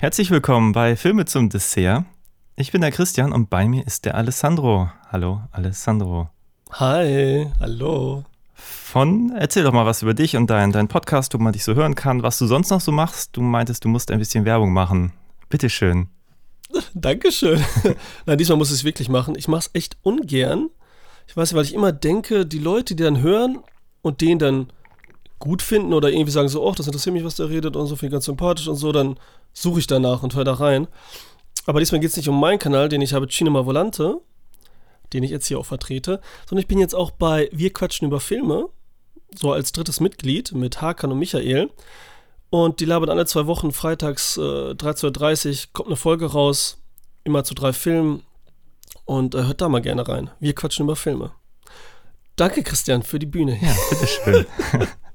Herzlich willkommen bei Filme zum Dessert. Ich bin der Christian und bei mir ist der Alessandro. Hallo, Alessandro. Hi, hallo. Von, erzähl doch mal was über dich und deinen dein Podcast, wo man dich so hören kann, was du sonst noch so machst. Du meintest, du musst ein bisschen Werbung machen. Bitteschön. Dankeschön. Nein, diesmal muss ich es wirklich machen. Ich mache es echt ungern. Ich weiß nicht, weil ich immer denke, die Leute, die dann hören und den dann gut finden oder irgendwie sagen so, oh, das interessiert mich, was der redet und so, finde ich ganz sympathisch und so, dann suche ich danach und höre da rein. Aber diesmal geht es nicht um meinen Kanal, den ich habe, Cinema Volante, den ich jetzt hier auch vertrete, sondern ich bin jetzt auch bei Wir quatschen über Filme, so als drittes Mitglied mit Hakan und Michael. Und die labern alle zwei Wochen, freitags äh, 13.30 Uhr, kommt eine Folge raus, immer zu drei Filmen. Und äh, hört da mal gerne rein. Wir quatschen über Filme. Danke, Christian, für die Bühne. Ja, bitteschön.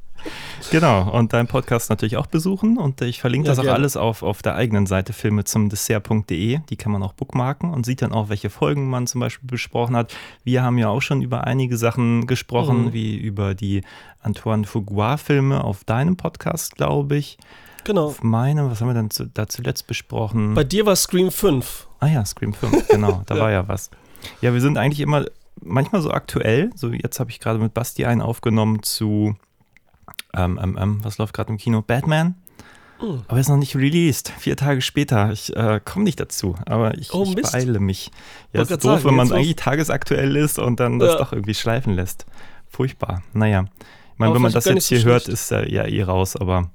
genau, und deinen Podcast natürlich auch besuchen. Und ich verlinke Ja, das auch gerne. alles auf, auf der eigenen Seite filme zum Dessert.de. Die kann man auch bookmarken und sieht dann auch, welche Folgen man zum Beispiel besprochen hat. Wir haben ja auch schon über einige Sachen gesprochen, Mhm. wie über die Antoine Fuqua-Filme auf deinem Podcast, glaube ich. Genau. Auf meinem, was haben wir denn zu, da zuletzt besprochen? Bei dir war Scream 5. ah ja, Scream 5, genau, da Ja. war ja was. Ja, wir sind eigentlich immer manchmal so aktuell. So, jetzt habe ich gerade mit Basti einen aufgenommen zu, ähm, ähm, ähm, was läuft gerade im Kino? Batman. Mhm. Aber ist noch nicht released. Vier Tage später. Ich äh, komme nicht dazu, aber ich, Oh, ich beeile mich. Ja, ist doof, sagen, wenn man eigentlich tagesaktuell ist und dann das Ja. doch irgendwie schleifen lässt. Furchtbar. Naja. Ich meine, wenn man das jetzt hier so hört, schlecht. ist er ja eh raus, aber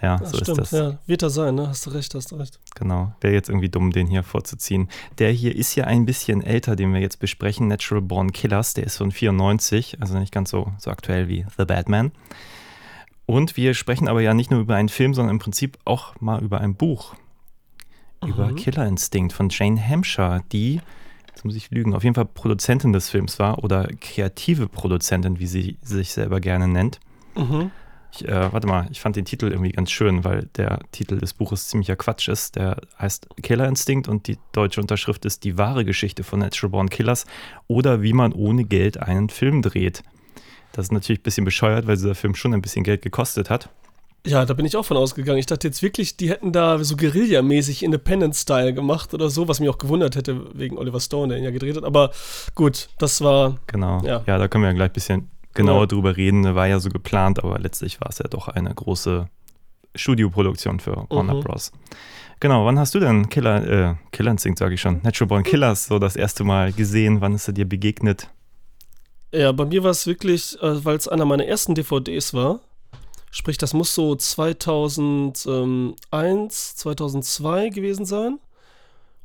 ja, Ja, so stimmt, ist das. ja. Wird er sein, ne? Hast du recht, hast du recht. Genau, wäre jetzt irgendwie dumm, den hier vorzuziehen. Der hier ist ja ein bisschen älter, den wir jetzt besprechen, Natural Born Killers, der ist von 94, also nicht ganz so, so aktuell wie The Batman. Und wir sprechen aber ja nicht nur über einen Film, sondern im Prinzip auch mal über ein Buch. Über Killer Instinct von Jane Hampshire, die, jetzt muss ich lügen, auf jeden Fall Produzentin des Films war oder kreative Produzentin, wie sie sich selber gerne nennt. Mhm. Ich, äh, warte mal, ich fand den Titel irgendwie ganz schön, weil der Titel des Buches ziemlicher Quatsch ist. Der heißt Killer Instinct und die deutsche Unterschrift ist Die wahre Geschichte von Natural Born Killers oder wie man ohne Geld einen Film dreht. Das ist natürlich ein bisschen bescheuert, weil dieser Film schon ein bisschen Geld gekostet hat. Ja, da bin ich auch von ausgegangen. Ich dachte jetzt wirklich, die hätten da so Guerilla-mäßig Independent-Style gemacht oder so, was mich auch gewundert hätte wegen Oliver Stone, der ihn ja gedreht hat. Aber gut, das war. Genau. Ja. Ja, da können wir ja gleich ein bisschen genauer Ja. drüber reden. War ja so geplant, aber letztlich war es ja doch eine große Studioproduktion für Warner Mhm. Bros. Genau, wann hast du denn Killer, äh, Killer Instinct, sage ich schon, Natural Born Killers so das erste Mal gesehen? Wann ist er dir begegnet? Ja, bei mir war es wirklich, äh, weil es einer meiner ersten DVDs war. Sprich, das muss so 2001, 2002 gewesen sein.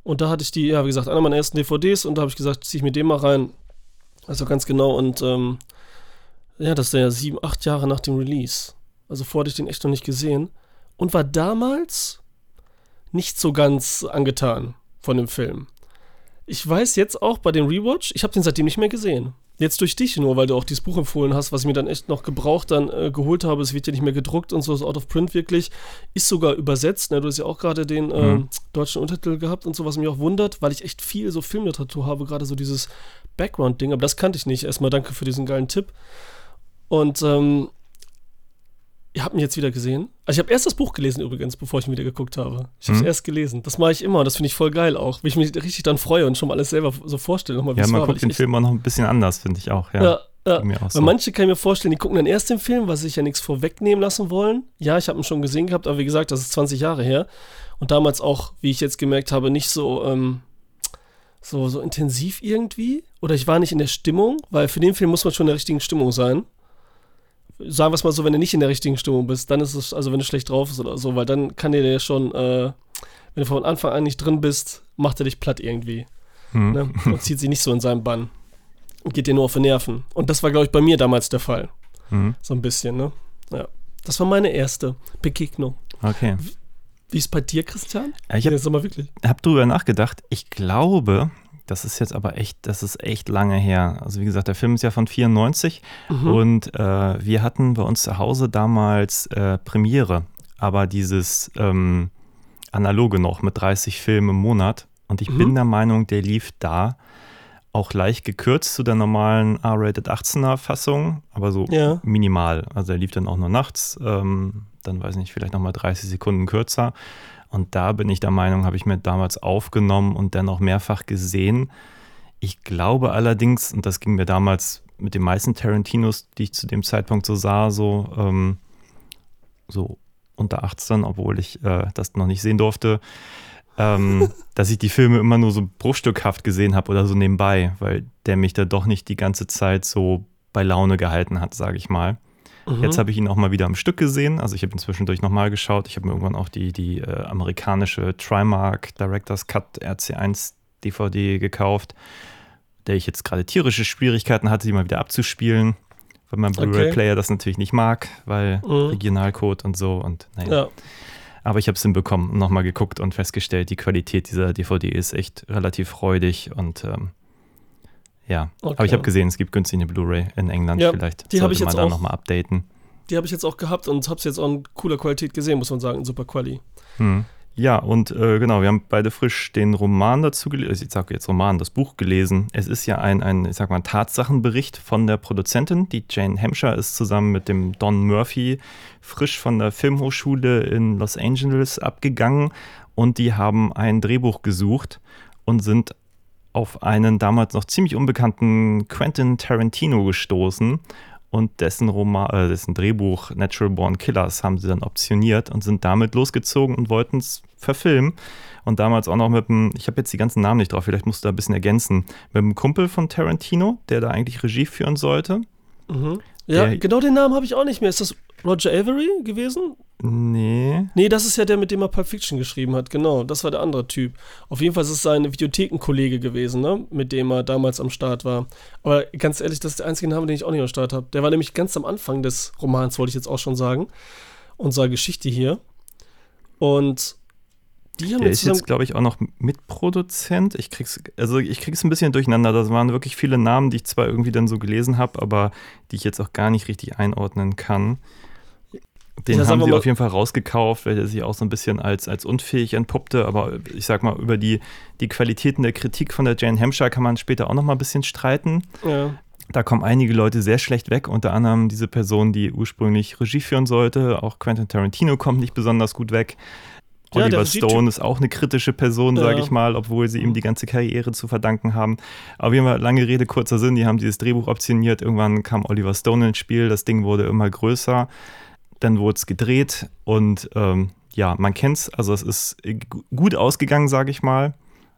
Und da hatte ich die, ja, wie gesagt, einer meiner ersten DVDs und da habe ich gesagt, ziehe ich mir den mal rein. Also ganz genau und ähm, ja, das ist ja sieben, acht Jahre nach dem Release. Also vorher hatte ich den echt noch nicht gesehen. Und war damals nicht so ganz angetan von dem Film. Ich weiß jetzt auch bei dem Rewatch, ich habe den seitdem nicht mehr gesehen. Jetzt durch dich nur, weil du auch dieses Buch empfohlen hast, was ich mir dann echt noch gebraucht dann äh, geholt habe. Es wird ja nicht mehr gedruckt und so, ist out of print wirklich. Ist sogar übersetzt. Ne? Du hast ja auch gerade den äh, Mhm. deutschen Untertitel gehabt und so, was mich auch wundert, weil ich echt viel so Filmliteratur habe, gerade so dieses Background-Ding. Aber das kannte ich nicht. Erstmal danke für diesen geilen Tipp. Und ähm, ihr habt mich jetzt wieder gesehen. Also ich habe erst das Buch gelesen übrigens, bevor ich ihn wieder geguckt habe. Ich habe es Mhm. erst gelesen. Das mache ich immer und das finde ich voll geil auch. Wie ich mich richtig dann freue und schon mal alles selber so vorstelle, nochmal, Ja, man war. guckt ich den Film auch noch ein bisschen anders, finde ich auch. Ja, Ja, ja. Mir auch Weil so. manche kann ich mir vorstellen, die gucken dann erst den Film, weil sie sich ja nichts vorwegnehmen lassen wollen. Ja, ich habe ihn schon gesehen gehabt, aber wie gesagt, das ist 20 Jahre her. Und damals auch, wie ich jetzt gemerkt habe, nicht so, ähm, so, so intensiv irgendwie. Oder ich war nicht in der Stimmung, weil für den Film muss man schon in der richtigen Stimmung sein. Sagen wir es mal so, wenn du nicht in der richtigen Stimmung bist, dann ist es, also wenn du schlecht drauf bist oder so, weil dann kann dir der schon, äh, wenn du von Anfang an nicht drin bist, macht er dich platt irgendwie Hm. ne? und zieht sich nicht so in seinen Bann. Und geht dir nur auf die Nerven. Und das war, glaube ich, bei mir damals der Fall. Mhm. So ein bisschen, ne? Ja. Das war meine erste Begegnung. Okay. Wie ist bei dir, Christian? Ja, Ich habe wirklich. hab drüber nachgedacht. Ich glaube, das ist jetzt aber echt, das ist echt lange her. Also wie gesagt, der Film ist ja von 94 Mhm. und äh, wir hatten bei uns zu Hause damals äh, Premiere aber dieses ähm, analoge noch mit 30 Filmen im Monat. Und ich Mhm. bin der Meinung, der lief da auch leicht gekürzt zu der normalen R-Rated 18er Fassung, aber so Ja. minimal. Also er lief dann auch nur nachts, ähm, dann weiß ich nicht, vielleicht nochmal 30 Sekunden kürzer. Und da bin ich der Meinung, habe ich mir damals aufgenommen und dann auch mehrfach gesehen. Ich glaube allerdings, und das ging mir damals mit den meisten Tarantinos, die ich zu dem Zeitpunkt so sah, so, ähm, so unter 18, obwohl ich äh, das noch nicht sehen durfte, ähm, dass ich die Filme immer nur so bruchstückhaft gesehen habe oder so nebenbei, weil der mich da doch nicht die ganze Zeit so bei Laune gehalten hat, sage ich mal. Mhm. Jetzt habe ich ihn auch mal wieder am Stück gesehen. Also ich habe ihn zwischendurch nochmal geschaut. Ich habe mir irgendwann auch die, die äh, amerikanische Trimark Director's Cut RC1 DVD gekauft, der ich jetzt gerade tierische Schwierigkeiten hatte, die mal wieder abzuspielen, weil mein Okay. Blu-ray-Player das natürlich nicht mag, weil Mhm. Regionalcode und so und naja. Ja. Aber ich habe es hinbekommen nochmal geguckt und festgestellt, die Qualität dieser DVD ist echt relativ freudig und ähm, ja. Okay. Aber ich habe gesehen, es gibt günstig eine Blu-ray in England. Ja, Vielleicht die hab sollte ich man jetzt da auch. nochmal updaten. Die habe ich jetzt auch gehabt und habe sie jetzt auch in cooler Qualität gesehen, muss man sagen, in super Quali. Hm. Ja, und äh, genau, wir haben beide frisch den Roman dazu gelesen. Ich sage jetzt Roman, das Buch gelesen. Es ist ja ein, ein, ich sag mal, Tatsachenbericht von der Produzentin. Die Jane Hampshire ist zusammen mit dem Don Murphy frisch von der Filmhochschule in Los Angeles abgegangen und die haben ein Drehbuch gesucht und sind auf einen damals noch ziemlich unbekannten Quentin Tarantino gestoßen und dessen, Roman, äh, dessen Drehbuch Natural Born Killers haben sie dann optioniert und sind damit losgezogen und wollten es verfilmen. Und damals auch noch mit dem, ich habe jetzt die ganzen Namen nicht drauf, vielleicht musst du da ein bisschen ergänzen, mit dem Kumpel von Tarantino, der da eigentlich Regie führen sollte. Mhm. Ja, Der- genau den Namen habe ich auch nicht mehr. Ist das Roger Avery gewesen? Nee. Nee, das ist ja der, mit dem er Pulp Fiction geschrieben hat. Genau, das war der andere Typ. Auf jeden Fall ist es sein Videothekenkollege gewesen, ne? mit dem er damals am Start war. Aber ganz ehrlich, das ist der einzige Name, den ich auch nicht am Start habe. Der war nämlich ganz am Anfang des Romans, wollte ich jetzt auch schon sagen. Unserer Geschichte hier. Und die haben Der ist jetzt, glaube ich, auch noch Mitproduzent. Ich krieg's, also ich krieg's ein bisschen durcheinander. Das waren wirklich viele Namen, die ich zwar irgendwie dann so gelesen habe, aber die ich jetzt auch gar nicht richtig einordnen kann. Den Ja, haben sie auf jeden Fall rausgekauft, weil er sich auch so ein bisschen als, als unfähig entpuppte. Aber ich sag mal, über die, die Qualitäten der Kritik von der Jane Hampshire kann man später auch noch mal ein bisschen streiten. ja. Da kommen einige Leute sehr schlecht weg, unter anderem diese Person, die ursprünglich Regie führen sollte. Auch Quentin Tarantino kommt nicht besonders gut weg. Ja, Oliver Stone ist auch eine kritische Person, sage Ja. ich mal, obwohl sie ihm die ganze Karriere zu verdanken haben. Auf jeden Fall, lange Rede, kurzer Sinn, die haben dieses Drehbuch optioniert. Irgendwann kam Oliver Stone ins Spiel, das Ding wurde immer größer. Dann wurde es gedreht und ähm, ja, man kennt's. Also es ist gu- gut ausgegangen, sage ich mal.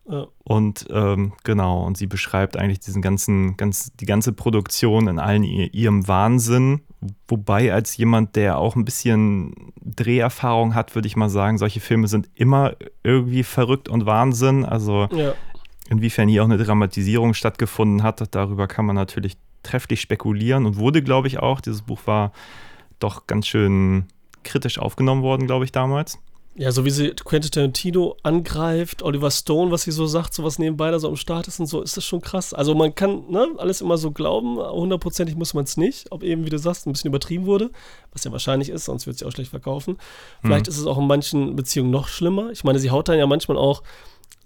Ja. Und ähm, genau, und sie beschreibt eigentlich diesen ganzen, ganz, die ganze Produktion in allen ihrem Wahnsinn. Wobei, als jemand, der auch ein bisschen Dreherfahrung hat, würde ich mal sagen, solche Filme sind immer irgendwie verrückt und Wahnsinn. Also ja. inwiefern hier auch eine Dramatisierung stattgefunden hat, darüber kann man natürlich trefflich spekulieren und wurde, glaube ich, auch. Dieses Buch war doch ganz schön kritisch aufgenommen worden, glaube ich, damals. Ja, so wie sie Quentin Tarantino angreift, Oliver Stone, was sie so sagt, so was nebenbei da so am Start ist und so, ist das schon krass. Also man kann ne, alles immer so glauben, hundertprozentig muss man es nicht, ob eben, wie du sagst, ein bisschen übertrieben wurde, was ja wahrscheinlich ist, sonst wird sie auch schlecht verkaufen. Vielleicht ist es auch in manchen Beziehungen noch schlimmer. Ich meine, sie haut dann ja manchmal auch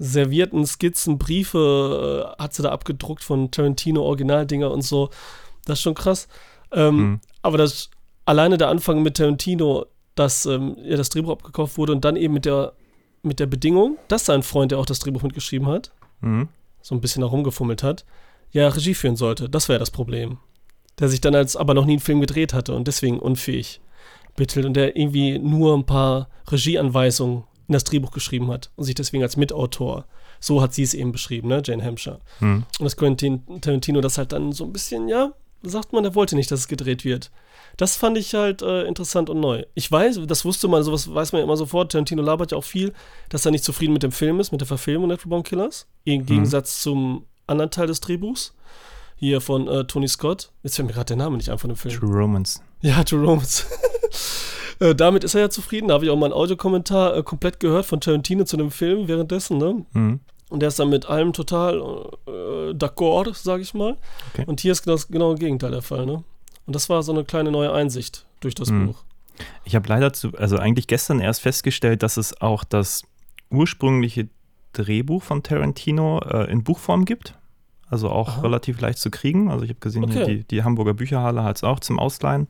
Servierten, Skizzen, Briefe, äh, hat sie da abgedruckt von Tarantino, Originaldinger und so. Das ist schon krass. Ähm, Hm. Aber das alleine der Anfang mit Tarantino, dass ähm, ja, das Drehbuch abgekauft wurde und dann eben mit der, mit der Bedingung, dass sein Freund, der auch das Drehbuch mitgeschrieben hat, Mhm. so ein bisschen herumgefummelt hat, ja Regie führen sollte. Das wäre das Problem. Der sich dann als aber noch nie einen Film gedreht hatte und deswegen unfähig bittelt und der irgendwie nur ein paar Regieanweisungen in das Drehbuch geschrieben hat und sich deswegen als Mitautor, so hat sie es eben beschrieben, ne, Jane Hampshire. Mhm. Und das Quentin Tarantino das halt dann so ein bisschen, ja, sagt man, er wollte nicht, dass es gedreht wird. Das fand ich halt äh, interessant und neu. Ich weiß, das wusste man, sowas weiß man ja immer sofort. Tarantino labert ja auch viel, dass er nicht zufrieden mit dem Film ist, mit der Verfilmung Natural Born Killers. Im Gegensatz zum anderen Teil des Drehbuchs. Hier von äh, Tony Scott. Jetzt fällt mir gerade der Name nicht ein von dem Film. True Romance. Ja, True Romance. äh, damit ist er ja zufrieden. Da habe ich auch mal einen Audiokommentar äh, komplett gehört von Tarantino zu dem Film währenddessen, ne? Mhm. Und der ist dann mit allem total äh, d'accord, sage ich mal. Okay. Und hier ist das genaue Gegenteil der Fall, ne? Und das war so eine kleine neue Einsicht durch das Mhm. Buch. Ich habe leider zu, also eigentlich gestern erst festgestellt, dass es auch das ursprüngliche Drehbuch von Tarantino äh, in Buchform gibt. Also auch Aha. relativ leicht zu kriegen. Also ich habe gesehen, Okay. die, die Hamburger Bücherhalle hat es auch zum Ausleihen.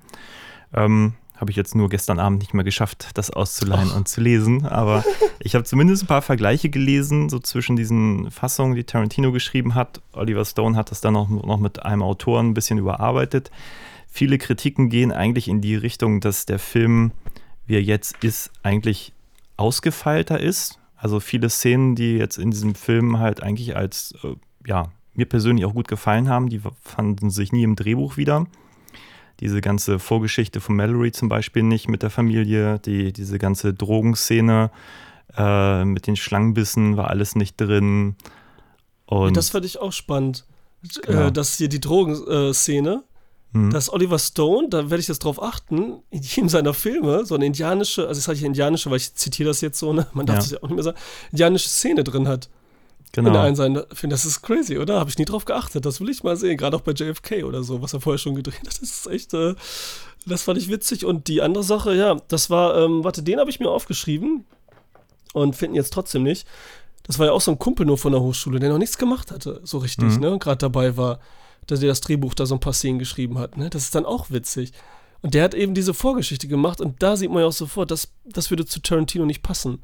Ähm, habe ich jetzt nur gestern Abend nicht mehr geschafft, das auszuleihen und zu lesen. Aber ich habe zumindest ein paar Vergleiche gelesen, so zwischen diesen Fassungen, die Tarantino geschrieben hat. Oliver Stone hat das dann noch, noch mit einem Autoren ein bisschen überarbeitet. Viele Kritiken gehen eigentlich in die Richtung, dass der Film, wie er jetzt ist, eigentlich ausgefeilter ist. Also viele Szenen, die jetzt in diesem Film halt eigentlich als, äh, ja, mir persönlich auch gut gefallen haben, die fanden sich nie im Drehbuch wieder. Diese ganze Vorgeschichte von Mallory zum Beispiel nicht mit der Familie, die, diese ganze Drogenszene äh, mit den Schlangenbissen war alles nicht drin. Und das fand ich auch spannend. Genau. Äh, dass hier die Drogenszene, Mhm. dass Oliver Stone, da werde ich jetzt drauf achten, in jedem seiner Filme so eine indianische, also ich sage hier indianische, weil ich zitiere das jetzt so, ne? man darf Ja. das ja auch nicht mehr sagen, indianische Szene drin hat. In genau. der einen seiner Filme. Das ist crazy, oder? Habe ich nie drauf geachtet. Das will ich mal sehen. Gerade auch bei JFK oder so, was er vorher schon gedreht hat. Das ist echt, äh, das fand ich witzig. Und die andere Sache, ja, das war, ähm, warte, den habe ich mir aufgeschrieben und finden jetzt trotzdem nicht. Das war ja auch so ein Kumpel nur von der Hochschule, der noch nichts gemacht hatte, so richtig, Mhm. ne? Und gerade dabei war, dass er das Drehbuch da so ein paar Szenen geschrieben hat, ne? Das ist dann auch witzig. Und der hat eben diese Vorgeschichte gemacht und da sieht man ja auch sofort, dass das würde zu Tarantino nicht passen.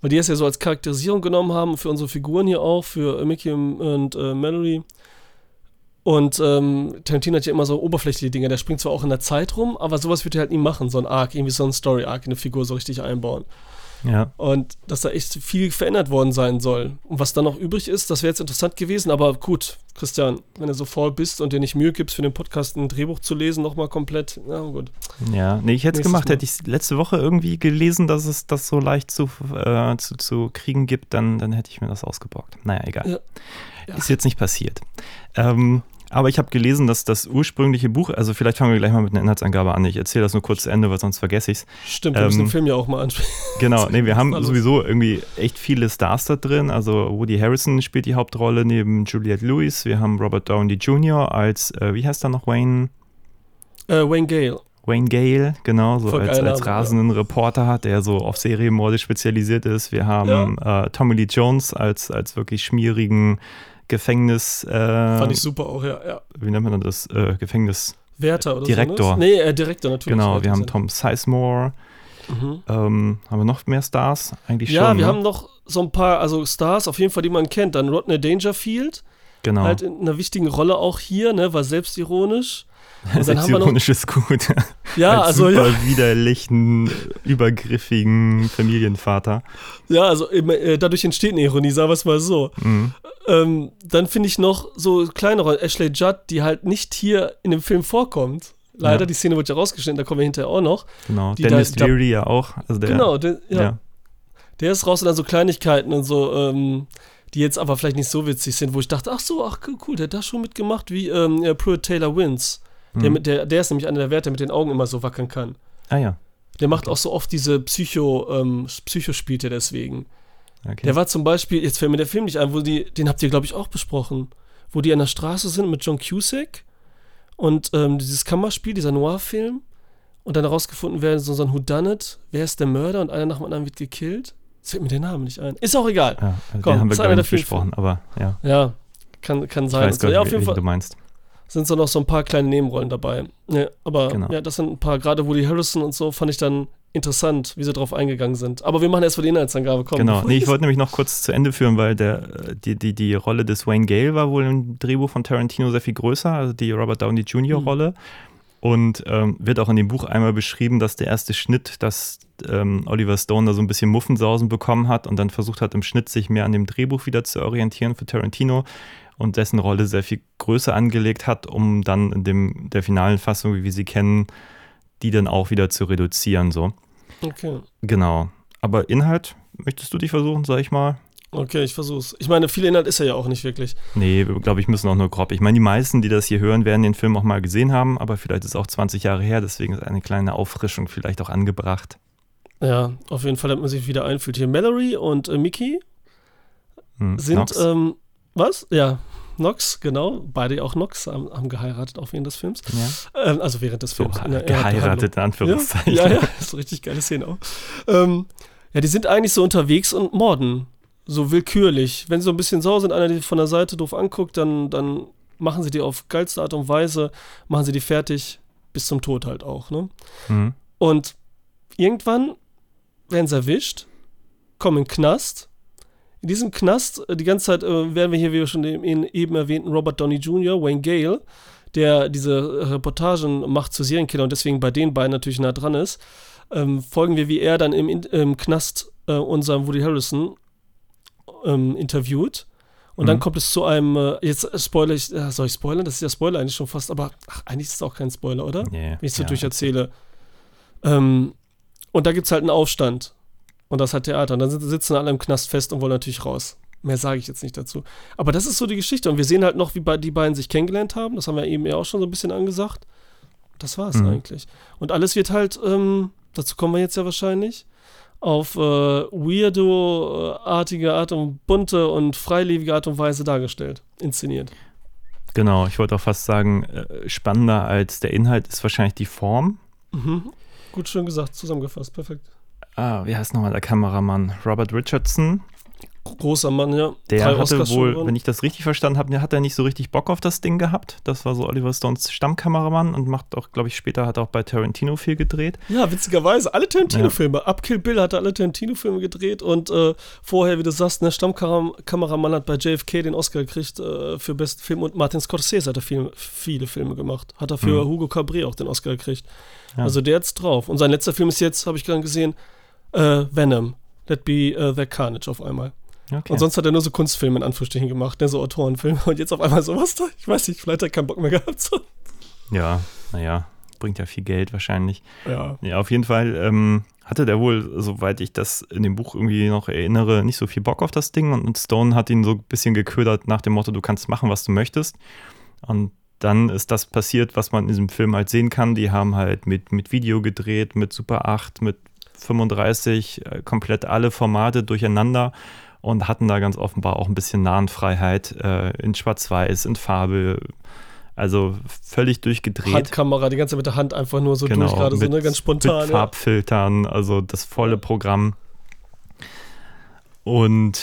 Weil die es ja so als Charakterisierung genommen haben für unsere Figuren hier auch, für äh, Mickey und, äh, Mallory. Und ähm, Tarantino hat ja immer so oberflächliche Dinge. Der springt zwar auch in der Zeit rum, aber sowas wird er halt nie machen. So ein Arc, irgendwie so ein Story-Arc in eine Figur so richtig einbauen. Ja. Und dass da echt viel verändert worden sein soll. Und was dann noch übrig ist, das wäre jetzt interessant gewesen. Aber gut, Christian, wenn du so faul bist und dir nicht Mühe gibst, für den Podcast ein Drehbuch zu lesen, nochmal komplett, na gut. Ja, nee, ich hätte es gemacht. Hätte ich letzte Woche irgendwie gelesen, dass es das so leicht zu, äh, zu, zu kriegen gibt, dann, dann hätte ich mir das ausgeborgt. Naja, egal. Ja. Ja. Ist jetzt nicht passiert. Ähm, aber ich habe gelesen, dass das ursprüngliche Buch, also vielleicht fangen wir gleich mal mit einer Inhaltsangabe an. Ich erzähle das nur kurz zu Ende, weil sonst vergesse ich es. Stimmt, wir müssen Ähm, den Film ja auch mal ansprechen. Genau, nee, wir haben sowieso irgendwie echt viele Stars da drin. Also Woody Harrison spielt die Hauptrolle neben Juliette Lewis. Wir haben Robert Downey Jr. als, äh, wie heißt er noch, Wayne? Äh, Wayne Gale. Wayne Gale, genau, so als, als rasenden Reporter hat, der so auf Serienmorde spezialisiert ist. Wir haben äh, Tommy Lee Jones als, als wirklich schmierigen Gefängnis, äh, Fand ich super auch, ja. ja. wie nennt man das? Äh, Gefängnis. Wärter oder Direktor. so. Ne? Nee, äh, Direktor natürlich. Genau, wir haben. Tom Sizemore. Mhm. Ähm, haben wir noch mehr Stars? Eigentlich Ja, schon. wir ne? haben noch so ein paar, also Stars auf jeden Fall, die man kennt. Dann Rodney Dangerfield, genau. halt in einer wichtigen Rolle auch hier, ne, war selbstironisch. Und dann haben wir noch, ist gut. ja, als also super ja, widerlichen, übergriffigen Familienvater. ja, also äh, dadurch entsteht eine Ironie, sagen wir es mal so. Mhm. Ähm, dann finde ich noch so kleine Rollen, Ashley Judd, die halt nicht hier in dem Film vorkommt. Leider, Ja. die Szene wird ja rausgeschnitten, da kommen wir hinterher auch noch. Genau. Die Dennis da- Leary ja auch. Also der, genau, der, ja. Ja. Der ist raus und dann so Kleinigkeiten und so, ähm, die jetzt aber vielleicht nicht so witzig sind, wo ich dachte, ach so, ach cool, der hat da schon mitgemacht, wie ähm, Pruitt Taylor Wins. Der, Mhm. mit, der, der ist nämlich einer der Werte, der mit den Augen immer so wackeln kann. Ah ja. Der macht auch so oft diese Psycho, ähm, Psychospielte deswegen. Okay. Der war zum Beispiel, jetzt fällt mir der Film nicht ein, wo die, den habt ihr, glaube ich, auch besprochen, wo die an der Straße sind mit John Cusack und ähm, dieses Kammerspiel, dieser Noir-Film und dann herausgefunden werden, so, so ein Whodunit, wer ist der Mörder und einer nach dem anderen wird gekillt. Jetzt fällt mir der Name nicht ein. Ist auch egal. ja, also Komm, den haben wir gar nicht besprochen, aber ja. Ja, kann, kann Ich sein. weiß Und so. gar Ja, nicht, auf jeden welchen du Fall meinst. Sind so noch so ein paar kleine Nebenrollen dabei. Ja, aber Genau. ja, das sind ein paar, gerade Woody Harrison und so, fand ich dann interessant, wie sie drauf eingegangen sind. Aber wir machen erst mal die Inhaltsangabe. Komm, Genau. Nee, ich ich- wollte nämlich noch kurz zu Ende führen, weil der, äh, die, die, die Rolle des Wayne Gale war wohl im Drehbuch von Tarantino sehr viel größer, also die Robert Downey Jr. Mhm. Rolle. Und ähm, wird auch in dem Buch einmal beschrieben, dass der erste Schnitt, dass ähm, Oliver Stone da so ein bisschen Muffensausen bekommen hat und dann versucht hat, im Schnitt sich mehr an dem Drehbuch wieder zu orientieren für Tarantino und dessen Rolle sehr viel größer angelegt hat, um dann in dem, der finalen Fassung, wie wir sie kennen, die dann auch wieder zu reduzieren. So. Okay. Genau. Aber Inhalt, möchtest du dich versuchen, sag ich mal? Okay, ich versuch's. Ich meine, viel Inhalt ist er ja auch nicht wirklich. Nee, glaube ich, müssen auch nur grob. Ich meine, die meisten, die das hier hören, werden den Film auch mal gesehen haben, aber vielleicht ist es auch 20 Jahre her, deswegen ist eine kleine Auffrischung vielleicht auch angebracht. Ja, auf jeden Fall, damit man sich wieder einfühlt. Hier Mallory und äh, Mickey Hm, sind, ähm, was? Ja, Knox, genau. Beide auch Knox haben, haben geheiratet auch während des Films. Ja. Ähm, also während des So, Films. in der- geheiratet, in. Anführungszeichen. Ja, ja, ja, ist eine richtig geile Szene auch. Ähm, ja, die sind eigentlich so unterwegs und morden. So willkürlich. Wenn sie so ein bisschen sauer sind, einer die von der Seite doof anguckt, dann, dann machen sie die auf geilste Art und Weise, machen sie die fertig, bis zum Tod halt auch. Ne? Mhm. Und irgendwann werden sie erwischt, kommen in den Knast. In diesem Knast, äh, die ganze Zeit äh, werden wir hier, wie wir schon den eben erwähnten Robert Downey Jr., Wayne Gale, der diese äh, Reportagen macht zu Serienkiller und deswegen bei den beiden natürlich nah dran ist, ähm, folgen wir, wie er dann im, im Knast äh, unseren Woody Harrison ähm, interviewt. Und dann Mhm. kommt es zu einem, äh, jetzt spoiler ich, äh, soll ich spoilern? Das ist ja Spoiler eigentlich schon fast, aber ach, eigentlich ist es auch kein Spoiler, oder? Ja, wenn ich so ja. durcherzähle. Ähm, und da gibt es halt einen Aufstand. Und das hat Theater. Und dann sitzen alle im Knast fest und wollen natürlich raus. Mehr sage ich jetzt nicht dazu. Aber das ist so die Geschichte. Und wir sehen halt noch, wie die beiden sich kennengelernt haben. Das haben wir eben ja auch schon so ein bisschen angesagt. Das war es Mhm. eigentlich. Und alles wird halt, ähm, dazu kommen wir jetzt ja wahrscheinlich, auf äh, weirdo-artige Art und bunte und freilebige Art und Weise dargestellt, inszeniert. Genau, ich wollte auch fast sagen, äh, spannender als der Inhalt ist wahrscheinlich die Form. Mhm. Gut, schön gesagt, zusammengefasst, perfekt. Ah, wie heißt nochmal der Kameramann? Robert Richardson. Großer Mann, ja. Der Drei hatte wohl, wenn ich das richtig verstanden habe, hat er nicht so richtig Bock auf das Ding gehabt. Das war so Oliver Stones Stammkameramann und macht auch, glaube ich, später hat er auch bei Tarantino viel gedreht. Ja, witzigerweise, alle Tarantino-Filme. Ab Kill Bill hat er alle Tarantino-Filme gedreht und äh, vorher, wie du sagst, der Stammkameramann hat bei JFK den Oscar gekriegt äh, für besten Film und Martin Scorsese hat er viel, viele Filme gemacht. Hat er für Mhm. Hugo Cabret auch den Oscar gekriegt. Ja. Also der hat's drauf. Und sein letzter Film ist jetzt, habe ich gerade gesehen, äh, Venom. Let be uh, the Carnage auf einmal. Okay. Und sonst hat er nur so Kunstfilme in Anführungsstrichen gemacht, ne, so Autorenfilme. Und jetzt auf einmal sowas da. Ich weiß nicht, vielleicht hat er keinen Bock mehr gehabt. So. ja, naja, bringt ja viel Geld wahrscheinlich. Ja. Ja, auf jeden Fall ähm, hatte der wohl, soweit ich das in dem Buch irgendwie noch erinnere, nicht so viel Bock auf das Ding. Und, Stone hat ihn so ein bisschen geködert nach dem Motto, du kannst machen, was du möchtest. Und dann ist das passiert, was man in diesem Film halt sehen kann. Die haben halt mit, mit Video gedreht, mit Super 8, mit 35, äh, komplett alle Formate durcheinander und hatten da ganz offenbar auch ein bisschen Nahenfreiheit äh, in Schwarz-Weiß, in Farbe. Also völlig durchgedreht. Handkamera, die ganze Zeit mit der Hand einfach nur so durch, gerade so, ne, ganz spontan. Mit ja. Farbfiltern, also das volle Programm. Und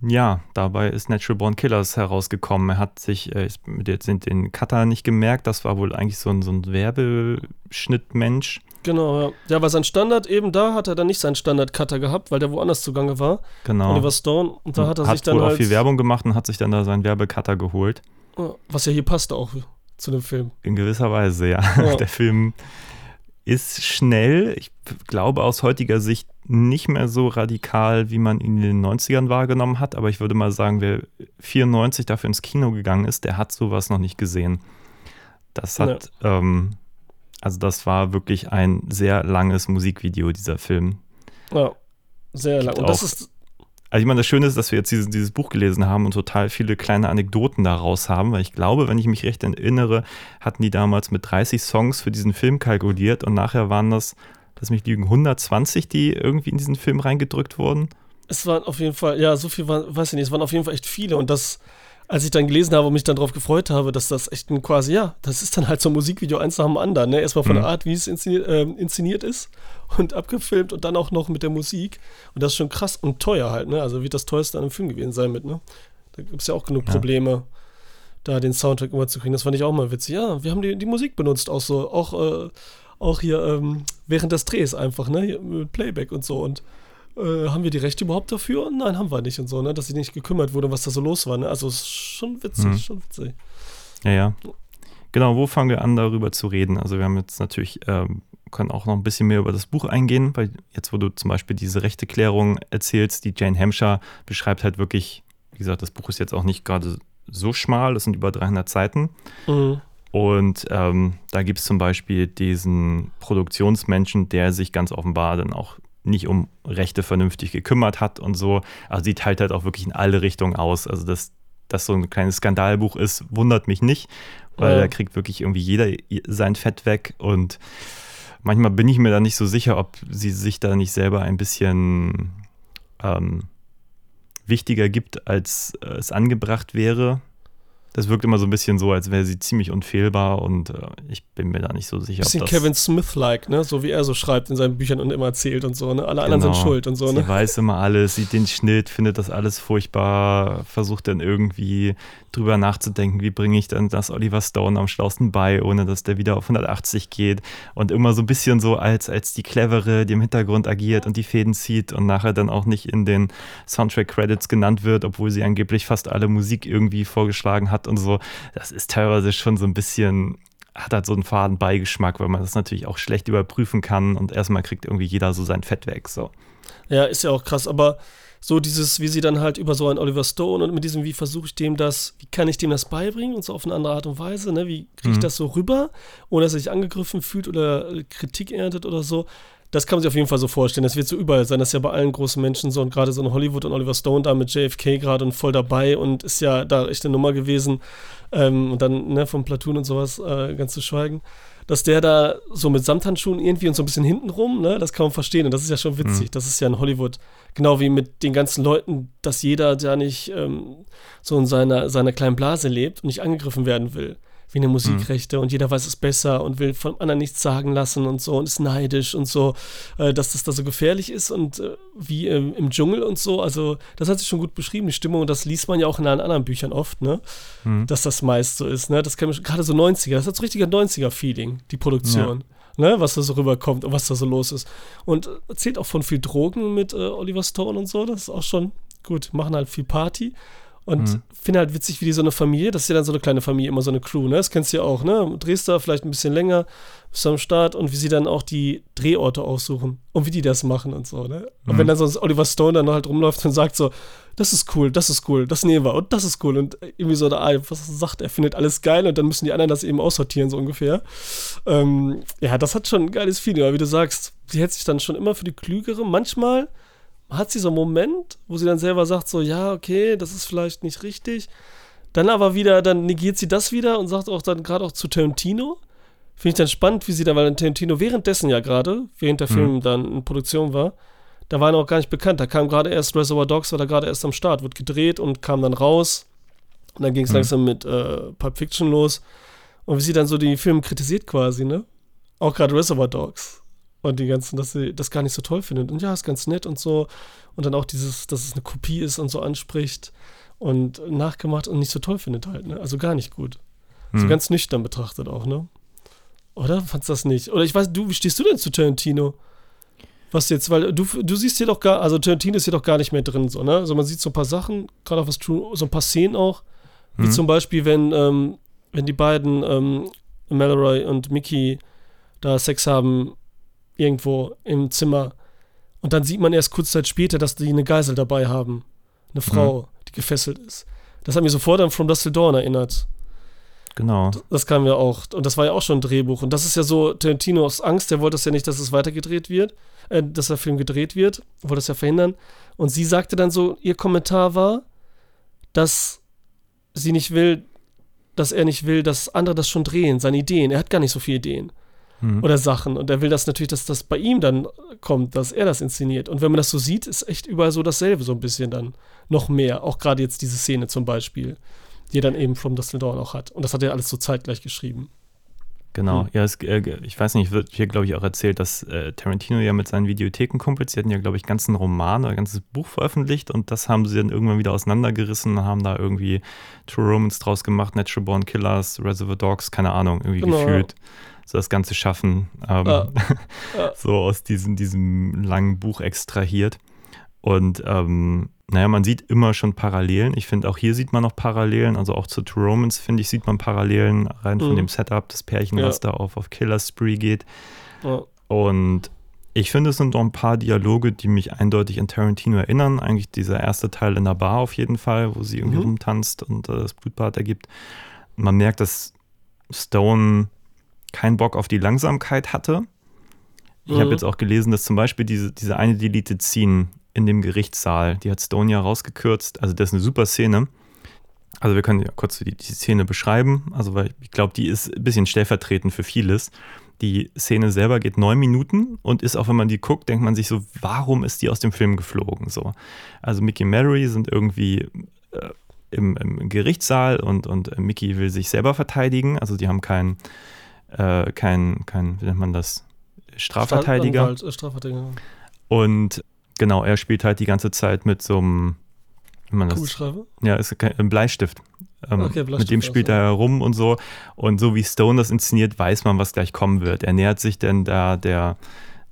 ja, dabei ist Natural Born Killers herausgekommen. Er hat sich, äh, jetzt sind den Cutter nicht gemerkt, das war wohl eigentlich so ein, so ein Werbeschnittmensch. Genau, ja. Ja, weil sein Standard eben da hat er dann nicht seinen Standard-Cutter gehabt, weil der woanders zugange war. Genau. Oliver Stone. Und da hat er sich dann wohl halt. auch viel Werbung gemacht und hat sich dann da seinen Werbecutter geholt. Was ja hier passte auch zu dem Film. In gewisser Weise, ja. Ja. Der Film ist schnell. Ich glaube aus heutiger Sicht nicht mehr so radikal, wie man ihn in den 90ern wahrgenommen hat. Aber ich würde mal sagen, wer 94 dafür ins Kino gegangen ist, der hat sowas noch nicht gesehen. Das hat, ähm, also das war wirklich ein sehr langes Musikvideo, dieser Film. Ja, sehr lang. Und das ist. Also ich meine, das Schöne ist, dass wir jetzt dieses, dieses Buch gelesen haben und total viele kleine Anekdoten daraus haben, weil ich glaube, wenn ich mich recht erinnere, hatten die damals mit 30 Songs für diesen Film kalkuliert und nachher waren das, lass mich lügen, 120, die irgendwie in diesen Film reingedrückt wurden. Es waren auf jeden Fall, ja, so viel war, weiß ich nicht, es waren auf jeden Fall echt viele. Und das, als ich dann gelesen habe und mich dann darauf gefreut habe, dass das echt ein quasi, ja, das ist dann halt so ein Musikvideo eins nach dem anderen. Ne? Erstmal von Mhm. der Art, wie es inszeniert, ähm, inszeniert ist und abgefilmt und dann auch noch mit der Musik. Und das ist schon krass und teuer halt, ne? Also wird das teuerste an einem Film gewesen sein mit, ne? Da gibt es ja auch genug Ja. Probleme, da den Soundtrack immer zu kriegen. Das fand ich auch mal witzig. Ja, wir haben die, die Musik benutzt, auch so, auch, äh, auch hier ähm, während des Drehs einfach, ne? Hier mit Playback und so. Und äh, haben wir die Rechte überhaupt dafür? Nein, haben wir nicht und so, ne? Dass sich nicht gekümmert wurde, was da so los war, ne? Also ist schon witzig, Mhm. schon witzig. Ja, ja. Genau, wo fangen wir an, darüber zu reden? Also wir haben jetzt natürlich, ähm, können auch noch ein bisschen mehr über das Buch eingehen, weil jetzt, wo du zum Beispiel diese rechte Klärung erzählst, die Jane Hampshire beschreibt halt wirklich, wie gesagt, das Buch ist jetzt auch nicht gerade so schmal, es sind über 300 Seiten. Mhm. Und ähm, da gibt es zum Beispiel diesen Produktionsmenschen, der sich ganz offenbar dann auch nicht um Rechte vernünftig gekümmert hat und so. Also die teilt halt auch wirklich in alle Richtungen aus. Also dass das so ein kleines Skandalbuch ist, wundert mich nicht, weil Ja. da kriegt wirklich irgendwie jeder sein Fett weg und manchmal bin ich mir da nicht so sicher, ob sie sich da nicht selber ein bisschen ähm, wichtiger gibt, als äh, es angebracht wäre. Das wirkt immer so ein bisschen so, als wäre sie ziemlich unfehlbar und äh, ich bin mir da nicht so sicher. Bisschen Kevin Smith-like, ne? So wie er so schreibt in seinen Büchern und immer erzählt und so, ne? Alle anderen sind Genau. schuld und so, Sie ne? weiß immer alles, sieht den Schnitt, findet das alles furchtbar, versucht dann irgendwie drüber nachzudenken, wie bringe ich dann das Oliver Stone am schlausten bei, ohne dass der wieder auf 180 geht. Und immer so ein bisschen so als, als die Clevere, die im Hintergrund agiert und die Fäden zieht und nachher dann auch nicht in den Soundtrack-Credits genannt wird, obwohl sie angeblich fast alle Musik irgendwie vorgeschlagen hat und so. Das ist teilweise schon so ein bisschen hat halt so einen faden Beigeschmack, weil man das natürlich auch schlecht überprüfen kann und erstmal kriegt irgendwie jeder so sein Fett weg. So. Ja, ist ja auch krass, aber so dieses, wie sie dann halt über so einen Oliver Stone und mit diesem, wie versuche ich dem das, wie kann ich dem das beibringen und so auf eine andere Art und Weise, ne? Wie kriege ich Mhm. das so rüber, ohne dass er sich angegriffen fühlt oder Kritik erntet oder so. Das kann man sich auf jeden Fall so vorstellen. Das wird so überall sein. Das ist ja bei allen großen Menschen so. Und gerade so in Hollywood und Oliver Stone da mit JFK gerade und voll dabei und ist ja da echt eine Nummer gewesen. Ähm, und dann ne, vom Platoon und sowas äh, ganz zu schweigen. Dass der da so mit Samthandschuhen irgendwie und so ein bisschen hintenrum, ne, das kann man verstehen. Und das ist ja schon witzig. Das ist ja in Hollywood. Genau wie mit den ganzen Leuten, dass jeder da nicht ähm, so in seiner, seiner kleinen Blase lebt und nicht angegriffen werden will. Wie eine Musikrechte und jeder weiß es besser und will von anderen nichts sagen lassen und so und ist neidisch und so, äh, dass das da so gefährlich ist und äh, wie im, im Dschungel und so. Also, das hat sich schon gut beschrieben, die Stimmung, und das liest man ja auch in allen anderen Büchern oft, ne? Dass das meist so ist, ne? Das kann man gerade so 90er, das hat so richtiger 90er-Feeling, die Produktion. Ne, was da so rüberkommt und was da so los ist. Und äh, erzählt auch von viel Drogen mit äh, Oliver Stone und so. Das ist auch schon gut. Machen halt viel Party. Und finde halt witzig, wie die so eine Familie, das ist ja dann so eine kleine Familie, immer so eine Crew, ne? Das kennst du ja auch, ne? Da vielleicht ein bisschen länger, bist am Start und wie sie dann auch die Drehorte aussuchen und wie die das machen und so, ne? Und wenn dann so ein Oliver Stone dann halt rumläuft und sagt so, das ist cool, das ist cool, das nehmen wir und das ist cool und irgendwie so da, was sagt, er findet alles geil und dann müssen die anderen das eben aussortieren, so ungefähr. Ähm, ja, das hat schon ein geiles Feeling, aber wie du sagst, sie hält sich dann schon immer für die Klügere. Manchmal hat sie so einen Moment, wo sie dann selber sagt, so, ja, okay, das ist vielleicht nicht richtig. Dann aber wieder, dann negiert sie das wieder und sagt auch dann gerade auch zu Tarantino. Finde ich dann spannend, wie sie da, weil Tarantino währenddessen ja gerade, während der Film dann in Produktion war, da war er noch gar nicht bekannt. Da kam gerade erst Reservoir Dogs, war da gerade erst am Start, wird gedreht und kam dann raus. Und dann ging es langsam mit äh, Pulp Fiction los. Und wie sie dann so die Filme kritisiert quasi, ne? Auch gerade Reservoir Dogs. Und die ganzen, dass sie das gar nicht so toll findet. Und ja, ist ganz nett und so. Und dann auch dieses, dass es eine Kopie ist und so anspricht und nachgemacht und nicht so toll findet halt, ne? Also gar nicht gut. So Hm. ganz nüchtern betrachtet auch, ne? Oder? Fandst du das nicht? Oder ich weiß, du, wie stehst du denn zu Tarantino? Was jetzt, weil du, du siehst hier doch gar, also Tarantino ist hier doch gar nicht mehr drin, so, ne? Also man sieht so ein paar Sachen, gerade auch was True, so ein paar Szenen auch, wie Mhm. zum Beispiel, wenn, ähm, wenn die beiden, ähm, Mallory und Mickey da Sex haben, irgendwo im Zimmer. Und dann sieht man erst kurz Zeit später, dass die eine Geisel dabei haben. Eine Frau, die gefesselt ist. Das hat mich sofort an From Dust Till Dawn erinnert. Genau. Das kam ja auch, und das war ja auch schon ein Drehbuch. Und das ist ja so Tarantinos Angst, der wollte das ja nicht, dass es weitergedreht wird, äh, dass der Film gedreht wird, wollte das ja verhindern. Und sie sagte dann so, ihr Kommentar war, dass sie nicht will, dass er nicht will, dass andere das schon drehen, seine Ideen. Er hat gar nicht so viele Ideen Hm. oder Sachen. Und er will das natürlich, dass das bei ihm dann kommt, dass er das inszeniert. Und wenn man das so sieht, ist echt überall so dasselbe, so ein bisschen dann. Noch mehr. Auch gerade jetzt diese Szene zum Beispiel, die er dann eben From Dust Till Dawn auch hat. Und das hat er alles so zeitgleich geschrieben. Genau, Hm. ja, es, äh, ich weiß nicht, wird hier, glaube ich, auch erzählt, dass äh, Tarantino ja mit seinen Videothekenkumpels, die hatten ja, glaube ich, ganzen Roman oder ein ganzes Buch veröffentlicht und das haben sie dann irgendwann wieder auseinandergerissen und haben da irgendwie True Romance draus gemacht, Natural Born Killers, Reservoir Dogs, keine Ahnung, irgendwie Genau. gefühlt so das ganze Schaffen ähm, Ja. Ja. so aus diesem, diesem langen Buch extrahiert. Und ähm, naja, man sieht immer schon Parallelen. Ich finde, auch hier sieht man noch Parallelen. Also auch zu True Romance, finde ich, sieht man Parallelen rein von Mhm. dem Setup, das Pärchen, Ja. was da auf, auf Killer Spree geht. Ja. Und ich finde, es sind noch ein paar Dialoge, die mich eindeutig an Tarantino erinnern. Eigentlich dieser erste Teil in der Bar auf jeden Fall, wo sie irgendwie Mhm. rumtanzt und äh, das Blutbad ergibt. Man merkt, dass Stone keinen Bock auf die Langsamkeit hatte. Ich habe Mhm. jetzt auch gelesen, dass zum Beispiel diese, diese eine Deleted Scene in dem Gerichtssaal, die hat Stone ja rausgekürzt. Also das ist eine super Szene. Also wir können ja kurz die, die Szene beschreiben. Also weil ich glaube, die ist ein bisschen stellvertretend für vieles. Die Szene selber geht neun Minuten und ist auch, wenn man die guckt, denkt man sich so, warum ist die aus dem Film geflogen? So. Also Mickey und Mary sind irgendwie äh, im, im Gerichtssaal und, und Mickey will sich selber verteidigen. Also die haben keinen, äh, kein, kein, wie nennt man das, Strafverteidiger. Anwalt, äh, Strafverteidiger. Und genau, er spielt halt die ganze Zeit mit so einem, man das, Kugelschreiber? ja, ist kein, ein Bleistift. Ähm, Okay, Bleistift, mit dem spielt also. er herum und so. Und so wie Stone das inszeniert, weiß man, was gleich kommen wird. Er nähert sich denn da der,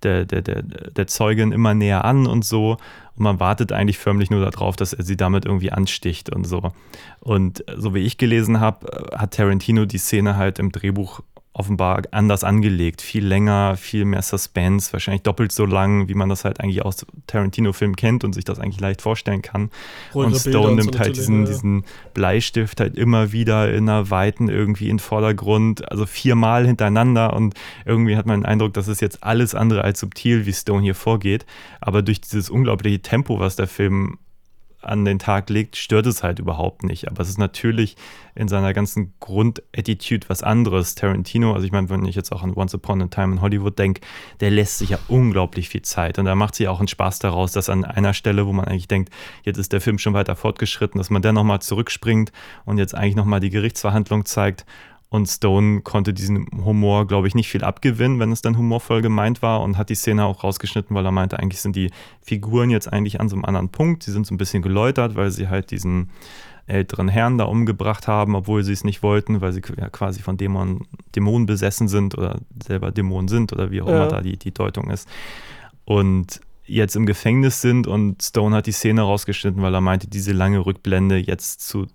der, der, der, der Zeugin immer näher an und so. Und man wartet eigentlich förmlich nur darauf, dass er sie damit irgendwie ansticht und so. Und so wie ich gelesen habe, hat Tarantino die Szene halt im Drehbuch offenbar anders angelegt. Viel länger, viel mehr Suspense, wahrscheinlich doppelt so lang, wie man das halt eigentlich aus Tarantino-Filmen kennt und sich das eigentlich leicht vorstellen kann. Ruhigere und Bilder Stone und so nimmt halt diesen, ja, diesen Bleistift halt immer wieder in einer Weiten irgendwie in den Vordergrund, also viermal hintereinander und irgendwie hat man den Eindruck, das ist jetzt alles andere als subtil, wie Stone hier vorgeht. Aber durch dieses unglaubliche Tempo, was der Film an den Tag legt, stört es halt überhaupt nicht. Aber es ist natürlich in seiner ganzen Grundattitude was anderes. Tarantino, also ich meine, wenn ich jetzt auch an Once Upon a Time in Hollywood denke, der lässt sich ja unglaublich viel Zeit. Und da macht sich auch einen Spaß daraus, dass an einer Stelle, wo man eigentlich denkt, jetzt ist der Film schon weiter fortgeschritten, dass man dann nochmal zurückspringt und jetzt eigentlich nochmal die Gerichtsverhandlung zeigt. Und Stone konnte diesen Humor, glaube ich, nicht viel abgewinnen, wenn es dann humorvoll gemeint war und hat die Szene auch rausgeschnitten, weil er meinte, eigentlich sind die Figuren jetzt eigentlich an so einem anderen Punkt. Sie sind so ein bisschen geläutert, weil sie halt diesen älteren Herrn da umgebracht haben, obwohl sie es nicht wollten, weil sie ja quasi von Dämonen, Dämonen besessen sind oder selber Dämonen sind oder wie auch Ja. immer da die, die Deutung ist. Und jetzt im Gefängnis sind und Stone hat die Szene rausgeschnitten, weil er meinte, diese lange Rückblende jetzt zu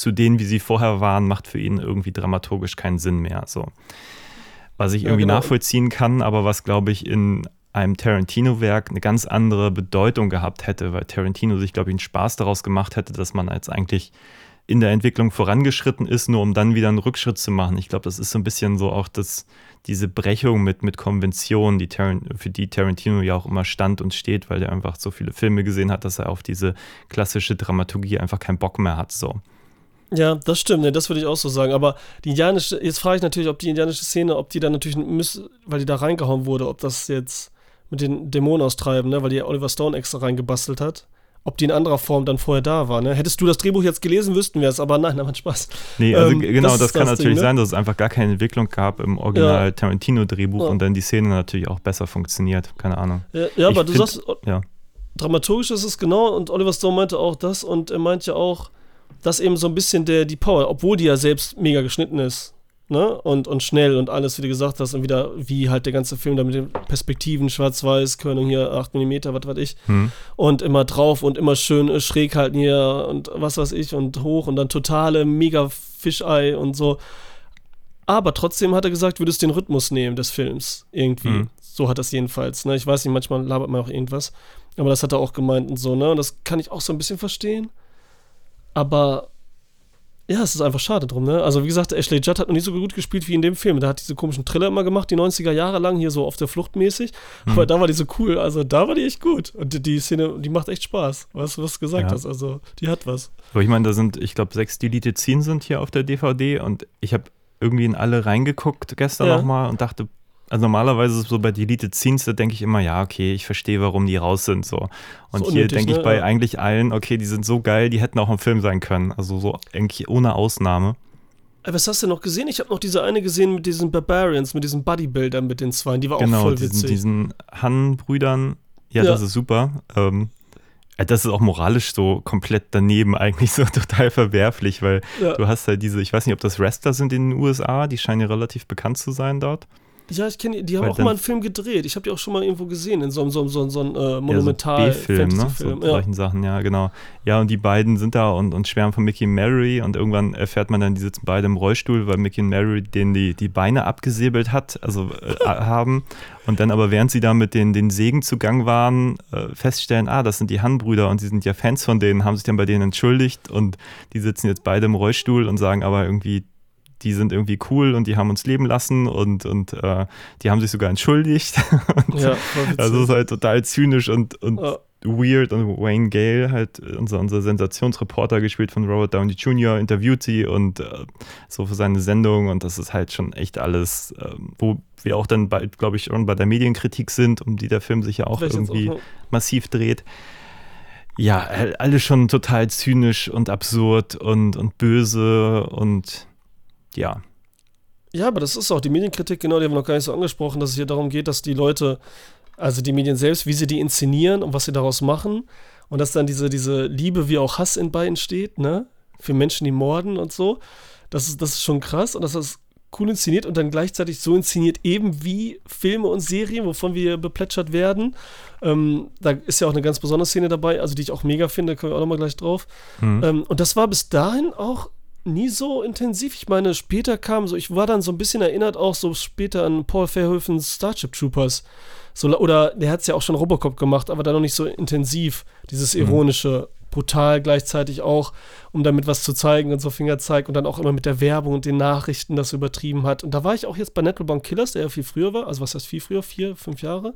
zu denen, wie sie vorher waren, macht für ihn irgendwie dramaturgisch keinen Sinn mehr. So. Was ich Ja, irgendwie genau. nachvollziehen kann, aber was, glaube ich, in einem Tarantino-Werk eine ganz andere Bedeutung gehabt hätte, weil Tarantino sich, glaube ich, einen Spaß daraus gemacht hätte, dass man jetzt eigentlich in der Entwicklung vorangeschritten ist, nur um dann wieder einen Rückschritt zu machen. Ich glaube, das ist so ein bisschen so auch das, diese Brechung mit, mit Konventionen, die für die Tarantino ja auch immer stand und steht, weil er einfach so viele Filme gesehen hat, dass er auf diese klassische Dramaturgie einfach keinen Bock mehr hat. So. Ja, das stimmt, ne, das würde ich auch so sagen. Aber die indianische, jetzt frage ich natürlich, ob die indianische Szene, ob die dann natürlich, weil die da reingehauen wurde, ob das jetzt mit den Dämonen austreiben, ne, weil die Oliver Stone extra reingebastelt hat, ob die in anderer Form dann vorher da war. Ne? Hättest du das Drehbuch jetzt gelesen, wüssten wir es, aber nein, nein, Spaß. Nee, also Ähm, genau, das das, kann das natürlich Ding, ne? sein, dass es einfach gar keine Entwicklung gab im Original Ja. Tarantino-Drehbuch Ja. und dann die Szene natürlich auch besser funktioniert. Keine Ahnung. Ja, ja aber du find- sagst, Ja. dramaturgisch ist es genau und Oliver Stone meinte auch das und er meinte ja auch, dass eben so ein bisschen der, die Power, obwohl die ja selbst mega geschnitten ist, ne, und, und schnell und alles, wie du gesagt hast, und wieder, wie halt der ganze Film da mit den Perspektiven, schwarz-weiß, Körnung hier, 8 mm, was weiß ich, Hm. und immer drauf und immer schön äh, schräg halten hier und was weiß ich und hoch und dann totale mega Fischei und so. Aber trotzdem hat er gesagt, würdest den Rhythmus nehmen des Films. Irgendwie. Mhm. So hat das jedenfalls. Ne? Ich weiß nicht, manchmal labert man auch irgendwas. Aber das hat er auch gemeint und so, ne? Und das kann ich auch so ein bisschen verstehen. Aber ja, es ist einfach schade drum, ne? Also wie gesagt, Ashley Judd hat noch nie so gut gespielt wie in dem Film. Der hat diese komischen Triller immer gemacht, die 90er Jahre lang, hier so auf der Flucht mäßig. Aber da war die so cool, also da war die echt gut. Und die, die Szene, die macht echt Spaß. Weißt du, was du gesagt Ja. hast? Also, die hat was. Aber ich meine, da sind, ich glaube, sechs Deleted Scenes sind hier auf der DVD und ich habe irgendwie in alle reingeguckt gestern Ja. nochmal und dachte, also normalerweise ist es so bei Deleted Scenes, da denke ich immer, ja, okay, ich verstehe, warum die raus sind. So. Und Ist hier denke ich ne? bei Ja. eigentlich allen, okay, die sind so geil, die hätten auch im Film sein können. Also so eigentlich ohne Ausnahme. Was hast du noch gesehen? Ich habe noch diese eine gesehen mit diesen Barbarians, mit diesen Bodybuildern, mit den zwei. Die war auch Genau, voll diesen, witzig. diesen Han-Brüdern. Ja, Ja. das ist super. Ähm, äh, das ist auch moralisch so komplett daneben, eigentlich so total verwerflich, weil Ja. du hast halt diese, ich weiß nicht, ob das Wrestler sind in den USA, die scheinen ja relativ bekannt zu sein dort. Ja, ich kenne die. Die haben Weil auch mal einen Film gedreht. Ich habe die auch schon mal irgendwo gesehen, in so einem so, einem- so, so, äh, Ja, so monumental B-Film, ne? So, ja. solchen Sachen, ja, genau. Ja, und die beiden sind da und, und schwärmen von Mickey und Mary und irgendwann erfährt man dann, die sitzen beide im Rollstuhl, weil Mickey und Mary denen die, die Beine abgesäbelt hat, also äh, haben. Und dann aber, während sie da mit den, den Segen zugang waren, äh, feststellen, ah, das sind die Han-Brüder und sie sind ja Fans von denen, haben sich dann bei denen entschuldigt und die sitzen jetzt beide im Rollstuhl und sagen aber irgendwie, die sind irgendwie cool und die haben uns leben lassen und, und äh, die haben sich sogar entschuldigt. Ja, also es ist halt total zynisch und, und Ja. weird und Wayne Gale, halt unser, unser Sensationsreporter gespielt von Robert Downey Jr., interviewt sie und äh, so für seine Sendung und das ist halt schon echt alles, ähm, wo wir auch dann bald, glaube ich, schon bei der Medienkritik sind, um die der Film sich ja auch Vielleicht irgendwie auch, massiv dreht. ja, alle schon total zynisch und absurd und, und böse und ja. Ja, aber das ist auch die Medienkritik, genau, die haben wir noch gar nicht so angesprochen, dass es hier darum geht, dass die Leute, also die Medien selbst, wie sie die inszenieren und was sie daraus machen und dass dann diese, diese Liebe wie auch Hass in beiden steht, ne? Für Menschen, die morden und so. Das ist, das ist schon krass und dass das cool inszeniert und dann gleichzeitig so inszeniert, eben wie Filme und Serien, wovon wir beplätschert werden. Ähm, da ist ja auch eine ganz besondere Szene dabei, also die ich auch mega finde, kommen wir auch nochmal gleich drauf. Mhm. Ähm, und das war bis dahin auch nie so intensiv. Ich meine, später kam so, ich war dann so ein bisschen erinnert auch so später an Paul Verhoevens Starship Troopers. So, oder der hat es ja auch schon Robocop gemacht, aber dann noch nicht so intensiv, dieses ironische, brutal gleichzeitig auch, um damit was zu zeigen und so Fingerzeig und dann auch immer mit der Werbung und den Nachrichten das übertrieben hat. Und da war ich auch jetzt bei Nettlebone Killers, der ja viel früher war, also was heißt viel früher, vier, fünf Jahre,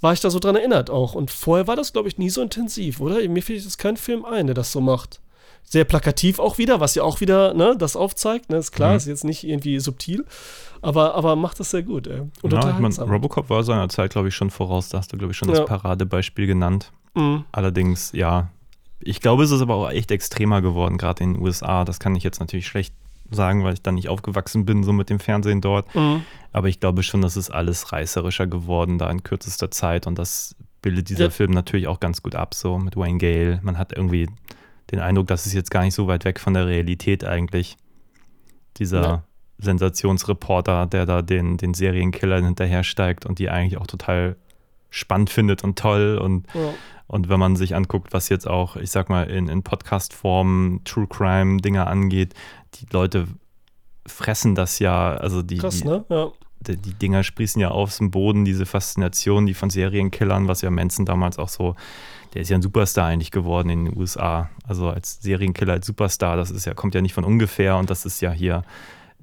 war ich da so dran erinnert auch. Und vorher war das, glaube ich, nie so intensiv, oder? Mir fällt jetzt kein Film ein, der das so macht. Sehr plakativ auch wieder, was ja auch wieder ne, das aufzeigt. Ne, ist klar, Mhm. ist jetzt nicht irgendwie subtil, aber, aber macht das sehr gut. Ey. Ja, ich mein. Robocop war seiner Zeit, glaube ich, schon voraus. Da hast du, glaube ich, schon Ja. das Paradebeispiel genannt. Mhm. Allerdings, ja, ich glaube, es ist aber auch echt extremer geworden, gerade in den USA. Das kann ich jetzt natürlich schlecht sagen, weil ich da nicht aufgewachsen bin, so mit dem Fernsehen dort. Mhm. Aber ich glaube schon, das ist alles reißerischer geworden da in kürzester Zeit und das bildet dieser Ja. Film natürlich auch ganz gut ab, so mit Wayne Gale. Man hat irgendwie den Eindruck, das ist jetzt gar nicht so weit weg von der Realität eigentlich. Dieser Ja. Sensationsreporter, der da den, den Serienkillern hinterhersteigt und die eigentlich auch total spannend findet und toll und Ja. und wenn man sich anguckt, was jetzt auch, ich sag mal, in, in Podcast-Form True Crime-Dinger angeht, die Leute fressen das ja, also die, Krass, ne? Ja. Die, Dinger sprießen ja aus dem Boden, diese Faszination, die von Serienkillern, was ja Manson damals auch so, der ist ja ein Superstar eigentlich geworden in den USA. Also als Serienkiller, als Superstar, das ist ja, kommt ja nicht von ungefähr und das ist ja hier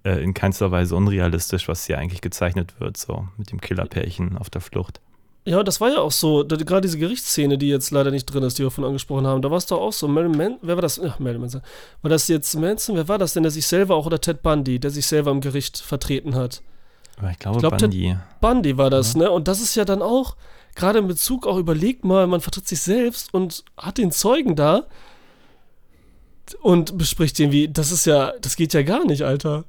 äh, in keinster Weise unrealistisch, was hier eigentlich gezeichnet wird, so mit dem Killerpärchen auf der Flucht. Ja, das war ja auch so, gerade diese Gerichtsszene, die jetzt leider nicht drin ist, die wir von angesprochen haben, da war es doch auch so, Marilyn Manson, wer war das? Ach, Marilyn Manson. War das jetzt Manson? Wer war das denn, der sich selber auch, oder Ted Bundy, der sich selber im Gericht vertreten hat? Aber ich glaube, Ich glaub, Bundy. Bundy war das, ne? Und das ist ja dann auch, gerade in Bezug auch, überlegt mal, man vertritt sich selbst und hat den Zeugen da und bespricht den wie, das ist ja, das geht ja gar nicht, Alter.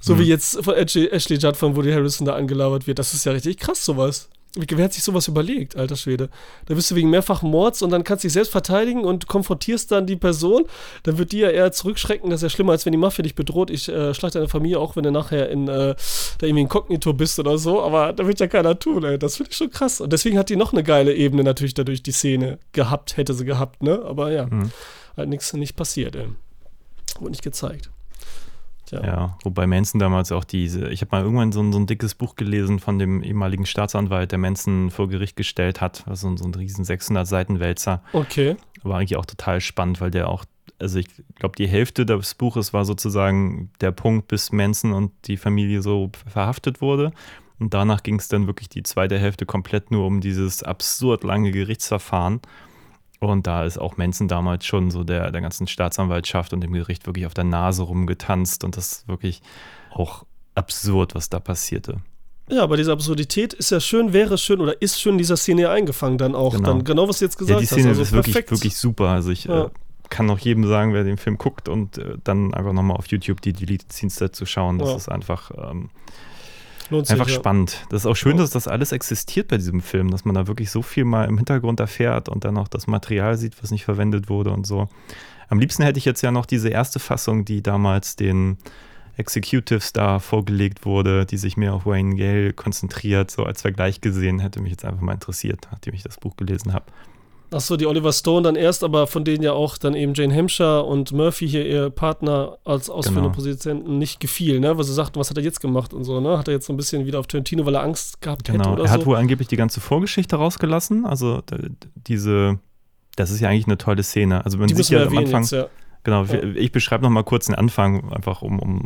So Hm. wie jetzt von Ashley, Ashley Judd von Woody Harrison da angelabert wird, das ist ja richtig krass, sowas. Wie- Wer hat sich sowas überlegt, alter Schwede? Da bist du wegen mehrfachen Mords und dann kannst du dich selbst verteidigen und konfrontierst dann die Person. Dann wird die ja eher zurückschrecken. Das ist ja schlimmer, als wenn die Mafia dich bedroht. Ich äh, schlag deine Familie auch, wenn du nachher in äh, da irgendwie inkognito bist oder so. Aber da wird ja keiner tun, ey. Das finde ich schon krass. Und deswegen hat die noch eine geile Ebene natürlich dadurch die Szene gehabt, hätte sie gehabt, ne? Aber ja, Mhm. halt nichts nicht passiert, ey. Wurde nicht gezeigt. Tja. Ja, wobei Manson damals auch diese, ich habe mal irgendwann so ein, so ein dickes Buch gelesen von dem ehemaligen Staatsanwalt, der Manson vor Gericht gestellt hat, also so ein riesen 600 Seiten Wälzer. Okay. War eigentlich auch total spannend, weil der auch, also ich glaube, die Hälfte des Buches war sozusagen der Punkt, bis Manson und die Familie so verhaftet wurde. Und danach ging es dann wirklich die zweite Hälfte komplett nur um dieses absurd lange Gerichtsverfahren. Und da ist auch Manson damals schon so der, der ganzen Staatsanwaltschaft und dem Gericht wirklich auf der Nase rumgetanzt. Und das ist wirklich auch absurd, was da passierte. Ja, aber diese Absurdität ist ja schön, wäre schön oder ist schön in dieser Szene ja eingefangen dann auch. Genau. Dann genau, was du jetzt Ja, gesagt die Szene hast. Also ist wirklich, wirklich super. Also ich Ja. äh, kann auch jedem sagen, wer den Film guckt und äh, dann einfach nochmal auf YouTube die Deleted Scenes dazu schauen. Das Ja. ist einfach, ähm, Lohnt sich, einfach ja. spannend. Das ist auch schön, Ja. dass das alles existiert bei diesem Film, dass man da wirklich so viel mal im Hintergrund erfährt und dann auch das Material sieht, was nicht verwendet wurde und so. Am liebsten hätte ich jetzt ja noch diese erste Fassung, die damals den Executives da vorgelegt wurde, die sich mehr auf Wayne Gale konzentriert, so als Vergleich gesehen, hätte mich jetzt einfach mal interessiert, nachdem ich das Buch gelesen habe. Achso, die Oliver Stone dann erst, aber von denen ja auch dann eben Jane Hampshire und Murphy hier ihr Partner als ausführende Genau. Produzenten nicht gefiel, ne? Weil sie sagten, was hat er jetzt gemacht und so, ne? Hat er jetzt so ein bisschen wieder auf Tarantino, weil er Angst gehabt hätte Genau, oder er hat so? wohl angeblich die ganze Vorgeschichte rausgelassen. Also diese, das ist ja eigentlich eine tolle Szene. Also man die sieht ja am Anfang, jetzt, ja. genau, Ja. ich beschreibe noch mal kurz den Anfang, einfach um, um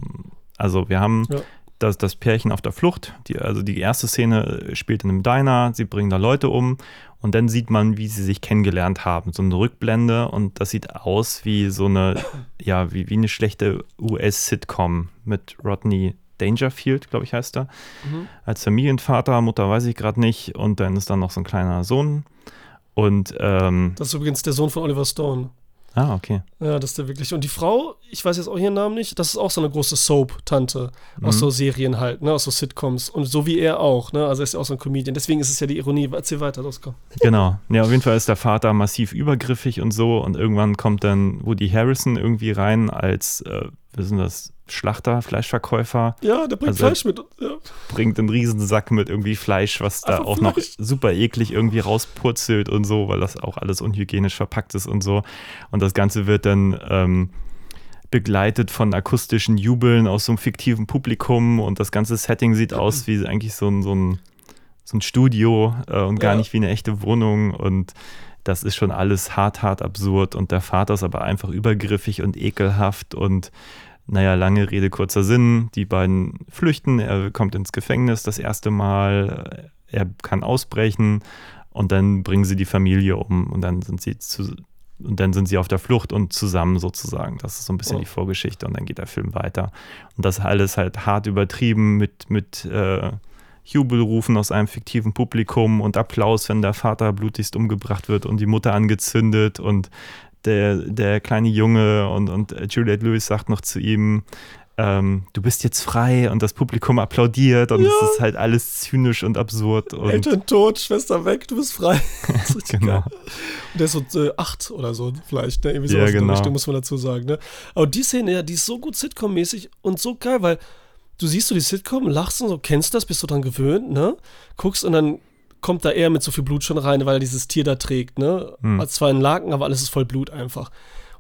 also wir haben Ja. Das, das Pärchen auf der Flucht. Die, also die erste Szene äh, spielt in einem Diner, sie bringen da Leute um und dann sieht man, wie sie sich kennengelernt haben. So eine Rückblende und das sieht aus wie so eine, ja, wie, wie eine schlechte US-Sitcom mit Rodney Dangerfield, glaube ich, heißt er. Mhm. Als Familienvater, Mutter weiß ich gerade nicht und dann ist da noch so ein kleiner Sohn. Und, ähm, Das ist übrigens der Sohn von Oliver Stone. Ah, okay. Ja, das ist der wirklich. Und die Frau, ich weiß jetzt auch ihren Namen nicht, das ist auch so eine große Soap-Tante Mhm. aus so Serien halt, ne, aus so Sitcoms. Und so wie er auch, ne, also er ist ja auch so ein Comedian. Deswegen ist es ja die Ironie. Erzähl weiter, los, komm. Genau. Ja, auf jeden Fall ist der Vater massiv übergriffig und so. Und irgendwann kommt dann Woody Harrison irgendwie rein als, äh, wir sind das, Schlachter, Fleischverkäufer, Ja, der bringt Also- Fleisch mit. Ja. bringt einen riesen Sack mit irgendwie Fleisch, was da Einfach auch noch Fleisch. super eklig irgendwie rauspurzelt und so, weil das auch alles unhygienisch verpackt ist und so. Und das Ganze wird dann ähm, begleitet von akustischen Jubeln aus so einem fiktiven Publikum und das ganze Setting sieht aus wie eigentlich so ein, so ein, so ein Studio äh, und gar Ja. nicht wie eine echte Wohnung und das ist schon alles hart, hart absurd und der Vater ist aber einfach übergriffig und ekelhaft und naja, lange Rede, kurzer Sinn. Die beiden flüchten, er kommt ins Gefängnis das erste Mal, er kann ausbrechen und dann bringen sie die Familie um und dann sind sie zu, und dann sind sie auf der Flucht und zusammen sozusagen. Das ist so ein bisschen Oh. die Vorgeschichte und dann geht der Film weiter. Und das alles halt hart übertrieben mit, mit äh, Jubelrufen aus einem fiktiven Publikum und Applaus, wenn der Vater blutigst umgebracht wird und die Mutter angezündet und der, der kleine Junge und, und Juliette Lewis sagt noch zu ihm, ähm, du bist jetzt frei und das Publikum applaudiert und es Ja. ist halt alles zynisch und absurd. Und Eltern tot, Schwester weg, du bist frei. Genau. Und der ist so äh, acht oder so, vielleicht, ne? Irgendwie Ja, sowas in der genau. Richtung, muss man dazu sagen, ne? Aber die Szene, ja, die ist so gut Sitcom-mäßig und so geil, weil du siehst so die Sitcom, lachst und so, kennst das, bist du dran gewöhnt, ne? Guckst und dann kommt da eher mit so viel Blut schon rein, weil er dieses Tier da trägt, ne? Hm. Hat zwar einen Laken, aber alles ist voll Blut einfach.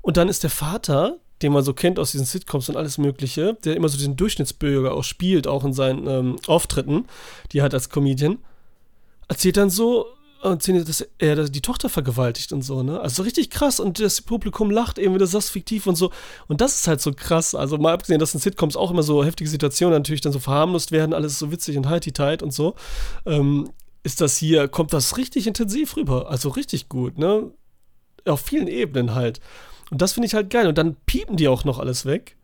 Und dann ist der Vater, den man so kennt aus diesen Sitcoms und alles Mögliche, der immer so diesen Durchschnittsbürger auch spielt, auch in seinen ähm, Auftritten, die er hat als Comedian, erzählt dann so, erzählt, dass er die Tochter vergewaltigt und so, ne? Also richtig krass und das Publikum lacht eben, wie du sagst, fiktiv und so. Und das ist halt so krass. Also mal abgesehen, dass in Sitcoms auch immer so heftige Situationen natürlich dann so verharmlost werden, alles so witzig und heiti tight und so, ähm, ist das hier, kommt das richtig intensiv rüber. Also richtig gut, ne? Auf vielen Ebenen halt. Und das finde ich halt geil. Und dann piepen die auch noch alles weg.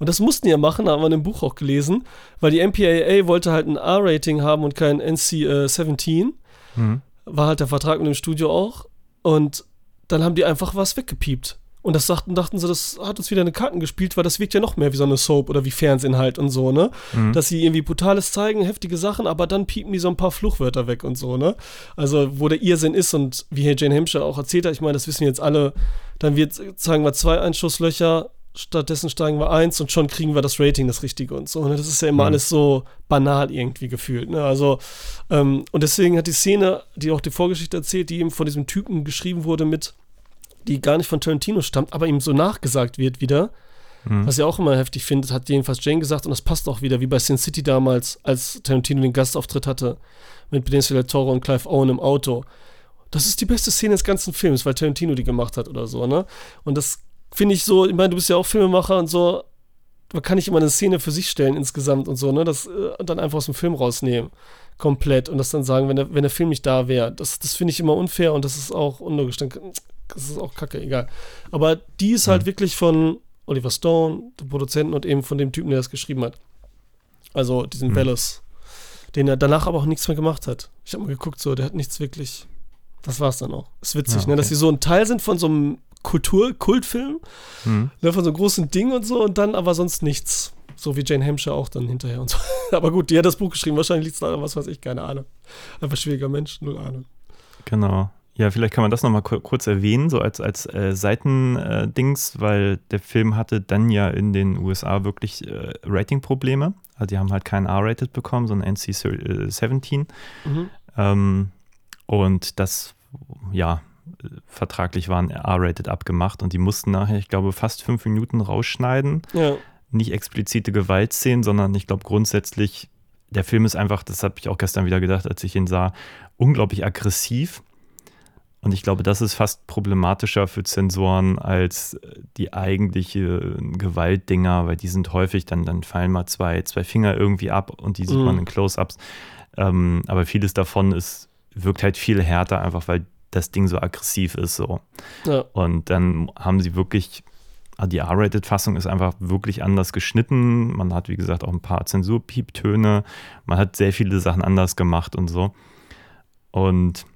Und das mussten die ja machen, haben wir in dem Buch auch gelesen, weil die MPAA wollte halt ein R-Rating haben und kein NC-17 Mhm. war halt der Vertrag mit dem Studio auch. Und dann haben die einfach was weggepiept. Und das sagten, dachten sie, das hat uns wieder eine Karten gespielt, weil das wirkt ja noch mehr wie so eine Soap oder wie Fernsehen halt und so, ne? Mhm. Dass sie irgendwie Brutales zeigen, heftige Sachen, aber dann piepen die so ein paar Fluchwörter weg und so, ne? Also, wo der Irrsinn ist und wie hier Jane Hampshire auch erzählt hat, ich meine, das wissen jetzt alle, dann wird, zeigen wir zwei Einschusslöcher, stattdessen steigen wir eins und schon kriegen wir das Rating, das Richtige und so. Ne? Das ist ja immer Mhm. alles so banal irgendwie gefühlt, ne? Also, ähm, und deswegen hat die Szene, die auch die Vorgeschichte erzählt, die eben von diesem Typen geschrieben wurde mit, die gar nicht von Tarantino stammt, aber ihm so nachgesagt wird wieder, Mhm. was ich auch immer heftig finde, hat jedenfalls Jane gesagt und das passt auch wieder, wie bei Sin City damals, als Tarantino den Gastauftritt hatte mit Benicio del Toro und Clive Owen im Auto. Das ist die beste Szene des ganzen Films, weil Tarantino die gemacht hat oder so, ne? Und das finde ich so, ich meine, du bist ja auch Filmemacher und so, man kann nicht immer eine Szene für sich stellen insgesamt und so, ne? Das äh, und dann einfach aus dem Film rausnehmen. Komplett und das dann sagen, wenn der, wenn der Film nicht da wäre. Das, das finde ich immer unfair und das ist auch unlogisch. Dann, das ist auch kacke, egal. Aber die ist halt wirklich von Oliver Stone, dem Produzenten und eben von dem Typen, der das geschrieben hat. Also diesen Mhm. Velos. Den er danach aber auch nichts mehr gemacht hat. Ich habe mal geguckt, so, der hat nichts wirklich. Das war's dann auch. Ist witzig, Ja, ne? Dass okay. sie so ein Teil sind von so einem Kultur-Kultfilm, Mhm. ne, von so einem großen Ding und so und dann aber sonst nichts. So wie Jane Hampshire auch dann hinterher und so. aber gut, die hat das Buch geschrieben, wahrscheinlich liegt es daran, was weiß ich, keine Ahnung. Einfach schwieriger Mensch, null Ahnung. Genau. Ja, vielleicht kann man das nochmal kurz erwähnen, so als, als äh, Seitendings, weil der Film hatte dann ja in den USA wirklich äh, Ratingprobleme. Also die haben halt keinen R-Rated bekommen, sondern NC-17. Mhm. Ähm, und das, ja, äh, vertraglich waren R-Rated abgemacht und die mussten nachher, ich glaube, fast fünf Minuten rausschneiden. Ja. Nicht explizite Gewaltszenen, sondern ich glaube grundsätzlich, der Film ist einfach, das habe ich auch gestern wieder gedacht, als ich ihn sah, unglaublich aggressiv. Und ich glaube, das ist fast problematischer für Zensoren als die eigentliche Gewaltdinger, weil die sind häufig, dann, dann fallen mal zwei, zwei Finger irgendwie ab und die sieht Mhm. man in Close-Ups. Ähm, aber vieles davon ist, wirkt halt viel härter, einfach weil das Ding so aggressiv ist. So. Ja. Und dann haben sie wirklich, ah, die R-Rated-Fassung ist einfach wirklich anders geschnitten. Man hat, wie gesagt, auch ein paar Zensurpieptöne. Man hat sehr viele Sachen anders gemacht und so. Und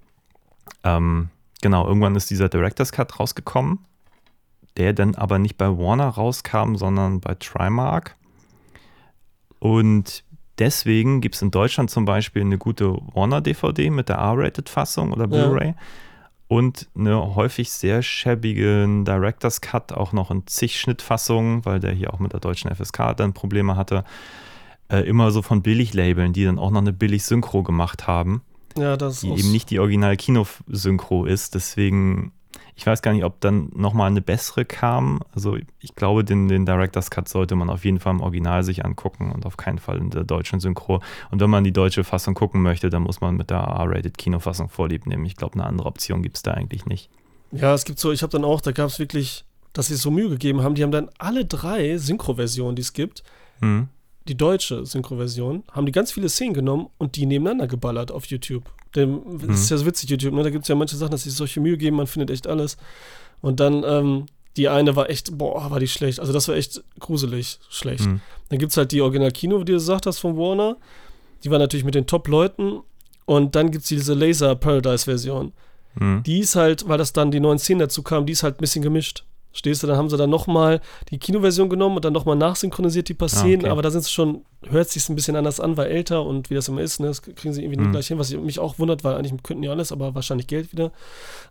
ähm, genau, irgendwann ist dieser Director's Cut rausgekommen, der dann aber nicht bei Warner rauskam, sondern bei Trimark. Und deswegen gibt es in Deutschland zum Beispiel eine gute Warner-DVD mit der R-Rated-Fassung oder Ja. Und eine häufig sehr schäbigen Director's Cut, auch noch in zig Schnittfassungen, weil der hier auch mit der deutschen FSK dann Probleme hatte. Äh, immer so von Billiglabeln, die dann auch noch eine Billig-Synchro gemacht haben Ja, das die eben nicht die Original-Kino-Synchro ist. Deswegen, ich weiß gar nicht, ob dann nochmal eine bessere kam. Also ich glaube, den, den Director's Cut sollte man auf jeden Fall im Original sich angucken und auf keinen Fall in der deutschen Synchro. Und wenn man die deutsche Fassung gucken möchte, dann muss man mit der R-Rated-Kinofassung vorlieb nehmen. Ich glaube, eine andere Option gibt es da eigentlich nicht. Ja, es gibt so, ich habe dann auch, da gab es wirklich, dass sie es so Mühe gegeben haben, die haben dann alle drei Synchro-Versionen, die es gibt, Hm. die deutsche Synchro-Version, haben die ganz viele Szenen genommen und die nebeneinander geballert auf YouTube. Dem, Das ist ja so witzig, YouTube, ne? Da gibt es ja manche Sachen, dass sie solche Mühe geben, man findet echt alles. Und dann, ähm, die eine war echt, boah, war die schlecht. Also das war echt gruselig schlecht. Hm. Dann gibt es halt die Original-Kino, wie du gesagt hast, von Warner. Die war natürlich mit den Top-Leuten. Und dann gibt es diese Laser Paradise-Version. Hm. Die ist halt, weil das dann die neuen Szenen dazu kamen, die ist halt ein bisschen gemischt. Stehst du, dann haben sie dann nochmal die Kinoversion genommen und dann nochmal nachsynchronisiert die paar Ah, Szenen, okay. aber da sind sie schon, hört sich ein bisschen anders an, weil älter und wie das immer ist, ne, das kriegen sie irgendwie Mhm. nicht gleich hin, was mich auch wundert, weil eigentlich könnten die alles, aber wahrscheinlich Geld wieder.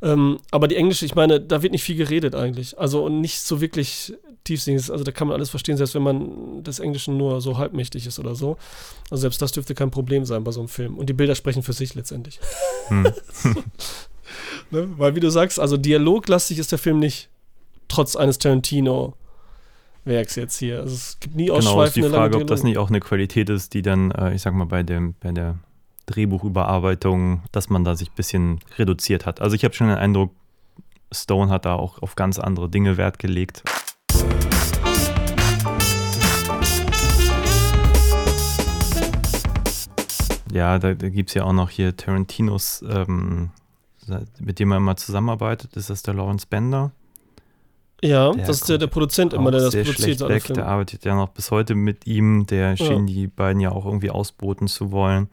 Ähm, aber die englische, ich meine, da wird nicht viel geredet eigentlich. Also und nicht so wirklich tiefsinnig. Also da kann man alles verstehen, selbst wenn man des Englischen nur so halbmächtig ist oder so. Also selbst das dürfte kein Problem sein bei so einem Film. Und die Bilder sprechen für sich letztendlich. Hm. Ne? Weil, wie du sagst, also dialoglastig ist der Film nicht, trotz eines Tarantino-Werks jetzt hier. Also es gibt nie Genau, ist die ausschweifende Frage, ob das nicht auch eine Qualität ist, die dann, äh, ich sag mal, bei, dem, bei der Drehbuchüberarbeitung, dass man da sich ein bisschen reduziert hat. Also ich habe schon den Eindruck, Stone hat da auch auf ganz andere Dinge Wert gelegt. Ja, da, da gibt es ja auch noch hier Tarantinos, ähm, mit dem er immer zusammenarbeitet. Ist das der Lawrence Bender? Ja, Der das ist der, der Produzent immer, der das sehr produziert. schlecht weg. Filme. Der arbeitet ja noch bis heute mit ihm. Der schien Ja. die beiden ja auch irgendwie ausboten zu wollen.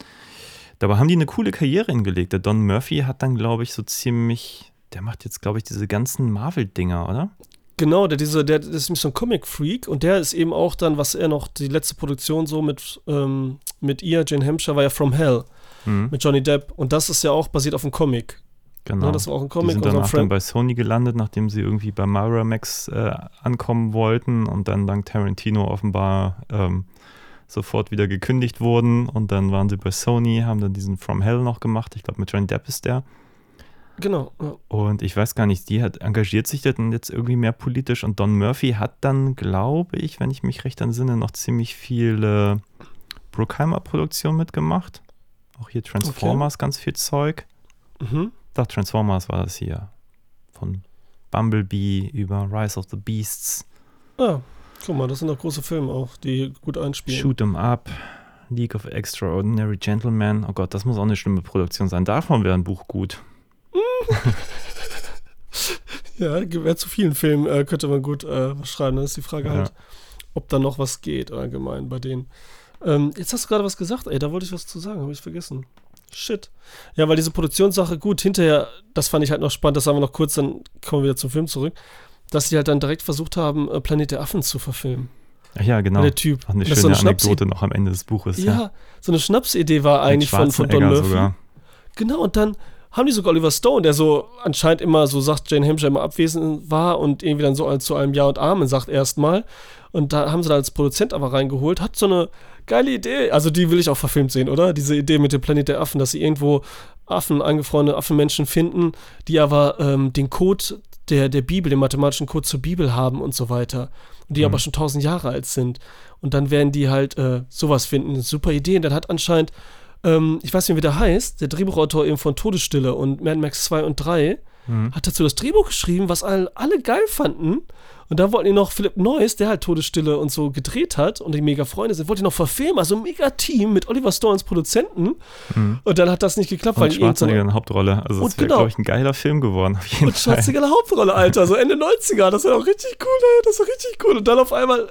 Dabei haben die eine coole Karriere hingelegt. Der Don Murphy hat dann, glaube ich, so ziemlich. Der macht jetzt, glaube ich, diese ganzen Marvel-Dinger, oder? Genau, der, diese, der, der ist nämlich so ein Comic-Freak und der ist eben auch dann, was er noch, die letzte Produktion so mit, ähm, mit ihr, Jane Hampshire, war ja From Hell Mhm, mit Johnny Depp und das ist ja auch basiert auf einem Comic. Genau. Ne, das war auch ein die Comic. sind und so ein danach dann bei Sony gelandet, nachdem sie irgendwie bei Miramax äh, ankommen wollten und dann dank Tarantino offenbar ähm, sofort wieder gekündigt wurden. Und dann waren sie bei Sony, haben dann diesen From Hell noch gemacht. Ich glaube, mit Johnny Depp ist der. Genau. Ja. Und ich weiß gar nicht, die hat engagiert sich dann jetzt irgendwie mehr politisch und Don Murphy hat dann, glaube ich, wenn ich mich recht entsinne, noch ziemlich viele Bruckheimer-Produktionen mitgemacht. Auch hier Transformers, ganz viel Zeug. Mhm. Doch, Transformers war das hier. Von Bumblebee über Rise of the Beasts, Ja, guck mal, das sind doch große Filme auch, die gut einspielen. Shoot 'em Up, League of Extraordinary Gentlemen. Oh Gott, das muss auch eine schlimme Produktion sein. Davon wäre ein Buch gut. Ja, wäre zu vielen Filmen, äh, könnte man gut äh, was schreiben. Dann ist die Frage Ja. halt, ob da noch was geht allgemein bei denen. Ähm, jetzt hast du gerade was gesagt, ey, da wollte ich was zu sagen, habe ich vergessen. Shit. Ja, weil diese Produktionssache, gut, hinterher, das fand ich halt noch spannend, das sagen wir noch kurz, dann kommen wir wieder zum Film zurück, dass sie halt dann direkt versucht haben, äh, Planet der Affen zu verfilmen. Ach ja, genau. Der Typ. Auch eine schöne so eine Schnapsidee. Anekdote noch am Ende des Buches. Ja, so eine Schnapsidee war eigentlich von, von Don Murphy. sogar. Genau, und dann haben die sogar Oliver Stone, der so anscheinend immer so sagt, Jane Hampshire immer abwesend war und irgendwie dann so zu einem Ja und Amen sagt erstmal. Und da haben sie da als Produzent aber reingeholt, hat so eine geile Idee. Also die will ich auch verfilmt sehen, oder? Diese Idee mit dem Planet der Affen, dass sie irgendwo Affen, angefrorene Affenmenschen finden, die aber ähm, den Code der, der Bibel, den mathematischen Code zur Bibel haben und so weiter. Und die Mhm. aber schon tausend Jahre alt sind. Und dann werden die halt äh, sowas finden. Super Idee. Und dann hat anscheinend ähm, ich weiß nicht, wie der heißt, der Drehbuchautor eben von Todesstille und Mad Max 2 und 3, Mhm. hat dazu das Drehbuch geschrieben, was alle, alle geil fanden. Und da wollten die noch Philipp Neuss, der halt Todesstille und so gedreht hat und die mega Freunde sind, wollten die noch verfilmen, also ein mega Team mit Oliver Stone als Produzenten. Mhm. Und dann hat das nicht geklappt, weil Und so Schwarzenegger in der Hauptrolle. Also das wäre, genau. glaube ich, ein geiler Film geworden. Auf jeden und. Schwarzenegger in der Hauptrolle, Alter, so Ende 90er, das wäre doch richtig cool, ey, das wäre richtig cool. Und dann auf einmal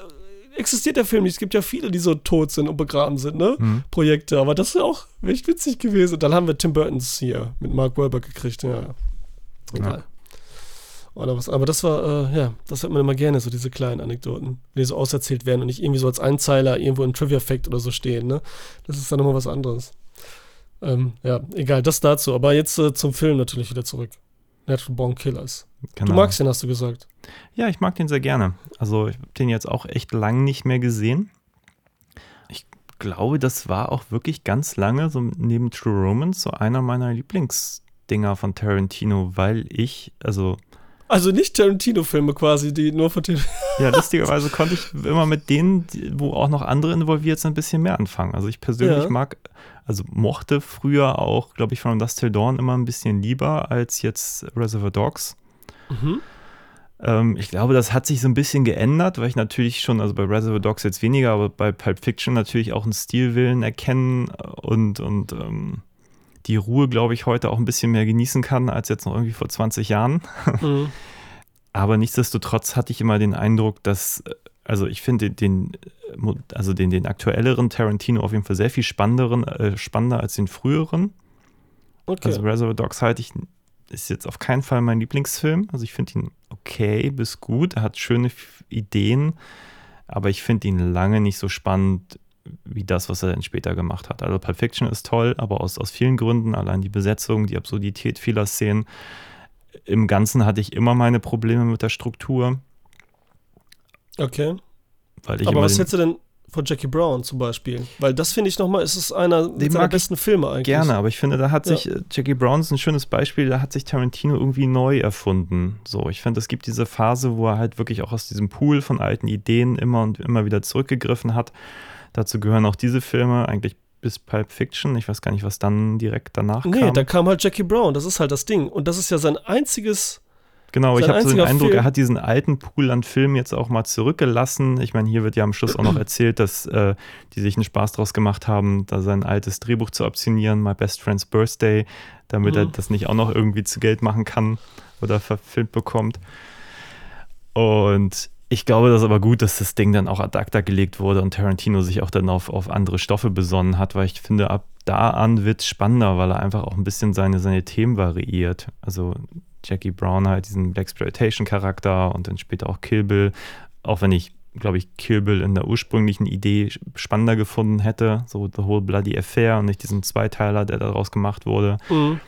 existiert der Film nicht. Es gibt ja viele, die so tot sind und begraben sind, ne? Mhm. Projekte, aber das wäre auch echt witzig gewesen. Und dann haben wir Tim Burtons hier mit Mark Wahlberg gekriegt, ja. Egal. Oder was, aber das war, äh, ja, das hört man immer gerne, so diese kleinen Anekdoten, die so auserzählt werden und nicht irgendwie so als Einzeiler irgendwo im Trivia-Fact oder so stehen, ne? Das ist dann nochmal was anderes. Ähm, ja, egal, das dazu. Aber jetzt äh, zum Film natürlich wieder zurück. Natural Born Killers. Genau. Du magst den, hast du gesagt. Ja, ich mag den sehr gerne. Also ich habe den jetzt auch echt lang nicht mehr gesehen. Ich glaube, das war auch wirklich ganz lange, so neben True Romance, so einer meiner Lieblingsdinger von Tarantino, weil ich, also Also nicht Tarantino-Filme quasi, die nur von Tarantino. ja, lustigerweise konnte ich immer mit denen, wo auch noch andere involviert sind, ein bisschen mehr anfangen. Also ich persönlich Ja. mag, also mochte früher auch, glaube ich, von Dust Till Dawn immer ein bisschen lieber als jetzt Reservoir Dogs. Mhm. Ähm, ich glaube, das hat sich so ein bisschen geändert, weil ich natürlich schon, also bei Reservoir Dogs jetzt weniger, aber bei Pulp Fiction natürlich auch einen Stilwillen erkennen und, und ähm, die Ruhe, glaube ich, heute auch ein bisschen mehr genießen kann als jetzt noch irgendwie vor 20 Jahren. Mhm. Aber nichtsdestotrotz hatte ich immer den Eindruck, dass, also ich finde den, also den, den aktuelleren Tarantino auf jeden Fall sehr viel spannenderen, äh, spannender als den früheren. Okay. Also Reservoir Dogs halte ich, ist jetzt auf keinen Fall mein Lieblingsfilm. Also ich finde ihn okay bis gut. Er hat schöne Ideen, aber ich finde ihn lange nicht so spannend wie das, was er dann später gemacht hat. Also Pulp Fiction ist toll, aber aus, aus vielen Gründen. Allein die Besetzung, die Absurdität vieler Szenen. Im Ganzen hatte ich immer meine Probleme mit der Struktur, okay. Aber was hättest du denn von Jackie Brown zum Beispiel? Weil das finde ich nochmal, ist es einer ich besten Filme eigentlich. Gerne, aber ich finde, da hat Ja. sich äh, Jackie Brown ist ein schönes Beispiel, da hat sich Tarantino irgendwie neu erfunden. So, ich finde, es gibt diese Phase, wo er halt wirklich auch aus diesem Pool von alten Ideen immer und immer wieder zurückgegriffen hat. Dazu gehören auch diese Filme, eigentlich bis Pulp Fiction. Ich weiß gar nicht, was dann direkt danach Nee, kam. da kam halt Jackie Brown, das ist halt das Ding. Und das ist ja sein einziges. Genau, ich Sein habe so den Eindruck, Film- er hat diesen alten Pool an Filmen jetzt auch mal zurückgelassen. Ich meine, hier wird ja am Schluss auch noch erzählt, dass äh, die sich einen Spaß draus gemacht haben, da sein altes Drehbuch zu optionieren, My Best Friend's Birthday, damit er Mhm. das nicht auch noch irgendwie zu Geld machen kann oder verfilmt bekommt. Und ich glaube, das ist aber gut, dass das Ding dann auch ad acta gelegt wurde und Tarantino sich auch dann auf, auf andere Stoffe besonnen hat, weil ich finde, ab da an wird es spannender, weil er einfach auch ein bisschen seine, seine Themen variiert. Also Jackie Brown halt diesen Blaxploitation-Charakter und dann später auch Kill Bill, auch wenn ich, glaube ich, Kill Bill in der ursprünglichen Idee spannender gefunden hätte, so The Whole Bloody Affair und nicht diesen Zweiteiler, der daraus gemacht wurde. Mhm.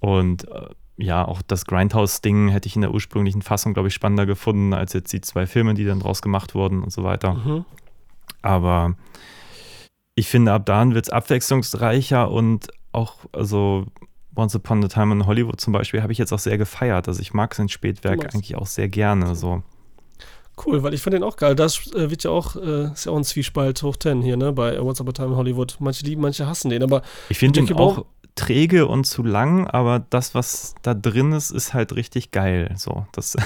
Und äh, ja, auch das Grindhouse-Ding hätte ich in der ursprünglichen Fassung, glaube ich, spannender gefunden, als jetzt die zwei Filme, die dann draus gemacht wurden und so weiter. Mhm. Aber ich finde, ab dann wird es abwechslungsreicher und auch, also Once Upon a Time in Hollywood zum Beispiel, habe ich jetzt auch sehr gefeiert. Also ich mag sein Spätwerk eigentlich auch sehr gerne. So. Cool, weil ich fand den auch geil. Das äh, wird ja auch, äh, ist ja auch ein Zwiespalt hoch 10 hier, ne, bei What's Up a Time in Hollywood. Manche lieben, manche hassen den, aber Ich finde Brown- auch träge und zu lang, aber das, was da drin ist, ist halt richtig geil. So, das,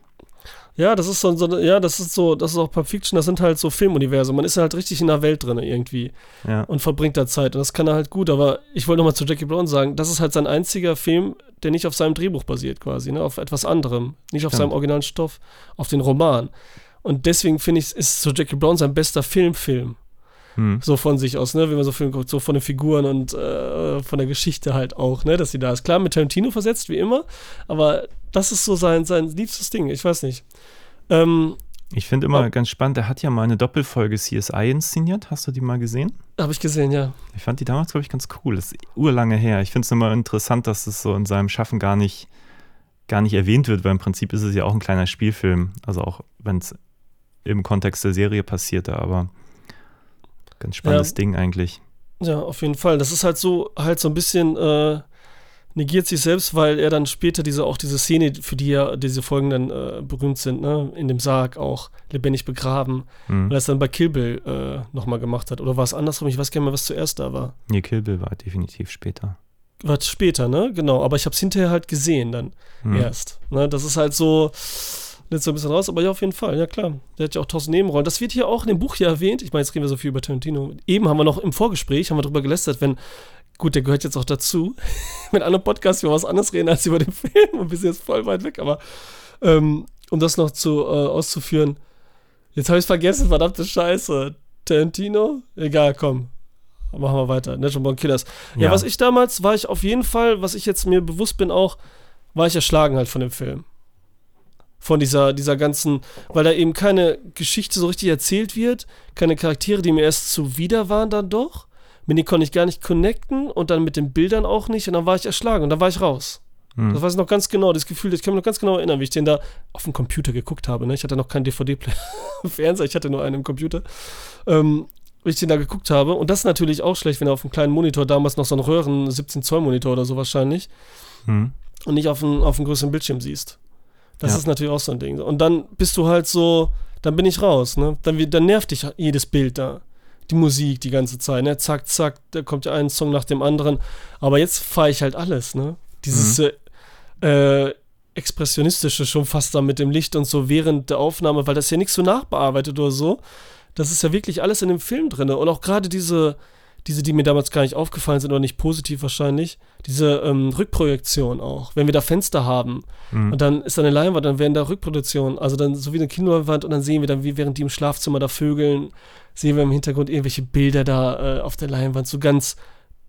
ja, das ist so, so ja, das ist so, das ist auch Pulp Fiction, das sind halt so Filmuniversen. Man ist halt richtig in der Welt drin irgendwie ja. und verbringt da Zeit und das kann er halt gut, aber ich wollte nochmal zu Jackie Brown sagen, das ist halt sein einziger Film, der nicht auf seinem Drehbuch basiert quasi, ne, auf etwas anderem, nicht auf Stimmt. seinem originalen Stoff, auf den Roman. Und deswegen finde ich, ist so Jackie Brown sein bester Filmfilm. Hm. so von sich aus, ne, wenn man so Film guckt, so von den Figuren und äh, von der Geschichte halt auch, ne, dass sie da ist. Klar, mit Tarantino versetzt, wie immer, aber das ist so sein, sein liebstes Ding, ich weiß nicht. Ähm, Ich finde immer Oh. ganz spannend, er hat ja mal eine Doppelfolge CSI inszeniert. Hast du die mal gesehen? habe ich gesehen, ja. Ich fand die damals, glaube ich, ganz cool. Das ist urlange her. Ich finde es immer interessant, dass es so in seinem Schaffen gar nicht, gar nicht erwähnt wird, weil im Prinzip ist es ja auch ein kleiner Spielfilm. Also auch wenn es im Kontext der Serie passierte, aber ganz spannendes Ja. Ding eigentlich. Ja, auf jeden Fall. Das ist halt so, halt so ein bisschen, äh, negiert sich selbst, weil er dann später diese, auch diese Szene, für die ja diese Folgen dann äh, berühmt sind, ne, in dem Sarg auch lebendig begraben, Hm. weil er es dann bei Kill Bill äh, nochmal gemacht hat. Oder war es andersrum? Ich weiß gar nicht mehr, was zuerst da war. Nee, Kill Bill war definitiv später. War später, ne? Genau. Aber ich habe es hinterher halt gesehen dann. Hm. erst. Ne, das ist halt so, jetzt so ein bisschen raus, aber ja, auf jeden Fall, ja klar. Der hat ja auch tausend Nebenrollen. Das wird hier auch in dem Buch hier erwähnt. Ich meine, jetzt reden wir so viel über Tarantino. Eben haben wir noch im Vorgespräch, haben wir drüber gelästert, wenn, gut, der gehört jetzt auch dazu, mit anderen Podcasts über was anderes reden als über den Film und wir sind jetzt voll weit weg, aber ähm, um das noch zu, äh, auszuführen, jetzt habe ich es vergessen, verdammte Scheiße. Tarantino? Egal, komm. Machen wir weiter. Natural Born Killers. Ja, Ja. was ich damals, war ich auf jeden Fall, was ich jetzt mir bewusst bin auch, war ich erschlagen halt von dem Film. Von dieser, dieser ganzen, weil da eben keine Geschichte so richtig erzählt wird, keine Charaktere, die mir erst zuwider waren dann doch. Mit denen konnte ich gar nicht connecten und dann mit den Bildern auch nicht und dann war ich erschlagen und dann war ich raus. Hm. Das weiß ich noch ganz genau, das Gefühl, das kann ich mir noch ganz genau erinnern, wie ich den da auf dem Computer geguckt habe. Ne? Ich hatte noch keinen DVD-Player Fernseher, ich hatte nur einen im Computer. Ähm, wie ich den da geguckt habe. Und das ist natürlich auch schlecht, wenn er auf einem kleinen Monitor, damals noch so einen Röhren 17-Zoll-Monitor oder so wahrscheinlich, Hm. und nicht auf einem, auf einem größeren Bildschirm siehst. Das Ja. ist natürlich auch so ein Ding. Und dann bist du halt so, dann bin ich raus, ne? Dann, dann nervt dich jedes Bild da. Die Musik die ganze Zeit, ne? Zack, zack, da kommt ja ein Song nach dem anderen. Aber jetzt fahre ich halt alles, ne? Dieses äh, äh, expressionistische schon fast da mit dem Licht und so während der Aufnahme, weil das ja nichts so nachbearbeitet oder so. Das ist ja wirklich alles in dem Film drin. Und auch gerade diese, diese, die mir damals gar nicht aufgefallen sind oder nicht positiv wahrscheinlich, diese ähm, Rückprojektion auch. Wenn wir da Fenster haben Mhm. und dann ist da eine Leinwand, dann werden da Rückprojektionen, also dann so wie eine Kinoleinwand und dann sehen wir dann, wie während die im Schlafzimmer da vögeln, sehen wir im Hintergrund irgendwelche Bilder da äh, auf der Leinwand, so ganz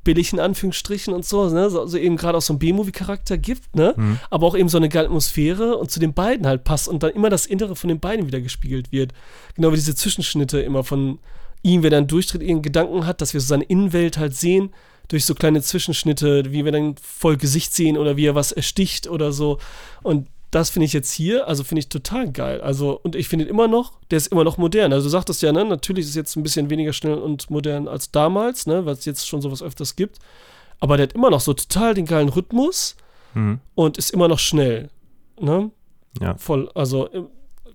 billig in Anführungsstrichen und so, ne? so, so eben gerade auch so einen B-Movie-Charakter gibt, ne? Mhm. aber auch eben so eine geile Atmosphäre und zu den beiden halt passt und dann immer das Innere von den beiden wieder gespiegelt wird. Genau wie diese Zwischenschnitte immer von ihm, wer dann durchtritt, ihren Gedanken hat, dass wir so seine Innenwelt halt sehen, durch so kleine Zwischenschnitte, wie wir dann voll Gesicht sehen oder wie er was ersticht oder so. Und das finde ich jetzt hier, also finde ich total geil. Also, und ich finde ihn immer noch, der ist immer noch modern. Also du sagtest ja, ne, natürlich ist jetzt ein bisschen weniger schnell und modern als damals, ne, weil es jetzt schon sowas öfters gibt. Aber der hat immer noch so total den geilen Rhythmus Mhm. und ist immer noch schnell. Ne? Ja. Voll, also im-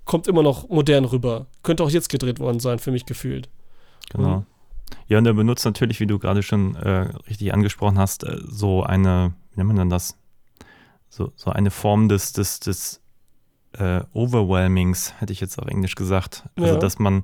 kommt immer noch modern rüber. Könnte auch jetzt gedreht worden sein, für mich gefühlt. Genau. Ja, und er benutzt natürlich, wie du gerade schon äh, richtig angesprochen hast, äh, so eine, wie nennt man denn das? So, so eine Form des, des, des äh, Overwhelmings, hätte ich jetzt auf Englisch gesagt. Also, Ja. dass man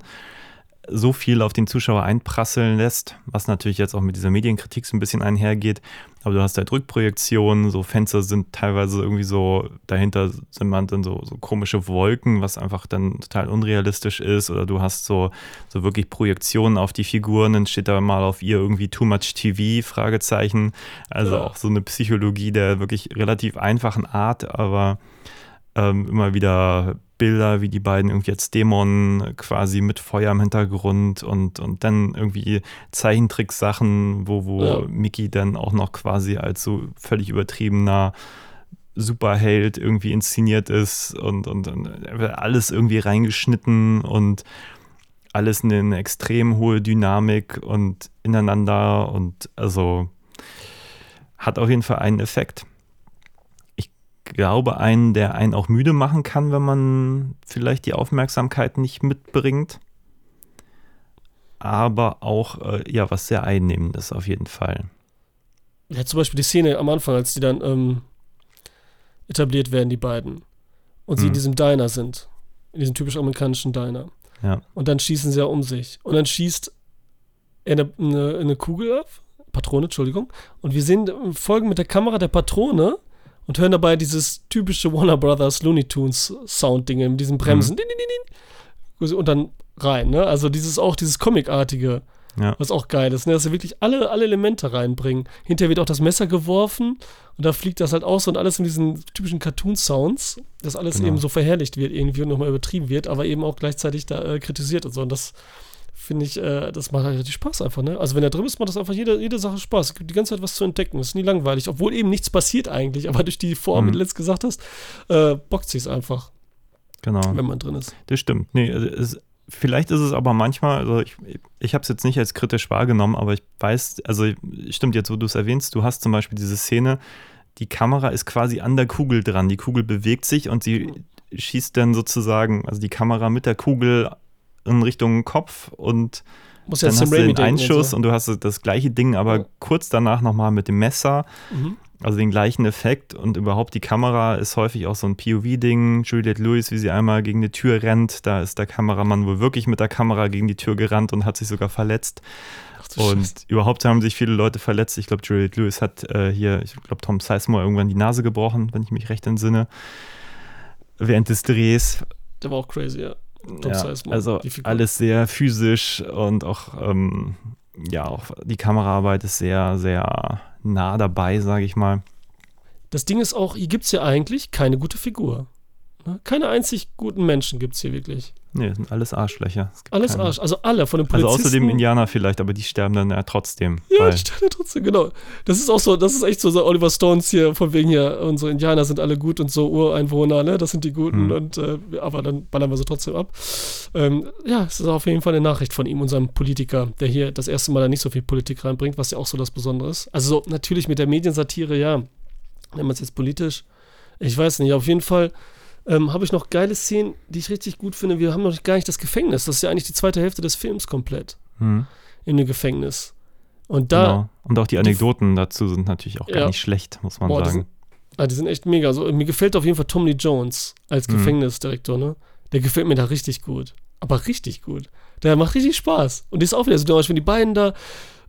so viel auf den Zuschauer einprasseln lässt, was natürlich jetzt auch mit dieser Medienkritik so ein bisschen einhergeht. Aber du hast halt Rückprojektionen, so Fenster sind teilweise irgendwie so, dahinter sind man dann so, so komische Wolken, was einfach dann total unrealistisch ist. Oder du hast so, so wirklich Projektionen auf die Figuren, dann steht da mal auf ihr irgendwie Too Much TV, Fragezeichen. Also Ja. auch so eine Psychologie der wirklich relativ einfachen Art, aber ähm, immer wieder Bilder, wie die beiden irgendwie als Dämon quasi mit Feuer im Hintergrund und, und dann irgendwie Zeichentricksachen, wo, wo Ja. Mickey dann auch noch quasi als so völlig übertriebener Superheld irgendwie inszeniert ist und, und, und alles irgendwie reingeschnitten und alles eine, eine extrem hohe Dynamik und ineinander und also hat auf jeden Fall einen Effekt. Ich glaube, einen, der einen auch müde machen kann, wenn man vielleicht die Aufmerksamkeit nicht mitbringt. Aber auch, äh, ja, was sehr einnehmendes auf jeden Fall. Ja, zum Beispiel die Szene am Anfang, als die dann ähm, etabliert werden, die beiden. Und sie in Mhm. diesem Diner sind. In diesem typisch amerikanischen Diner. Ja. Und dann schießen sie ja um sich. Und dann schießt er eine, eine, eine Kugel ab. Patrone, Entschuldigung. Und wir sehen im Folgen mit der Kamera der Patrone und hören dabei dieses typische Warner Brothers Looney Tunes Sound-Ding mit diesen Bremsen. Din. Und dann rein, ne? Also dieses auch, dieses Comicartige. Ja. Was auch geil ist, ne? dass sie wirklich alle, alle Elemente reinbringen. Hinterher wird auch das Messer geworfen und da fliegt das halt aus und alles in diesen typischen Cartoon-Sounds, dass alles Genau. eben so verherrlicht wird irgendwie und nochmal übertrieben wird, aber eben auch gleichzeitig da äh, kritisiert und so. Und das finde ich, äh, das macht halt richtig Spaß einfach, ne? Also wenn er drin ist, macht das einfach jede, jede Sache Spaß. Es gibt die ganze Zeit was zu entdecken. Es ist nie langweilig, obwohl eben nichts passiert eigentlich, aber durch die Form, Mhm. wie du letzt gesagt hast, äh, bockt sich einfach, Genau. wenn man drin ist. Das stimmt. Nee, also es, vielleicht ist es aber manchmal, also ich, ich habe es jetzt nicht als kritisch wahrgenommen, aber ich weiß, also stimmt jetzt, wo du es erwähnst, du hast zum Beispiel diese Szene, die Kamera ist quasi an der Kugel dran, die Kugel bewegt sich und sie schießt dann sozusagen, also die Kamera mit der Kugel in Richtung Kopf und Muss dann hast du den Einschuss so. und du hast das gleiche Ding, aber Ja. kurz danach nochmal mit dem Messer, Mhm. also den gleichen Effekt und überhaupt die Kamera ist häufig auch so ein POV-Ding. Juliette Lewis, wie sie einmal gegen die Tür rennt, da ist der Kameramann wohl wirklich mit der Kamera gegen die Tür gerannt und hat sich sogar verletzt. Du Scheiße. Und überhaupt haben sich viele Leute verletzt. Ich glaube, Juliette Lewis hat äh, hier, ich glaube, Tom Sizemore irgendwann die Nase gebrochen, wenn ich mich recht entsinne. Während des Drehs. Der war auch crazy, ja. Ja, also alles sehr physisch und auch, ähm, ja, auch die Kameraarbeit ist sehr, sehr nah dabei, sage ich mal. das Ding ist auch, hier gibt es ja eigentlich keine gute Figur. Ne? Keine einzig guten Menschen gibt es hier wirklich. Nee, das sind alles Arschlöcher. Alles keine- Arsch, also alle von den Also Polizisten. außer dem Indianer vielleicht, aber die sterben dann ja trotzdem. Ja, die stellen trotzdem, genau. Das ist auch so, das ist echt so, so Oliver Stones hier, von wegen hier, unsere Indianer sind alle gut und so Ureinwohner, ne, das sind die Guten Hm. und, äh, aber dann ballern wir sie trotzdem ab. Ähm, ja, es ist auf jeden Fall eine Nachricht von ihm, unserem Politiker, der hier das erste Mal da nicht so viel Politik reinbringt, was ja auch so das Besondere ist. Also so, natürlich mit der Mediensatire, ja, nennen wir es jetzt politisch, ich weiß nicht, auf jeden Fall ähm, habe ich noch geile Szenen, die ich richtig gut finde. Wir haben noch gar nicht das Gefängnis, das ist ja eigentlich die zweite Hälfte des Films komplett, hm, in dem Gefängnis. Und da, genau. Und auch die Anekdoten dazu sind natürlich auch gar Ja. nicht schlecht, muss man Boah, die sagen. Ah, die sind echt mega. Also, mir gefällt auf jeden Fall Tom Lee Jones als Mhm. Gefängnisdirektor, ne? Der gefällt mir da richtig gut. Aber richtig gut. Der macht richtig Spaß. Und die ist auch wieder so, zum Beispiel die beiden da,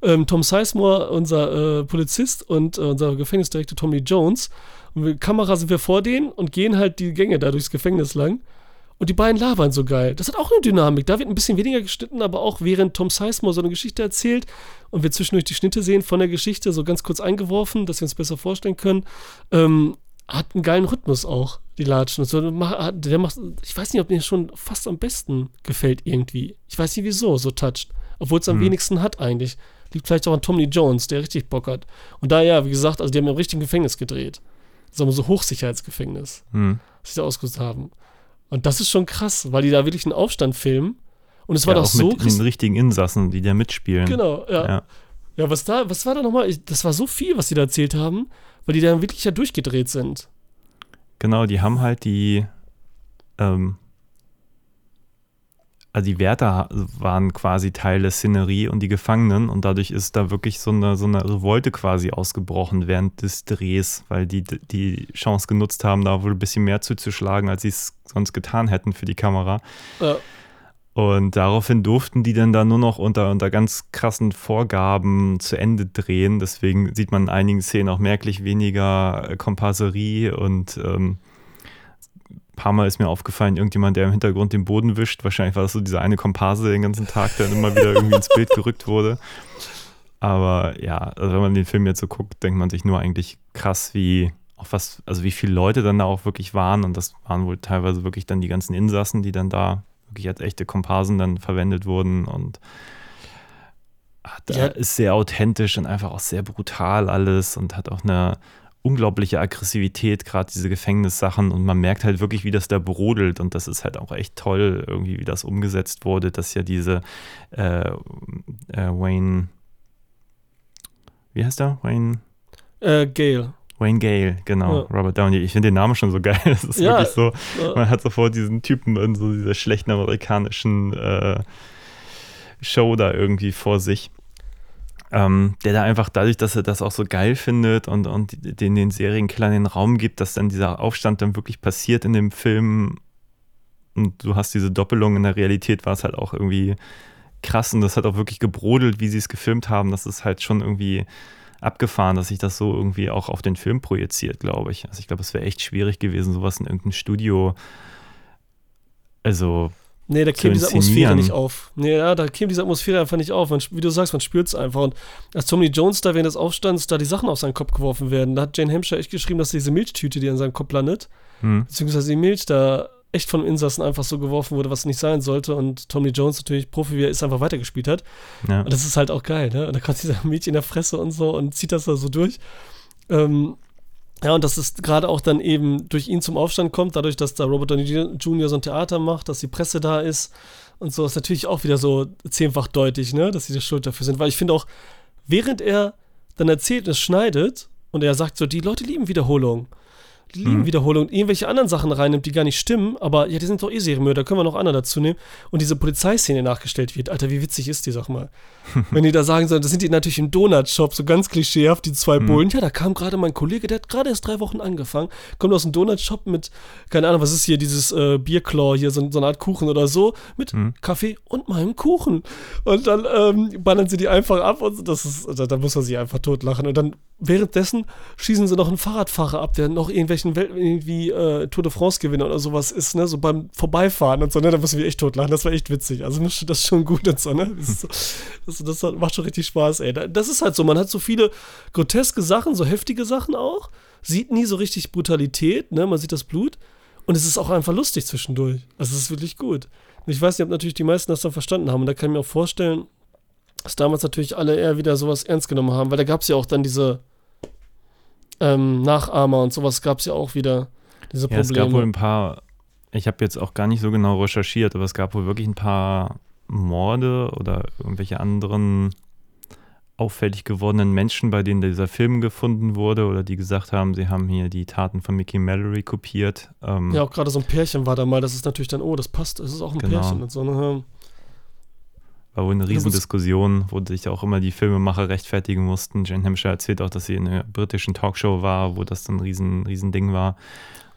ähm, Tom Sizemore, unser äh, Polizist und äh, unser Gefängnisdirektor Tom Lee Jones. Und mit Kamera sind wir vor denen und gehen halt die Gänge da durchs Gefängnis lang. Und die beiden labern so geil. Das hat auch eine Dynamik. Da wird ein bisschen weniger geschnitten, aber auch während Tom Sizemore so eine Geschichte erzählt und wir zwischendurch die Schnitte sehen von der Geschichte, so ganz kurz eingeworfen, dass wir uns besser vorstellen können, ähm, hat einen geilen Rhythmus auch, die Latschen. Und so, der macht, ich weiß nicht, ob mir schon fast am besten gefällt irgendwie. Ich weiß nicht wieso, so touched. Obwohl es am wenigsten hat eigentlich. Liegt vielleicht auch an Tom Lee Jones, der richtig Bock hat. Und da ja, wie gesagt, also die haben im richtigen Gefängnis gedreht. Sagen wir so Hochsicherheitsgefängnis Hm. was sie da ausgerüstet haben. Und das ist schon krass, weil die da wirklich einen Aufstand filmen. Und es war ja, doch auch so mit krass. den richtigen Insassen, die da mitspielen. Genau, ja. ja. Ja. was da, was war da nochmal? Ich- Das war so viel, was die da erzählt haben, weil die da wirklich ja durchgedreht sind. Genau, die haben halt die, ähm, also die Wärter waren quasi Teil der Szenerie und die Gefangenen und dadurch ist da wirklich so eine, so eine Revolte quasi ausgebrochen während des Drehs, weil die die Chance genutzt haben, da wohl ein bisschen mehr zuzuschlagen, als sie es sonst getan hätten für die Kamera. Ja. Und daraufhin durften die dann da nur noch unter, unter ganz krassen Vorgaben zu Ende drehen. Deswegen sieht man in einigen Szenen auch merklich weniger äh, Komparserie und ähm, ein paar Mal ist mir aufgefallen, irgendjemand, der im Hintergrund den Boden wischt. Wahrscheinlich war das so dieser eine Komparse den ganzen Tag, der dann immer wieder irgendwie ins Bild gerückt wurde. Aber ja, also wenn man den Film jetzt so guckt, denkt man sich nur eigentlich krass, wie auch was, also wie viele Leute dann da auch wirklich waren. Und das waren wohl teilweise wirklich dann die ganzen Insassen, die dann da wirklich als echte Komparsen dann verwendet wurden. Und ah, da Ja. ist sehr authentisch und einfach auch sehr brutal alles und hat auch eine unglaubliche Aggressivität, gerade diese Gefängnissachen. Und man merkt halt wirklich, wie das da brodelt. Und das ist halt auch echt toll, irgendwie, wie das umgesetzt wurde, dass ja diese äh, äh, Wayne, wie heißt der? Wayne, Äh, Gail. Wayne Gale, genau, Ja. Robert Downey. Ich finde den Namen schon so geil. Das ist Ja. wirklich so, Ja. man hat sofort diesen Typen in so dieser schlechten amerikanischen äh, Show da irgendwie vor sich. Ähm, der da einfach dadurch, dass er das auch so geil findet und, und den, den Serienkillern den Raum gibt, dass dann dieser Aufstand dann wirklich passiert in dem Film und du hast diese Doppelung in der Realität, war es halt auch irgendwie krass und das hat auch wirklich gebrodelt, wie sie es gefilmt haben. Das ist halt schon irgendwie abgefahren, dass sich das so irgendwie auch auf den Film projiziert, glaube ich. Also ich glaube, es wäre echt schwierig gewesen, sowas in irgendeinem Studio. Also, Nee, da käme diese Atmosphäre nicht auf. Nee, ja, da käme diese Atmosphäre einfach nicht auf. Man, wie du sagst, man spürt es einfach. Und als Tommy Jones da während des Aufstands da die Sachen auf seinen Kopf geworfen werden, da hat Jane Hampshire echt geschrieben, dass diese Milchtüte, die an seinem Kopf landet, hm, beziehungsweise die Milch da echt von Insassen einfach so geworfen wurde, was nicht sein sollte. Und Tommy Jones natürlich Profi, wie er ist, einfach weitergespielt hat. ja. Und das ist halt auch geil, ne? Und da kommt dieser Mädchen in der Fresse und so und zieht das da so durch. Ähm, ja, und dass es gerade auch dann eben durch ihn zum Aufstand kommt, dadurch, dass da Robert Downey Jr. so ein Theater macht, dass die Presse da ist und so, ist natürlich auch wieder so zehnfach deutlich, ne? Dass sie die Schuld dafür sind. Weil ich finde auch, während er dann erzählt es schneidet und er sagt so, die Leute lieben Wiederholung. Die lieben Mhm. Wiederholung, irgendwelche anderen Sachen reinnimmt, die gar nicht stimmen, aber ja, die sind doch eh Serienmörder, können wir noch andere dazu nehmen. Und diese Polizeiszene nachgestellt wird. Alter, wie witzig ist die, sag mal. Wenn die da sagen sollen, das sind die natürlich im Donut-Shop, so ganz klischeehaft, die zwei Mhm. Bullen. Ja, da kam gerade mein Kollege, der hat gerade erst drei Wochen angefangen, kommt aus dem Donut-Shop mit, keine Ahnung, was ist hier, dieses äh, Bierklaw hier, so, so eine Art Kuchen oder so, mit Mhm. Kaffee und meinem Kuchen. Und dann ähm, ballern sie die einfach ab und das ist, da, da muss man sich einfach totlachen. Und dann währenddessen schießen sie noch einen Fahrradfahrer ab, der noch irgendwelchen Welt irgendwie äh, Tour de France Gewinner oder sowas ist, ne, so beim Vorbeifahren und so, ne, da müssen wir echt totlachen. Das war echt witzig. Also das ist schon gut und so, ne. Das, das, das macht schon richtig Spaß, ey. Da- Das ist halt so, man hat so viele groteske Sachen, so heftige Sachen auch. sieht nie so richtig Brutalität, ne? Man sieht das Blut. Und es ist auch einfach lustig zwischendurch. Also es ist wirklich gut. Ich weiß nicht, ob natürlich die meisten das dann verstanden haben. Und da kann ich mir auch vorstellen, dass damals natürlich alle eher wieder sowas ernst genommen haben, weil da gab es ja auch dann diese ähm, Nachahmer und sowas gab es ja auch wieder. Diese Ja, Probleme. es gab wohl ein paar, ich habe jetzt auch gar nicht so genau recherchiert, aber es gab wohl wirklich ein paar Morde oder irgendwelche anderen auffällig gewordenen Menschen, bei denen dieser Film gefunden wurde oder die gesagt haben, sie haben hier die Taten von Mickey Mallory kopiert. Ähm, ja, auch gerade so ein Pärchen war da mal, das ist natürlich dann, oh, das passt, es ist auch ein Genau. Pärchen und so. Ne? War wohl eine Riesendiskussion, wo sich auch immer die Filmemacher rechtfertigen mussten. Jane Hampshire erzählt auch, dass sie in einer britischen Talkshow war, wo das dann ein riesen, riesen Ding war.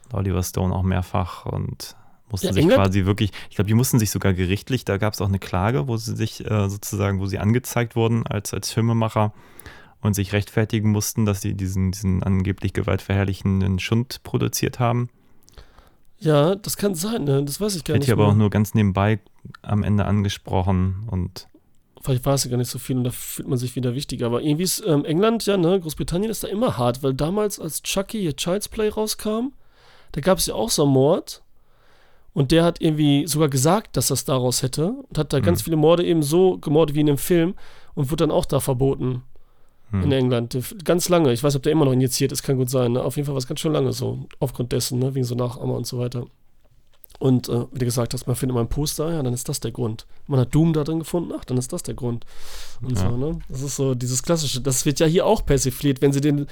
Und Oliver Stone auch mehrfach und mussten Ja, sich England- quasi wirklich, ich glaube, die mussten sich sogar gerichtlich, da gab es auch eine Klage, wo sie sich äh, sozusagen, wo sie angezeigt wurden als, als Filmemacher und sich rechtfertigen mussten, dass sie diesen, diesen angeblich gewaltverherrlichenden Schund produziert haben. Ja, das kann sein, ne? das weiß ich gar Hätte nicht. ich aber mehr. auch nur ganz nebenbei am Ende angesprochen und Vielleicht weiß ich gar nicht so viel und da fühlt man sich wieder wichtiger. Aber irgendwie ist ähm, England, ja, ne, Großbritannien ist da immer hart, weil damals, als Chucky hier Child's Play rauskam, da gab es ja auch so einen Mord. Und der hat irgendwie sogar gesagt, dass das daraus hätte. Und hat da ganz viele Morde eben so gemordet wie in dem Film und wird dann auch da verboten hm. in England. Ganz lange. Ich weiß ob der immer noch injiziert ist, kann gut sein. Ne? Auf jeden Fall war es ganz schön lange so, aufgrund dessen, ne? wegen so Nachahmer und so weiter. Und äh, wie du gesagt hast, man findet mal ein Poster, ja, dann ist das der Grund. Man hat Doom da drin gefunden, ach, dann ist das der Grund. Und Ja. so, ne? Das ist so dieses klassische, das wird ja hier auch persifliert, wenn sie den,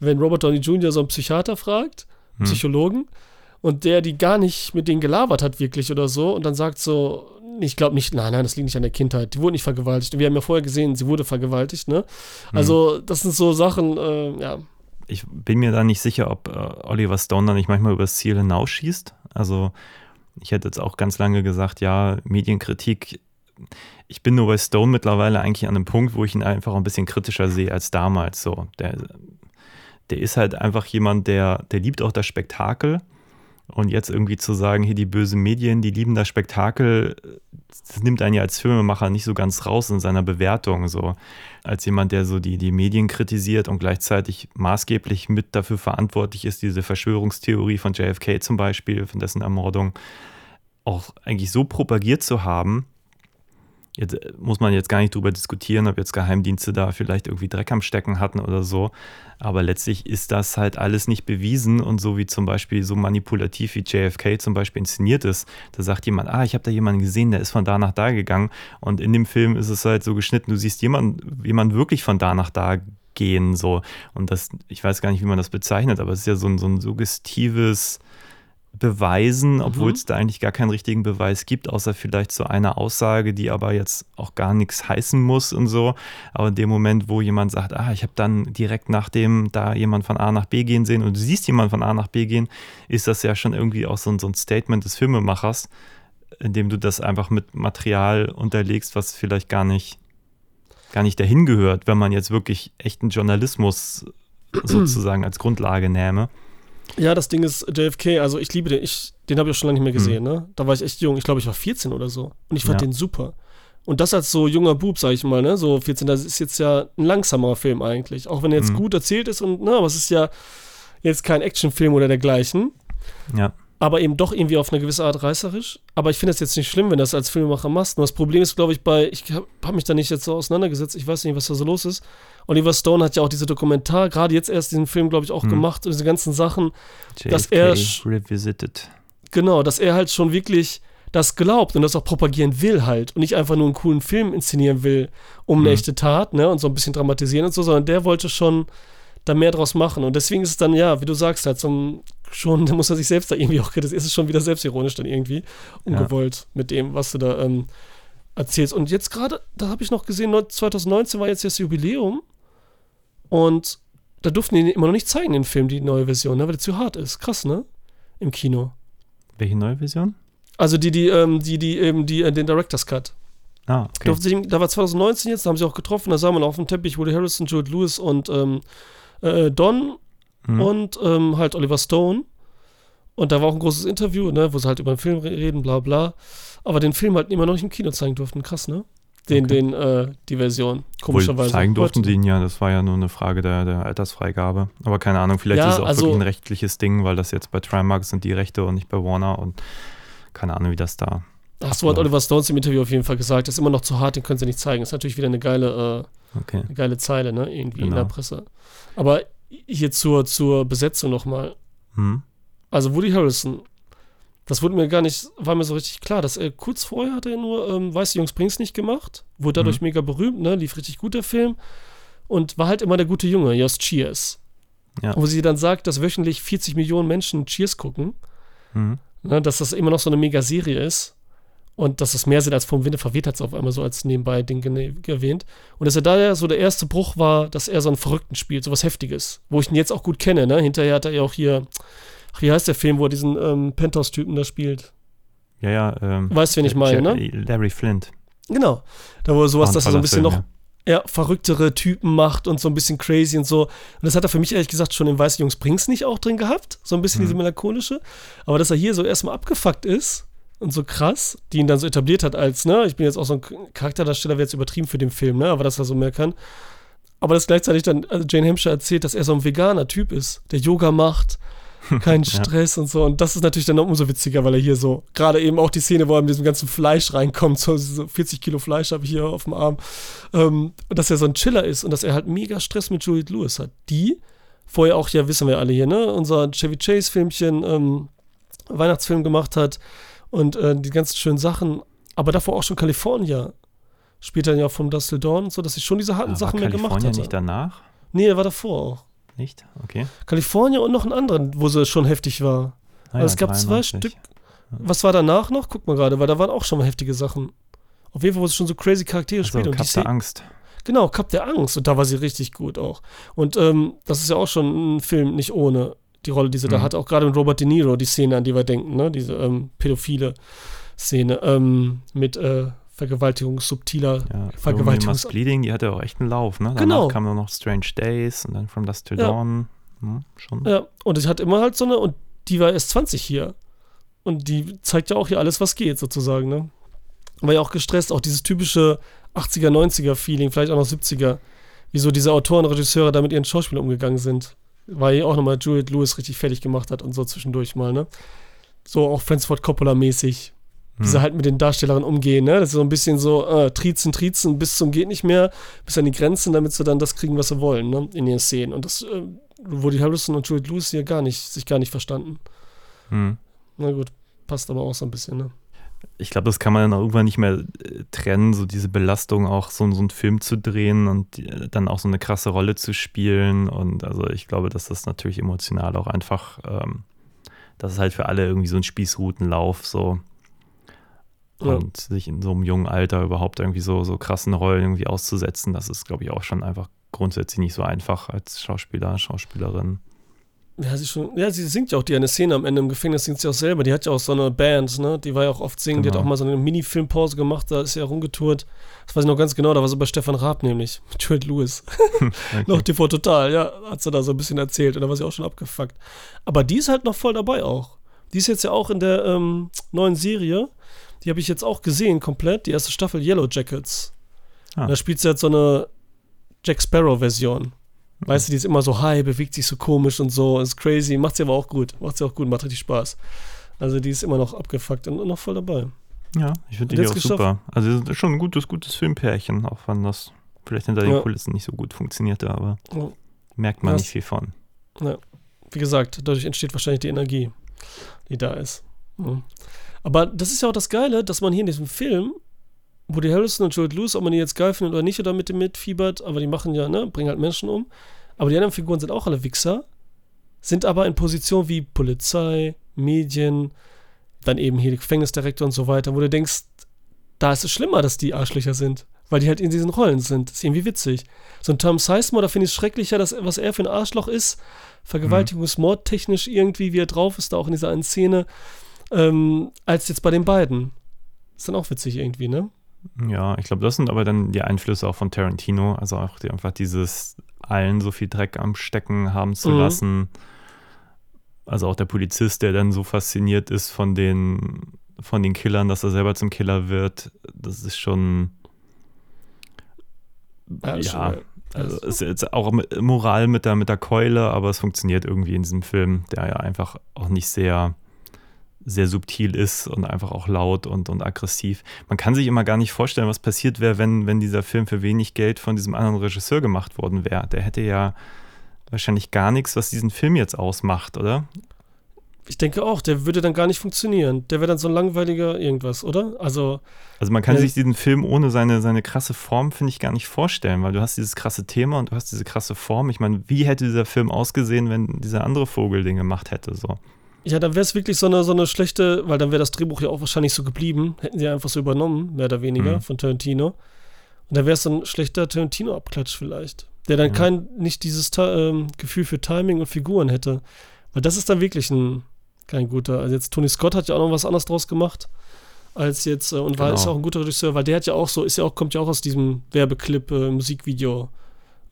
wenn Robert Downey Jr. so einen Psychiater fragt, Hm. Psychologen, und der die gar nicht mit denen gelabert hat, wirklich oder so, und dann sagt so, ich glaube nicht, nein, nein, das liegt nicht an der Kindheit, die wurde nicht vergewaltigt. Wir haben ja vorher gesehen, sie wurde vergewaltigt, ne? Hm. Also, das sind so Sachen, äh, ja, ich bin mir da nicht sicher, ob äh, Oliver Stone da nicht manchmal übers Ziel hinausschießt. Also ich hätte jetzt auch ganz lange gesagt, ja, Medienkritik. Ich bin nur bei Stone mittlerweile eigentlich an einem Punkt, wo ich ihn einfach ein bisschen kritischer sehe als damals. So, der, der ist halt einfach jemand, der, der liebt auch das Spektakel. Und jetzt irgendwie zu sagen, hier die bösen Medien, die lieben das Spektakel, das nimmt einen ja als Filmemacher nicht so ganz raus in seiner Bewertung. So als jemand, der so die, die Medien kritisiert und gleichzeitig maßgeblich mit dafür verantwortlich ist, diese Verschwörungstheorie von JFK zum Beispiel, von dessen Ermordung, auch eigentlich so propagiert zu haben. Jetzt äh, muss man jetzt gar nicht drüber diskutieren, ob jetzt Geheimdienste da vielleicht irgendwie Dreck am Stecken hatten oder so. Aber letztlich ist das halt alles nicht bewiesen und so wie zum Beispiel so manipulativ wie JFK zum Beispiel inszeniert ist. Da sagt jemand, ah, ich habe da jemanden gesehen, der ist von da nach da gegangen. Und in dem Film ist es halt so geschnitten, du siehst jemanden, jemand wirklich von da nach da gehen. So. Und das, ich weiß gar nicht, wie man das bezeichnet, aber es ist ja so ein, so ein suggestives Beweisen, obwohl es da eigentlich gar keinen richtigen Beweis gibt, außer vielleicht so eine Aussage, die aber jetzt auch gar nichts heißen muss und so. Aber in dem Moment, wo jemand sagt, ah, ich habe dann direkt nachdem da jemand von A nach B gehen sehen und du siehst jemand von A nach B gehen, ist das ja schon irgendwie auch so ein, so ein Statement des Filmemachers, indem du das einfach mit Material unterlegst, was vielleicht gar nicht, gar nicht dahin gehört, wenn man jetzt wirklich echten Journalismus sozusagen als Grundlage nähme. Ja, das Ding ist JFK, also ich liebe den, ich, den habe ich auch schon lange nicht mehr gesehen, ne? Da war ich echt jung, ich glaube, ich war 14 oder so. Und ich fand Ja. den super. Und das als so junger Bub, sag ich mal, ne? So 14, das ist jetzt ja ein langsamer Film eigentlich. Auch wenn er jetzt Mhm. gut erzählt ist und, ne, aber es ist ja jetzt kein Actionfilm oder dergleichen. Ja. aber eben doch irgendwie auf eine gewisse Art reißerisch. Aber ich finde das jetzt nicht schlimm, wenn du das als Filmemacher machst. Nur das Problem ist, glaube ich, bei, ich habe hab mich da nicht jetzt so auseinandergesetzt, ich weiß nicht, was da so los ist. Oliver Stone hat ja auch diese Dokumentar, gerade jetzt erst diesen Film, glaube ich, auch Hm. gemacht und diese ganzen Sachen. Dass JFK er sch- Revisited. Genau, dass er halt schon wirklich das glaubt und das auch propagieren will halt und nicht einfach nur einen coolen Film inszenieren will, um eine Mhm. echte Tat, ne, und so ein bisschen dramatisieren und so, sondern der wollte schon da mehr draus machen und deswegen ist es dann, ja, wie du sagst, halt so ein, schon, da muss er sich selbst da irgendwie auch, das ist schon wieder selbstironisch dann irgendwie, ungewollt mit dem, was du da ähm, erzählst. Und jetzt gerade, da habe ich noch gesehen, neun- 2019 war jetzt das Jubiläum und da durften die immer noch nicht zeigen, den Film, die neue Version, ne, weil der zu hart ist. Krass, ne? Im Kino. Welche neue Version? Also die, die, ähm, die, die eben die, äh, den Director's Cut. Ah, okay. Sie, da war 2019 jetzt, da haben sie auch getroffen, da sah man auf dem Teppich Woody Harrison, Jude Lewis und ähm, äh, Don Mhm. und ähm, halt Oliver Stone. Und da war auch ein großes Interview, ne, wo sie halt über den Film re- reden, bla bla. Aber den Film halt immer noch nicht im Kino zeigen durften. Krass, ne? Den, Okay. den, äh, die Version. Wohl Komischerweise. zeigen durften sie ihn ja, das war ja nur eine Frage der, der Altersfreigabe. Aber keine Ahnung, vielleicht Ja, ist es auch also- wirklich ein rechtliches Ding, weil das jetzt bei Trimark sind die Rechte und nicht bei Warner und keine Ahnung, wie das da. Ach so hat Oliver Stones im Interview auf jeden Fall gesagt, das ist immer noch zu hart, den können sie nicht zeigen. Ist natürlich wieder eine geile, äh, Okay. eine geile Zeile, ne? Irgendwie in Genau. der Presse. Aber hier zur, zur Besetzung nochmal. Hm. Also Woody Harrelson, das wurde mir gar nicht, war mir so richtig klar, dass er kurz vorher hat er nur ähm, Weiße Jungs bring's nicht gemacht, wurde dadurch mega berühmt, ne? Lief richtig gut der Film und war halt immer der gute Junge, Just Cheers. Ja. Wo sie dann sagt, dass wöchentlich 40 Millionen Menschen Cheers gucken, Hm. ne? dass das immer noch so eine Mega-Serie ist. Und dass das mehr sind als vom Winde verweht, hat es auf einmal so als nebenbei Ding erwähnt. Und dass er da so der erste Bruch war, dass er so einen Verrückten spielt, so was Heftiges. Wo ich ihn jetzt auch gut kenne, ne? Hinterher hat er ja auch hier, wie heißt der Film, wo er diesen ähm, Penthouse-Typen da spielt? Ja, ja. Ähm, Weißt du, wen ich meine, ne? Larry Flint. Genau. Da wo er sowas, dass er so ein bisschen toller noch Film, ja, verrücktere Typen macht und so ein bisschen crazy und so. Und das hat er für mich ehrlich gesagt schon in Weiße Jungs Brings nicht auch drin gehabt. So ein bisschen diese melancholische. Aber dass er hier so erstmal abgefuckt ist und so krass, die ihn dann so etabliert hat als, ne, ich bin jetzt auch so ein Charakterdarsteller, wäre jetzt übertrieben für den Film, ne, aber dass er so mehr kann. Aber dass gleichzeitig dann also Jane Hampshire erzählt, dass er so ein veganer Typ ist, der Yoga macht, keinen Stress und so. Und das ist natürlich dann noch umso witziger, weil er hier so, gerade eben auch die Szene, wo er mit diesem ganzen Fleisch reinkommt, so, so 40 Kilo Fleisch habe ich hier auf dem Arm, ähm, dass er so ein Chiller ist und dass er halt mega Stress mit Juliette Lewis hat. Die, vorher auch, ja, wissen wir alle hier, ne, unser Chevy Chase-Filmchen, ähm, Weihnachtsfilm gemacht hat und äh, die ganzen schönen Sachen, aber davor auch schon California. Spielt dann ja vom Dustle Dawn und so, dass ich schon diese harten Aber Sachen mehr gemacht California hatte. nicht danach? Nee, er war davor auch. Nicht? Okay. California und noch einen anderen, wo sie schon heftig war. Ah, Also es gab zwei 93. Stück. Was war danach noch? Guck mal gerade, weil da waren auch schon mal heftige Sachen. Auf jeden Fall, wo sie schon so crazy Charaktere Also, spielt. Und die Kap der Angst. Genau, Cup der Angst. Und da war sie richtig gut auch. Und ähm, das ist ja auch schon ein Film nicht ohne die Rolle, die sie da Mhm. hat. Auch gerade mit Robert De Niro, die Szene, an die wir denken, ne? Diese ähm, pädophile Szene ähm, mit äh, Vergewaltigung, subtiler Ja, Vergewaltigungs- Must Bleeding, die hatte auch echt einen Lauf, ne? Danach Genau. kam dann noch Strange Days und dann From Dust Till Ja. Dawn. Hm, schon. Ja, und es hat immer halt so eine, und die war erst 20 hier. Und die zeigt ja auch hier alles, was geht, sozusagen, ne? War ja auch gestresst, auch dieses typische 80er, 90er Feeling, vielleicht auch noch 70er, wie so diese Autoren, Regisseure da mit ihren Schauspielern umgegangen sind. Weil hier auch nochmal Juliette Lewis richtig fertig gemacht hat und so zwischendurch mal, ne? So auch Francis Ford Coppola-mäßig. Wie Hm. sie halt mit den Darstellerinnen umgehen, ne? Das ist so ein bisschen so, äh, trizen, trizen, bis zum geht nicht mehr, bis an die Grenzen, damit sie dann das kriegen, was sie wollen, ne? In ihren Szenen. Und das, äh, Woody Harrelson und Juliette Lewis hier gar nicht, sich gar nicht verstanden. Hm. Na gut, passt aber auch so ein bisschen, ne? Ich glaube, das kann man dann irgendwann nicht mehr äh, trennen, so diese Belastung auch so, so einen Film zu drehen und äh, dann auch so eine krasse Rolle zu spielen. Und also ich glaube, dass das natürlich emotional auch einfach, ähm, das ist halt für alle irgendwie so ein Spießrutenlauf, so. Ja. Und sich in so einem jungen Alter überhaupt irgendwie so, so krassen Rollen irgendwie auszusetzen, das ist, glaube ich, auch schon einfach grundsätzlich nicht so einfach als Schauspieler, Schauspielerin. Ja, sie schon, ja, sie singt ja auch die eine Szene am Ende im Gefängnis, singt sie auch selber. Die hat ja auch so eine Band, ne? Die war ja auch oft singen, die hat Genau. auch mal so eine Mini-Filmpause gemacht, da ist sie ja rumgetourt. Das weiß ich noch ganz genau, da war sie bei Stefan Raab nämlich, mit Juliette Lewis. noch TV Total, ja, hat sie da so ein bisschen erzählt und da war sie auch schon abgefuckt. Aber die ist halt noch voll dabei auch. Die ist jetzt ja auch in der ähm, neuen Serie, die habe ich jetzt auch gesehen komplett, die erste Staffel Yellow Jackets. Ah. Da spielt sie jetzt so eine Jack Sparrow-Version. Weißt du, die ist immer so high, bewegt sich so komisch und so, ist crazy, macht sie aber auch gut, macht sie auch gut, macht richtig Spaß. Also die ist immer noch abgefuckt und noch voll dabei. Ja, ich finde die auch geschafft. super. Also ist schon ein gutes, gutes Filmpärchen, auch wenn das vielleicht hinter den Ja. Kulissen nicht so gut funktionierte, aber Ja. merkt man Ja, nicht viel von. Wie gesagt, dadurch entsteht wahrscheinlich die Energie, die da ist. Ja. Aber das ist ja auch das Geile, dass man hier in diesem Film, Woody Harrelson und Juliette Lewis, ob man die jetzt geil findet oder nicht oder mit dem mitfiebert, aber die machen ja, ne, bringen halt Menschen um. Aber die anderen Figuren sind auch alle Wichser, sind aber in Position wie Polizei, Medien, dann eben hier Gefängnisdirektor und so weiter, wo du denkst, da ist es schlimmer, dass die Arschlöcher sind, weil die halt in diesen Rollen sind. Das ist irgendwie witzig. So ein Tom Sizemore, da finde ich es schrecklicher, dass, was er für ein Arschloch ist, Vergewaltigungsmordtechnisch irgendwie, wie er drauf ist, da auch in dieser einen Szene, ähm, als jetzt bei den beiden. Ist dann auch witzig irgendwie, ne? Ja, ich glaube, das sind aber dann die Einflüsse auch von Tarantino, also auch die, einfach dieses allen so viel Dreck am Stecken haben zu Mhm. lassen. Also auch der Polizist, der dann so fasziniert ist von den, von den Killern, dass er selber zum Killer wird, das ist schon, Ja, schon ja, also ist jetzt auch mit- Moral mit der, mit der Keule, aber es funktioniert irgendwie in diesem Film, der ja einfach auch nicht sehr, sehr subtil ist und einfach auch laut und, und aggressiv. Man kann sich immer gar nicht vorstellen, was passiert wäre, wenn, wenn dieser Film für wenig Geld von diesem anderen Regisseur gemacht worden wäre. Der hätte ja wahrscheinlich gar nichts, was diesen Film jetzt ausmacht, oder? Ich denke auch, der würde dann gar nicht funktionieren. Der wäre dann so ein langweiliger irgendwas, oder? Also, Also man kann Ja. sich diesen Film ohne seine, seine krasse Form, finde ich, gar nicht vorstellen, weil du hast dieses krasse Thema und du hast diese krasse Form. Ich meine, wie hätte dieser Film ausgesehen, wenn dieser andere Vogel den gemacht hätte? So. Ja, dann wäre es wirklich so eine, so eine schlechte, weil dann wäre das Drehbuch ja auch wahrscheinlich so geblieben. Hätten sie einfach so übernommen, mehr oder weniger, Mhm. von Tarantino. Und dann wäre es so ein schlechter Tarantino-Abklatsch vielleicht. Der dann Ja. kein, nicht dieses ähm, Gefühl für Timing und Figuren hätte. Weil das ist dann wirklich ein, kein guter. Also jetzt Tony Scott hat ja auch noch was anderes draus gemacht. Als jetzt, äh, und war Genau. ist ja auch ein guter Regisseur, weil der hat ja auch so, ist ja auch, kommt ja auch aus diesem Werbeclip, äh, Musikvideo,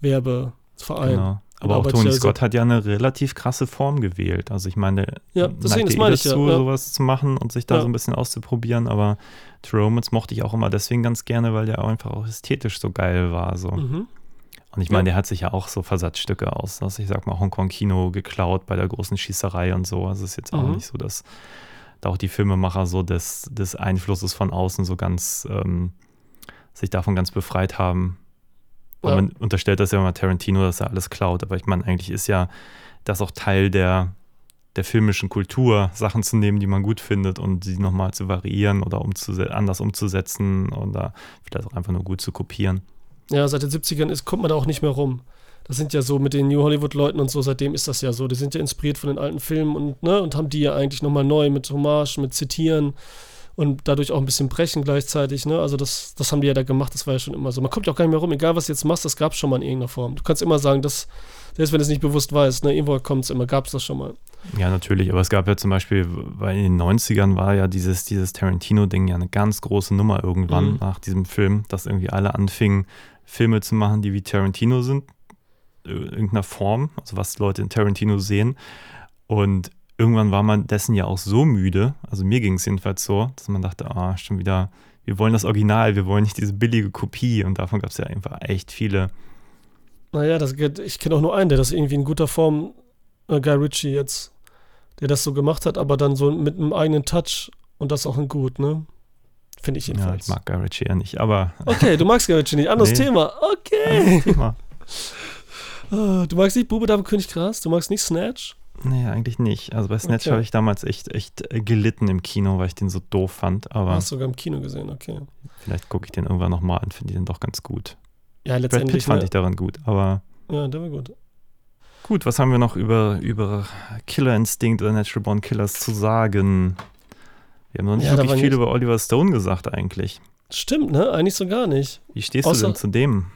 Werbeverein. Genau. Aber auch Tony ja Scott hat ja eine relativ krasse Form gewählt. Also ich meine, Ja, deswegen, neigte das meine ich ja, dazu, ja. sowas zu machen und sich da Ja. so ein bisschen auszuprobieren. Aber True Romance mochte ich auch immer deswegen ganz gerne, weil der auch einfach auch ästhetisch so geil war. So. Mhm. Und ich meine, der hat sich ja auch so Versatzstücke aus, das, ich sag mal, Hongkong-Kino geklaut bei der großen Schießerei und so. Also es ist jetzt auch Mhm. nicht so, dass da auch die Filmemacher so des, des Einflusses von außen so ganz ähm, sich davon ganz befreit haben. Und Ja. man unterstellt das ja immer Tarantino, dass er alles klaut. Aber ich meine, eigentlich ist ja das auch Teil der, der filmischen Kultur, Sachen zu nehmen, die man gut findet und sie nochmal zu variieren oder umzuse anders umzusetzen oder vielleicht auch einfach nur gut zu kopieren. Ja, seit den 70ern ist, kommt man da auch nicht mehr rum. Das sind ja so mit den New Hollywood-Leuten und so, seitdem ist das ja so. Die sind ja inspiriert von den alten Filmen und, ne, und haben die ja eigentlich nochmal neu mit Hommage, mit Zitieren und dadurch auch ein bisschen brechen gleichzeitig, ne? Also das, das haben die ja da gemacht, das war ja schon immer so. Man kommt ja auch gar nicht mehr rum, egal was du jetzt machst, das gab es schon mal in irgendeiner Form. Du kannst immer sagen, dass, selbst wenn du es nicht bewusst weißt, ne, irgendwo kommt es immer, gab es das schon mal. Ja, natürlich, aber es gab ja zum Beispiel, weil in den 90ern war ja dieses, dieses Tarantino-Ding ja eine ganz große Nummer irgendwann Mhm. nach diesem Film, dass irgendwie alle anfingen, Filme zu machen, die wie Tarantino sind, in irgendeiner Form, also was Leute in Tarantino sehen. Und irgendwann war man dessen ja auch so müde, also mir ging es jedenfalls so, dass man dachte, ah, schon wieder, wir wollen das Original, wir wollen nicht diese billige Kopie und davon gab es ja einfach echt viele. Naja, das, geht- ich kenne auch nur einen, der das irgendwie in guter Form, äh, Guy Ritchie jetzt, der das so gemacht hat, aber dann so mit einem eigenen Touch und das auch in gut, ne? Finde ich Ja, jedenfalls. ich mag Guy Ritchie ja nicht, aber Okay, du magst Guy Ritchie nicht. Anderes Nee. Thema. Okay. Thema. Ah, Du magst nicht Bube, Dame, König, Gras? Du magst nicht Snatch? Nee, eigentlich nicht. Also bei Snatch Okay. habe ich damals echt, echt äh, gelitten im Kino, weil ich den so doof fand. Aber Hast du sogar im Kino gesehen, okay. vielleicht gucke ich den irgendwann nochmal an, finde ich den doch ganz gut. Ja, Brad Pitt letztendlich. fand Ne? ich daran gut. Aber Ja, der war gut. gut, was haben wir noch über, über Killer Instinct oder Natural Born Killers zu sagen? Wir haben noch nicht Ja, wirklich viel über Oliver Stone gesagt eigentlich. Stimmt, ne? Eigentlich so gar nicht. Wie stehst Außer- du denn zu dem?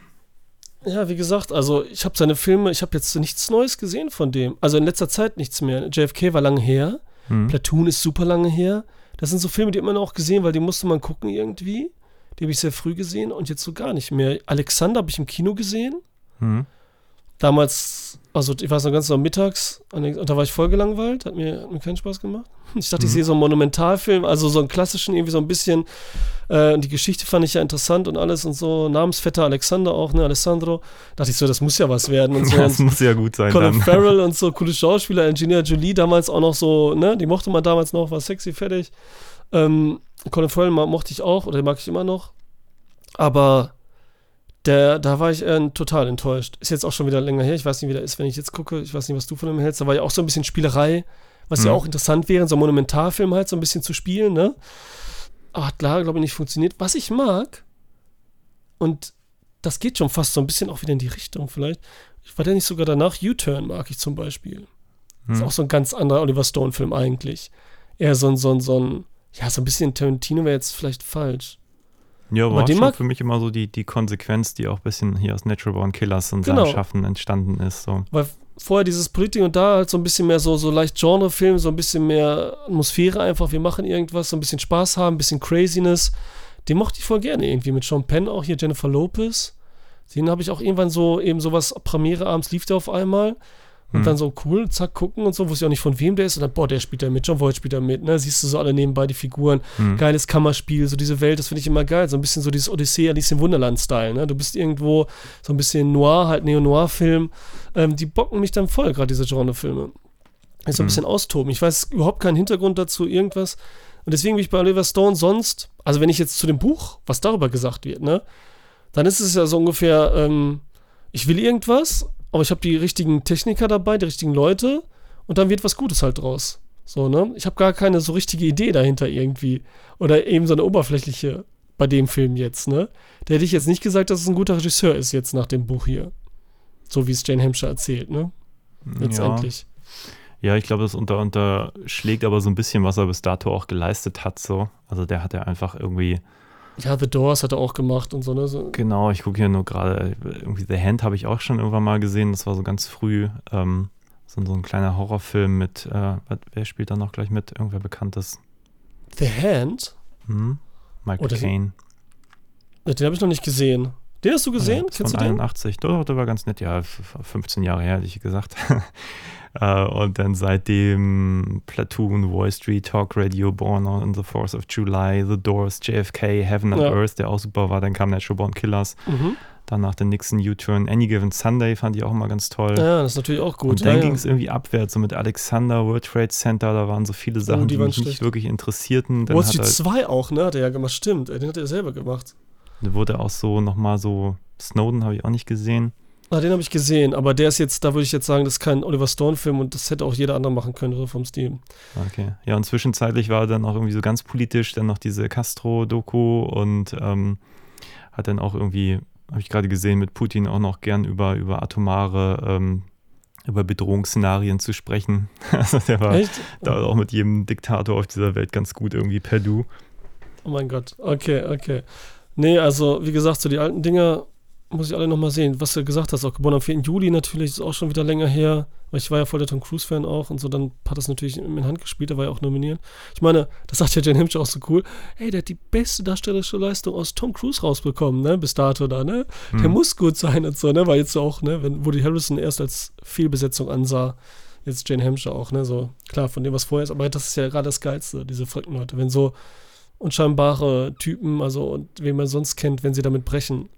Ja, wie gesagt, also ich habe seine Filme, ich habe jetzt nichts Neues gesehen von dem. Also in letzter Zeit nichts mehr. JFK war lange her. Hm? Platoon ist super lange her. Das sind so Filme, die immer noch gesehen, weil die musste man gucken irgendwie. Die habe ich sehr früh gesehen und jetzt so gar nicht mehr. Alexander habe ich im Kino gesehen. Hm? Damals, also ich weiß noch ganz noch mittags, und da war ich voll gelangweilt, hat mir, hat mir keinen Spaß gemacht. Ich dachte, ich Mhm. sehe so einen Monumentalfilm, also so einen klassischen, irgendwie so ein bisschen, äh, und die Geschichte fand ich ja interessant und alles und so, Namensvetter Alexander auch, ne, Alessandro. Dachte ich so, das muss ja was werden und so. Das und muss ja gut sein Colin dann. Farrell und so, coole Schauspieler, Engineer Jolie damals auch noch so, ne, die mochte man damals noch, war sexy, fertig. Ähm, Colin Farrell mo- mochte ich auch, oder den mag ich immer noch. Aber der, da war ich äh, total enttäuscht. Ist jetzt auch schon wieder länger her. Ich weiß nicht, wie der ist, wenn ich jetzt gucke. Ich weiß nicht, was du von ihm hältst. Da war ja auch so ein bisschen Spielerei, was ja Mhm. auch interessant wäre, so ein Monumentalfilm halt so ein bisschen zu spielen, ne? Aber hat klar, glaube ich, nicht funktioniert. Was ich mag, und das geht schon fast so ein bisschen auch wieder in die Richtung vielleicht. War der nicht sogar danach? U-Turn mag ich zum Beispiel. Ist Hm? auch so ein ganz anderer Oliver Stone-Film eigentlich. Eher so ein, so ein, so ein, ja, so ein bisschen Tarantino wäre jetzt vielleicht falsch. Ja, aber war den schon mag- für mich immer so die, die Konsequenz, die auch ein bisschen hier aus Natural Born Killers und Genau. seinem Schaffen entstanden ist. So. Weil vorher dieses Politik und da halt so ein bisschen mehr so, so leicht Genrefilm, so ein bisschen mehr Atmosphäre einfach. Wir machen irgendwas, so ein bisschen Spaß haben, ein bisschen Craziness. Den mochte ich voll gerne irgendwie. Mit Sean Penn auch hier, Jennifer Lopez. Den habe ich auch irgendwann so, eben sowas, Premiere abends lief der auf einmal. Und Hm. dann so cool, zack, gucken und so, wusste ich auch nicht von wem der ist. Und dann, boah, der spielt da mit, John Voight spielt da mit, ne? Siehst du so alle nebenbei die Figuren. Hm. Geiles Kammerspiel, so diese Welt, das finde ich immer geil. So ein bisschen so dieses Odyssee, Alice im Wunderland-Style, ne? Du bist irgendwo so ein bisschen Noir, halt Neo-Noir-Film. Ähm, die bocken mich dann voll, gerade diese Genre-Filme. Ist so ein Hm. bisschen austoben. Ich weiß überhaupt keinen Hintergrund dazu, irgendwas. Und deswegen bin ich bei Oliver Stone sonst, also wenn ich jetzt zu dem Buch, was darüber gesagt wird, ne? Dann ist es ja so ungefähr, ähm, ich will irgendwas, aber ich habe die richtigen Techniker dabei, die richtigen Leute und dann wird was Gutes halt draus. So, ne? Ich habe gar keine so richtige Idee dahinter irgendwie. Oder eben so eine oberflächliche bei dem Film jetzt, ne? Da hätte ich jetzt nicht gesagt, dass es ein guter Regisseur ist jetzt nach dem Buch hier. So wie es Jane Hampshire erzählt, ne? Letztendlich. Ja, ich glaube, das unter, unterschlägt aber so ein bisschen, was er bis dato auch geleistet hat. So. Also der hat ja einfach irgendwie, Ja, The Doors hat er auch gemacht und so, ne? So, genau, ich gucke hier nur gerade, irgendwie The Hand habe ich auch schon irgendwann mal gesehen. Das war so ganz früh. Ähm, so, so ein kleiner Horrorfilm mit, äh, wer spielt da noch gleich mit? Irgendwer Bekanntes. The Hand? Hm? Michael das- Caine. Den habe ich noch nicht gesehen. Den hast du gesehen? Ja, Kennst du den? 81. Doch, der war ganz nett. Ja, f- f- 15 Jahre her, hätte ich gesagt. Äh, und dann seitdem Platoon, Wall Street, Talk Radio, Born on the Force of July, The Doors, JFK, Heaven and Ja. Earth, der auch super war. Dann kam Natural Born Killers. Mhm. Danach der Nixon U-Turn. Any Given Sunday fand ich auch immer ganz toll. Ja, das ist natürlich auch gut. und dann ja, ging ja. es irgendwie abwärts, so mit Alexander, World Trade Center, da waren so viele Sachen, Oh, die die, mich nicht schlecht. wirklich interessierten. Dann Wall Street er, 2 auch, ne? Hat er ja gemacht. Stimmt, den hat er selber gemacht. wurde auch so nochmal so, Snowden habe ich auch nicht gesehen. Ah, den habe ich gesehen, aber der ist jetzt, da würde ich jetzt sagen, das ist kein Oliver Stone-Film und das hätte auch jeder andere machen können, vom Stil. Okay. Ja, und zwischenzeitlich war er dann auch irgendwie so ganz politisch, dann noch diese Castro-Doku und ähm, hat dann auch irgendwie, habe ich gerade gesehen, mit Putin auch noch gern über, über atomare, ähm, über Bedrohungsszenarien zu sprechen. Also der war Echt? da auch mit jedem Diktator auf dieser Welt ganz gut irgendwie per Du. Oh mein Gott. Okay, okay. Nee, also, wie gesagt, so die alten Dinger muss ich alle nochmal sehen. Was du gesagt hast, auch geboren am 4. Juli natürlich, ist auch schon wieder länger her. Weil ich war ja voll der Tom Cruise-Fan auch und so, dann hat das natürlich in Hand gespielt, da war ja auch nominiert. Ich meine, das sagt ja Jane Hampshire auch so cool. Ey, der hat die beste darstellerische Leistung aus Tom Cruise rausbekommen, ne, bis dato da, ne? Der Hm. muss gut sein und so, ne? War jetzt auch, ne, wenn Woody Harrison erst als Fehlbesetzung ansah, jetzt Jane Hampshire auch, ne? So, klar, von dem, was vorher ist, aber das ist ja gerade das Geilste, diese verrückten Leute. Wenn so unscheinbare Typen, also und wen man sonst kennt, wenn sie damit brechen.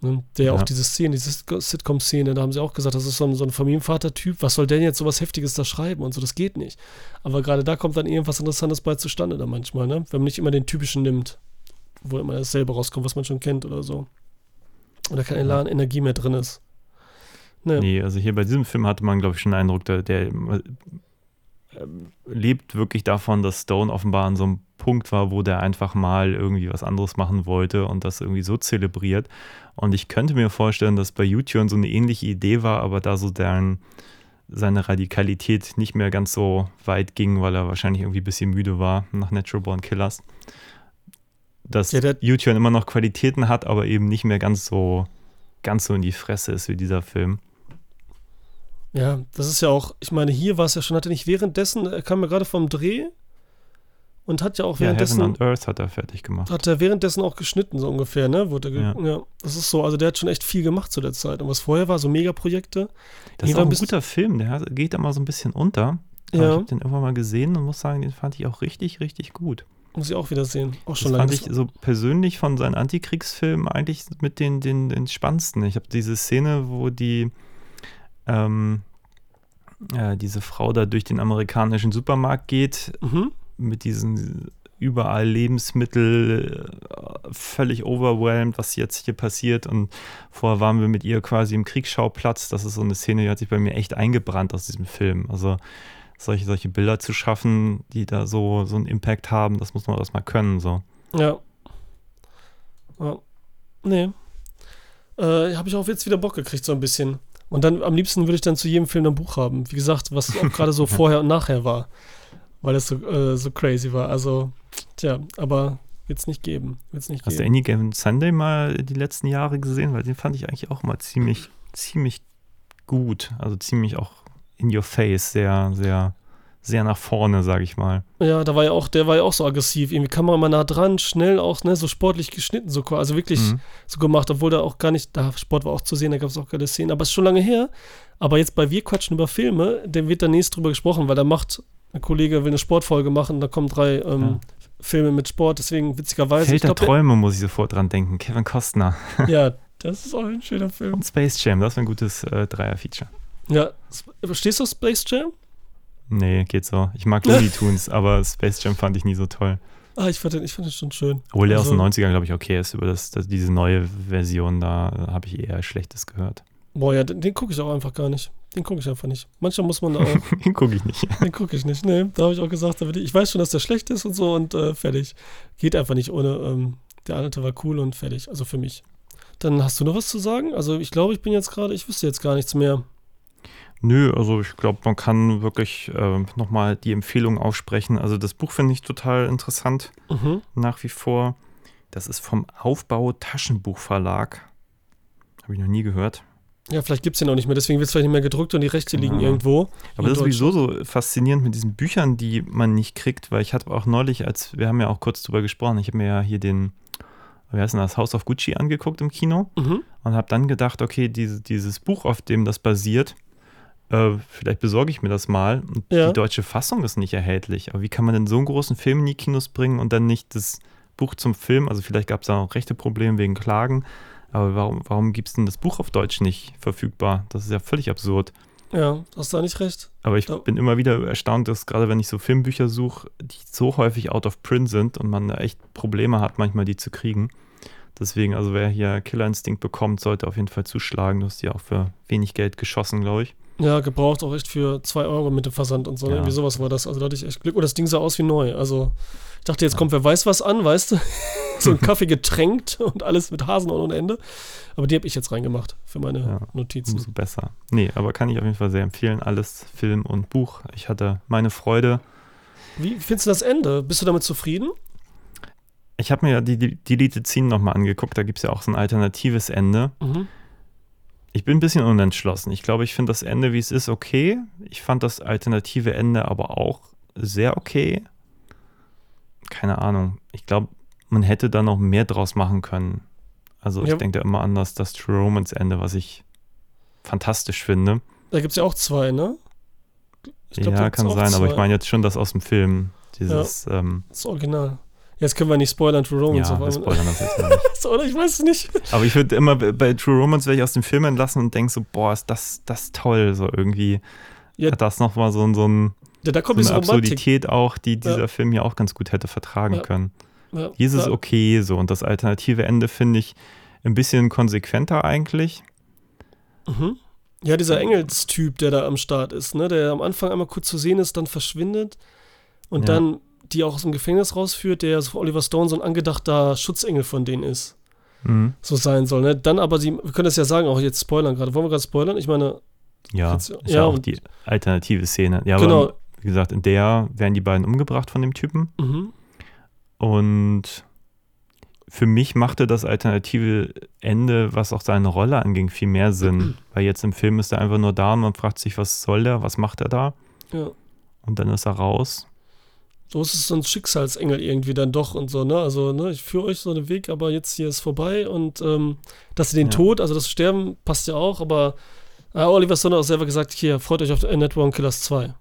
Ne? Der Ja. auch diese Szene, diese Sitcom-Szene, da haben sie auch gesagt, das ist so ein, so ein Familienvater-Typ, was soll denn jetzt sowas Heftiges da schreiben und so, das geht nicht. Aber gerade da kommt dann irgendwas Interessantes bei zustande da manchmal, ne? Wenn man nicht immer den typischen nimmt, wo immer dasselbe rauskommt, was man schon kennt oder so. Oder keine Elan, Energie mehr drin ist. Ne. Nee, also hier bei diesem Film hatte man, glaube ich, schon den Eindruck, der, der lebt wirklich davon, dass Stone offenbar an so einem Punkt war, wo der einfach mal irgendwie was anderes machen wollte und das irgendwie so zelebriert. Und ich könnte mir vorstellen, dass bei YouTube so eine ähnliche Idee war, aber da so deren, seine Radikalität nicht mehr ganz so weit ging, weil er wahrscheinlich irgendwie ein bisschen müde war nach Natural Born Killers. Dass Ja, YouTube immer noch Qualitäten hat, aber eben nicht mehr ganz so, ganz so in die Fresse ist wie dieser Film. Ja, das ist ja auch, ich meine, hier war es ja schon, hat er nicht währenddessen, er kam ja gerade vom Dreh und hat ja auch Ja, währenddessen, Heaven and Earth hat er fertig gemacht. hat er währenddessen auch geschnitten, so ungefähr, ne? Wurde Ja. ja. das ist so, also der hat schon echt viel gemacht zu der Zeit. Und was vorher war, so Megaprojekte. Das ist auch ein guter Film, der geht immer so ein bisschen unter. Aber Ja. Ich habe den irgendwann mal gesehen und muss sagen, den fand ich auch richtig, richtig gut. Muss ich auch wieder sehen. Auch Das schon lange. fand ich so persönlich von seinen Antikriegsfilmen eigentlich mit den, den, den spannendsten. Ich habe diese Szene, wo die ähm, äh, diese Frau da durch den amerikanischen Supermarkt geht mhm. mit diesen überall Lebensmittel, äh, völlig overwhelmed, was jetzt hier passiert. Und vorher waren wir mit ihr quasi im Kriegsschauplatz. Das ist so eine Szene, die hat sich bei mir echt eingebrannt aus diesem Film. Also solche, solche Bilder zu schaffen, die da so, so einen Impact haben, das muss man erstmal können. So. Ja. ja. Nee. Äh, habe ich auch jetzt wieder Bock gekriegt, so ein bisschen. Und dann am liebsten würde ich dann zu jedem Film ein Buch haben. Wie gesagt, was gerade so vorher und nachher war. Weil es so, äh, so crazy war. Also, tja, aber wird es nicht geben. Wird's nicht Hast du geben. Any Given Sunday mal die letzten Jahre gesehen? Weil den fand ich eigentlich auch mal ziemlich, ziemlich gut. Also ziemlich auch in your face, sehr, sehr, sehr nach vorne, sage ich mal. Ja, da war ja auch, der war ja auch so aggressiv. Irgendwie Kamera mal nah dran, schnell auch, ne, so sportlich geschnitten, so also wirklich Mhm. so gemacht, obwohl da auch gar nicht, da Sport war auch zu sehen, da gab es auch geile Szenen, aber es ist schon lange her. Aber jetzt bei Wir quatschen über Filme, dann wird da nächstes drüber gesprochen, weil da macht ein Kollege will eine Sportfolge machen, da kommen drei ähm, Filme mit Sport, deswegen witzigerweise. Feld ich der glaub, Träume muss ich sofort dran denken. Kevin Costner. der- Ja, das ist auch ein schöner Film. Und Space Jam, das ist ein gutes äh, Dreier-Feature. Ja, stehst du auf Space Jam? Nee, geht so. Ich mag Looney Tunes, aber Space Jam fand ich nie so toll. Ah, ich fand den, ich fand den schon schön. Obwohl der aus Also- den 90ern, glaube ich, okay ist. Über das, das, diese neue Version, da habe ich eher Schlechtes gehört. Boah, ja, den, den gucke ich auch einfach gar nicht. Den gucke ich einfach nicht. Manchmal muss man da auch. Den gucke ich nicht. Den gucke ich nicht. Nee, da habe ich auch gesagt, ich, ich weiß schon, dass der schlecht ist und so und äh, fertig. Geht einfach nicht ohne. Ähm, der alte war cool und fertig. Also für mich. Dann hast du noch was zu sagen? Also ich glaube, ich bin jetzt gerade, ich wüsste jetzt gar nichts mehr. Nö, also ich glaube, man kann wirklich äh, nochmal die Empfehlung aussprechen. Also das Buch finde ich total interessant Mhm. nach wie vor. Das ist vom Aufbau Taschenbuchverlag. Habe ich noch nie gehört. Ja, vielleicht gibt es den auch nicht mehr, deswegen wird es vielleicht nicht mehr gedruckt und die Rechte liegen Ja. irgendwo. Aber das ist sowieso so faszinierend mit diesen Büchern, die man nicht kriegt, weil ich hatte auch neulich, als wir haben ja auch kurz drüber gesprochen, ich habe mir ja hier den, wie heißt denn das, House of Gucci angeguckt im Kino Mhm. und habe dann gedacht, okay, diese, dieses Buch, auf dem das basiert, äh, vielleicht besorge ich mir das mal. Und Ja. die deutsche Fassung ist nicht erhältlich. Aber wie kann man denn so einen großen Film in die Kinos bringen und dann nicht das Buch zum Film? Also vielleicht gab es da auch rechte Probleme wegen Klagen. Aber warum, warum gibt es denn das Buch auf Deutsch nicht verfügbar? Das ist ja völlig absurd. Ja, hast du da nicht recht. Aber ich Da- bin immer wieder erstaunt, dass gerade wenn ich so Filmbücher suche, die so häufig out of print sind und man da echt Probleme hat, manchmal die zu kriegen. Deswegen, also wer hier Killer Instinct bekommt, sollte auf jeden Fall zuschlagen. Du hast die auch für wenig Geld geschossen, glaube ich. Ja, gebraucht auch echt für 2 Euro mit dem Versand und so. Ne? Ja. Irgendwie sowas war das. Also da hatte ich echt Glück. Und das Ding sah aus wie neu. Also ich dachte, jetzt kommt wer weiß was an, weißt du? so ein Kaffee getränkt und alles mit Hasen ohne Ende. Aber die habe ich jetzt reingemacht für meine Ja. Notizen. Umso besser. Nee, aber kann ich auf jeden Fall sehr empfehlen. Alles Film und Buch. Ich hatte meine Freude. Wie findest du das Ende? Bist du damit zufrieden? Ich habe mir ja die, die Deleted Scene nochmal angeguckt. Da gibt es ja auch so ein alternatives Ende. Mhm. Ich bin ein bisschen unentschlossen. Ich glaube, ich finde das Ende, wie es ist, okay. Ich fand das alternative Ende aber auch sehr okay. Keine Ahnung. Ich glaube, man hätte da noch mehr draus machen können. Also ich Ja. denke da immer an das, das True Romance Ende, was ich fantastisch finde. Da gibt es ja auch zwei, ne? Ich glaub, ja, kann sein, aber ich zwei. meine jetzt schon das aus dem Film. Dieses, ähm, Das Original. Jetzt können wir nicht spoilern, True Romance. ja, wir spoilern das jetzt mal nicht. So, Oder ich weiß es nicht. Aber ich würde immer bei- True Romance werde ich aus dem Film entlassen und denke so, boah, ist das, das toll. So irgendwie Ja. hat das nochmal so, ein- so, ein, Ja, da so kommt eine diese Romantik. Absurdität auch, die dieser Ja. Film ja auch ganz gut hätte vertragen Ja. können. Ja, Hier ist es okay so und das alternative Ende finde ich ein bisschen konsequenter eigentlich. Mhm. Ja, dieser Engelstyp, der da am Start ist, ne, der am Anfang einmal kurz zu sehen ist, dann verschwindet und dann die auch aus dem Gefängnis rausführt, der so Oliver Stone so ein angedachter Schutzengel von denen ist. Mhm. So sein soll, ne? Dann aber sie, wir können das ja sagen, auch jetzt spoilern gerade. Wollen wir gerade spoilern? Ich meine, Ja, Jetzt- ist ja, auch die alternative Szene. Ja, Genau. aber wie gesagt, in der werden die beiden umgebracht von dem Typen. mhm. Und für mich machte das alternative Ende, was auch seine Rolle anging, viel mehr Sinn. Weil jetzt im Film ist er einfach nur da und man fragt sich, was soll der, was macht er da? ja. Und dann ist er raus. So ist es so ein Schicksalsengel irgendwie dann doch und so, ne? Also, ne, ich führe euch so einen Weg, aber jetzt hier ist vorbei und ähm, dass sie den Ja. Tod, also das Sterben passt ja auch, aber äh, Oliver Stone hat auch selber gesagt, hier, freut euch auf Network Killers 2.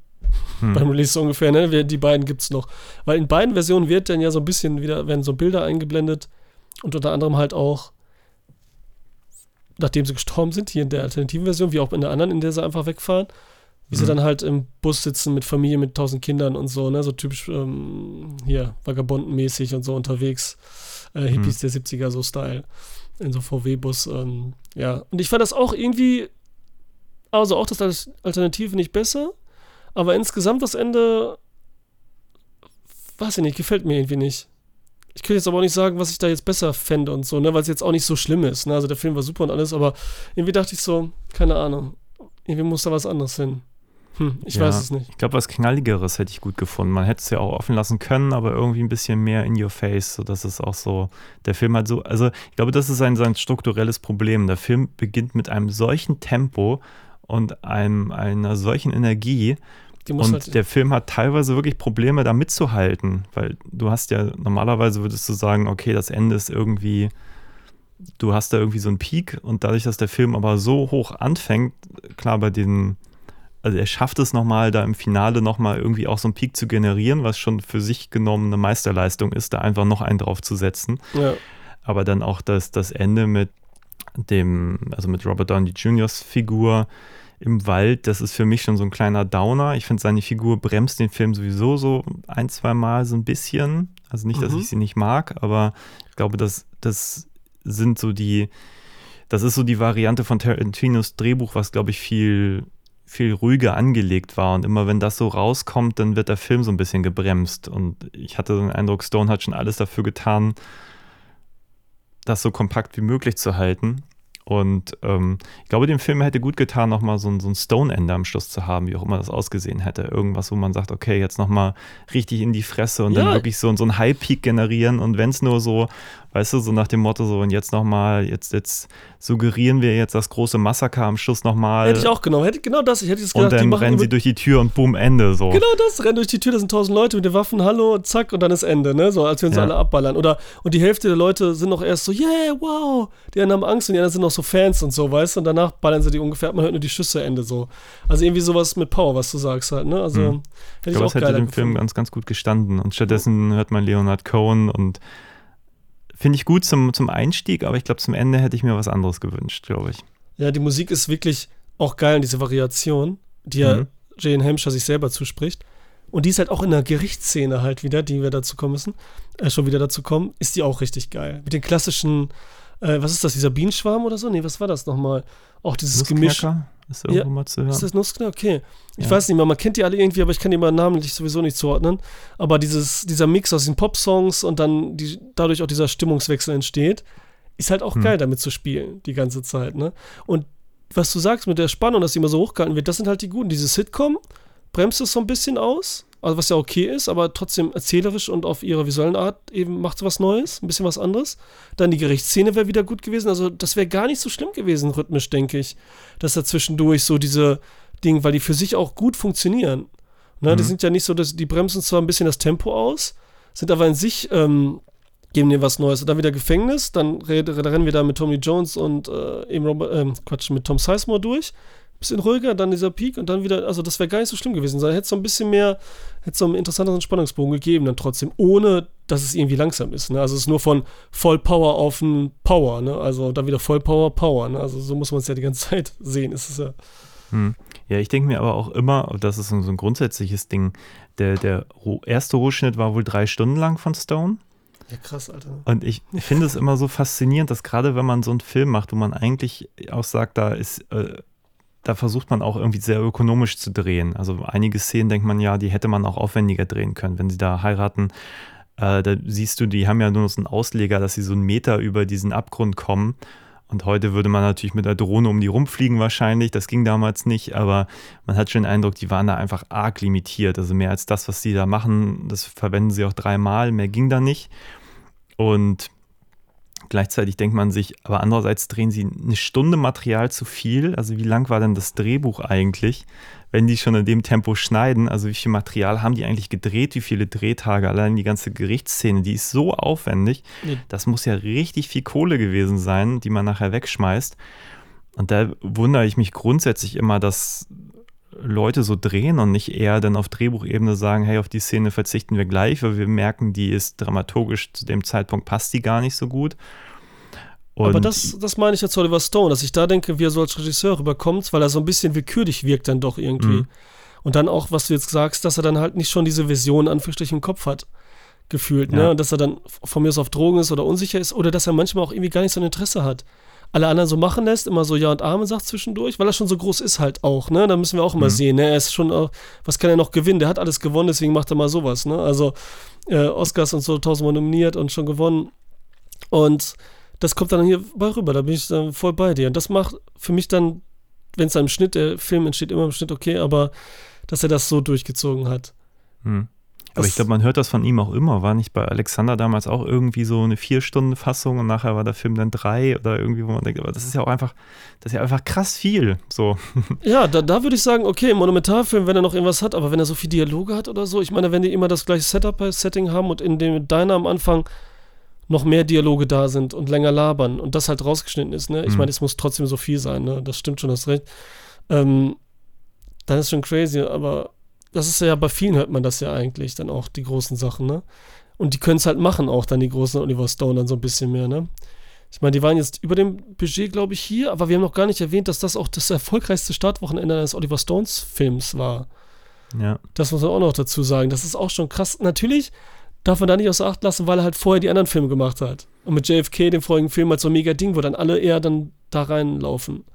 Hm. Beim Release so ungefähr, ne? Die beiden gibt's noch. Weil in beiden Versionen wird dann ja so ein bisschen wieder, werden so Bilder eingeblendet und unter anderem halt auch, nachdem sie gestorben sind, hier in der alternativen Version, wie auch in der anderen, in der sie einfach wegfahren, wie sie Mhm. dann halt im Bus sitzen mit Familie mit tausend Kindern und so, ne? So typisch ähm, hier, vagabondenmäßig und so unterwegs. Äh, Hippies der 70er, so Style. In so VW-Bus. Ähm, ja. Und ich fand das auch irgendwie, also auch das Al- Alternative nicht besser, aber insgesamt das Ende, weiß ich nicht, gefällt mir irgendwie nicht. Ich könnte jetzt aber auch nicht sagen, was ich da jetzt besser fände und so, ne, weil es jetzt auch nicht so schlimm ist. Ne? Also der Film war super und alles, aber irgendwie dachte ich so, keine Ahnung, irgendwie muss da was anderes hin. Hm, ich Ja, weiß es nicht. Ich glaube, was Knalligeres hätte ich gut gefunden. Man hätte es ja auch offen lassen können, aber irgendwie ein bisschen mehr in your face, sodass es auch so, der Film halt so, also ich glaube, das ist ein, sein strukturelles Problem. Der Film beginnt mit einem solchen Tempo und einem, einer solchen Energie, Und halt, der Film hat teilweise wirklich Probleme, da mitzuhalten, weil du hast ja, normalerweise würdest du sagen, okay, das Ende ist irgendwie, du hast da irgendwie so einen Peak und dadurch, dass der Film aber so hoch anfängt, klar, bei den, also er schafft es nochmal, da im Finale nochmal irgendwie auch so einen Peak zu generieren, was schon für sich genommen eine Meisterleistung ist, da einfach noch einen drauf zu setzen. ja. Aber dann auch das, das Ende mit dem, also mit Robert Downey Jr.'s Figur im Wald, das ist für mich schon so ein kleiner Downer. Ich finde, seine Figur bremst den Film sowieso so ein, zwei Mal so ein bisschen. Also nicht, dass Mhm. ich sie nicht mag, aber ich glaube, das, das sind so die, das ist so die Variante von Tarantinos Drehbuch, was, glaube ich, viel, viel ruhiger angelegt war. Und immer wenn das so rauskommt, dann wird der Film so ein bisschen gebremst. Und ich hatte den Eindruck, Stone hat schon alles dafür getan, das so kompakt wie möglich zu halten. Und ähm, ich glaube, dem Film hätte gut getan, nochmal so, ein- so ein Stone-Ende am Schluss zu haben, wie auch immer das ausgesehen hätte. Irgendwas, wo man sagt, okay, jetzt nochmal richtig in die Fresse und Ja. dann wirklich so, so einen High-Peak generieren. Und wenn es nur so, weißt du, so nach dem Motto, so und jetzt nochmal, jetzt, jetzt suggerieren wir jetzt das große Massaker am Schluss nochmal. Hätte ich auch genommen. Hätte, genau das. Ich hätte jetzt und gedacht, die dann rennen sie durch die Tür und boom, Ende. So. Genau das, rennen durch die Tür, da sind tausend Leute mit den Waffen, hallo, zack, und dann ist Ende, ne? So, als wir uns Ja. alle abballern. Oder, und die Hälfte der Leute sind noch erst so, yeah, wow, die anderen haben Angst und die anderen sind noch so Fans und so, weißt du? Und danach ballern sie die ungefähr, man hört nur die Schüsse, Ende so. Also irgendwie sowas mit Power, was du sagst halt, ne? Also, Mhm. hätte Ich ich glaube, auch es hätte dem Film gefunden. ganz, ganz gut gestanden. Und stattdessen hört man Leonard Cohen und finde ich gut zum, zum Einstieg, aber ich glaube, zum Ende hätte ich mir was anderes gewünscht, glaube ich. Ja, die Musik ist wirklich auch geil, diese Variation, die ja Mhm. Jane Hampshire sich selber zuspricht. Und die ist halt auch in der Gerichtsszene halt wieder, die wir dazu kommen müssen, äh, schon wieder dazu kommen, ist die auch richtig geil. Mit den klassischen, äh, was ist das, dieser Bienenschwarm oder so? Nee, was war das nochmal? Auch dieses Gemisch. Ist irgendwo Ja, mal zu hören. Ist das Nussknacker? Okay. Ich Ja. weiß nicht mehr, man kennt die alle irgendwie, aber ich kann die mal namentlich sowieso nicht zuordnen. Aber dieses, dieser Mix aus den Pop-Songs und dann die, dadurch auch dieser Stimmungswechsel entsteht, ist halt auch Hm. geil, damit zu spielen, die ganze Zeit, ne? Und was du sagst mit der Spannung, dass die immer so hochgehalten wird, das sind halt die guten. Diese Sitcom bremst es so ein bisschen aus, also was ja okay ist, aber trotzdem erzählerisch und auf ihrer visuellen Art eben macht sie was Neues, ein bisschen was anderes. Dann die Gerichtsszene wäre wieder gut gewesen, also das wäre gar nicht so schlimm gewesen, rhythmisch, denke ich, dass da zwischendurch so diese Dinge, weil die für sich auch gut funktionieren. Ne, Die Mhm. sind ja nicht so, dass die bremsen zwar ein bisschen das Tempo aus, sind aber in sich, ähm, geben dir was Neues. Und dann wieder Gefängnis, dann, re- da rennen wir da mit Tommy Jones und äh, eben Robert, ähm, Quatsch, mit Tom Sizemore durch. Bisschen ruhiger, dann dieser Peak und dann wieder, also das wäre gar nicht so schlimm gewesen. Da hätte es so ein bisschen mehr, hätte es so einen interessanteren Spannungsbogen gegeben, dann trotzdem, ohne dass es irgendwie langsam ist. Ne? Also es ist nur von Vollpower auf ein Power, ne? Also dann wieder Vollpower, Power, ne? Also so muss man es ja die ganze Zeit sehen. Ist es ja. Hm. Ja, ich denke mir aber auch immer, und das ist so ein grundsätzliches Ding, der, der erste Rohschnitt war wohl drei Stunden lang von Stone. Ja, krass, Alter. Und ich finde es immer so faszinierend, dass gerade wenn man so einen Film macht, wo man eigentlich auch sagt, da ist, äh, da versucht man auch irgendwie sehr ökonomisch zu drehen. Also einige Szenen denkt man ja, die hätte man auch aufwendiger drehen können, wenn sie da heiraten. Äh, da siehst du, die haben ja nur noch so einen Ausleger, dass sie so einen Meter über diesen Abgrund kommen. Und heute würde man natürlich mit der Drohne um die rumfliegen wahrscheinlich. Das ging damals nicht, aber man hat schon den Eindruck, die waren da einfach arg limitiert. Also mehr als das, was sie da machen, das verwenden sie auch dreimal. Mehr ging da nicht. Und gleichzeitig denkt man sich, aber andererseits drehen sie eine Stunde Material zu viel. Also wie lang war denn das Drehbuch eigentlich, wenn die schon in dem Tempo schneiden? Also wie viel Material haben die eigentlich gedreht? Wie viele Drehtage? Allein die ganze Gerichtsszene, die ist so aufwendig. Das muss ja richtig viel Kohle gewesen sein, die man nachher wegschmeißt. Und da wundere ich mich grundsätzlich immer, dass Leute so drehen und nicht eher dann auf Drehbuchebene sagen, hey, auf die Szene verzichten wir gleich, weil wir merken, die ist dramaturgisch zu dem Zeitpunkt passt die gar nicht so gut. Und Aber das, das meine ich jetzt Oliver Stone, dass ich da denke, wie er so als Regisseur rüberkommt, weil er so ein bisschen willkürlich wirkt dann doch irgendwie. Mhm. Und dann auch, was du jetzt sagst, dass er dann halt nicht schon diese Vision Anführungsstrichen im Kopf hat, gefühlt, ne? Ja. Und dass er dann von mir aus auf Drogen ist oder unsicher ist oder dass er manchmal auch irgendwie gar nicht so ein Interesse hat. Alle anderen so machen lässt, immer so Ja und Amen sagt zwischendurch, weil er schon so groß ist halt auch, ne? Da müssen wir auch immer Mhm. sehen, ne? Er ist schon, auch, was kann er noch gewinnen? Der hat alles gewonnen, deswegen macht er mal sowas, ne? Also äh, Oscars und so tausendmal nominiert und schon gewonnen. Und das kommt dann hier bei rüber, da bin ich dann voll bei dir. Und das macht für mich dann, wenn es im Schnitt, der Film entsteht immer im Schnitt okay, aber dass er das so durchgezogen hat. Hm. Aber ich glaube, man hört das von ihm auch immer. War nicht bei Alexander damals auch irgendwie so eine Vier-Stunden-Fassung und nachher war der Film dann drei oder irgendwie, wo man denkt, aber das ist ja auch einfach, das ist ja einfach krass viel. So. Ja, da, da würde ich sagen, okay, im Monumentalfilm, wenn er noch irgendwas hat, aber wenn er so viel Dialoge hat oder so, ich meine, wenn die immer das gleiche Setup, Setting haben und in dem Diner am Anfang noch mehr Dialoge da sind und länger labern und das halt rausgeschnitten ist, ne? Ich Mhm. meine, es muss trotzdem so viel sein, ne? Das stimmt schon, hast recht. Ähm, dann ist schon crazy, aber das ist ja bei vielen hört man das ja eigentlich, dann auch die großen Sachen, ne? Und die können es halt machen, auch dann die großen Oliver Stone dann so ein bisschen mehr, ne? Ich meine, die waren jetzt über dem Budget, glaube ich, hier, aber wir haben noch gar nicht erwähnt, dass das auch das erfolgreichste Startwochenende eines Oliver Stones Films war. Ja. Das muss man auch noch dazu sagen. Das ist auch schon krass. Natürlich darf man da nicht außer Acht lassen, weil er halt vorher die anderen Filme gemacht hat. Und mit JFK, dem vorigen Film, halt so ein mega Ding, wo dann alle eher dann da reinlaufen.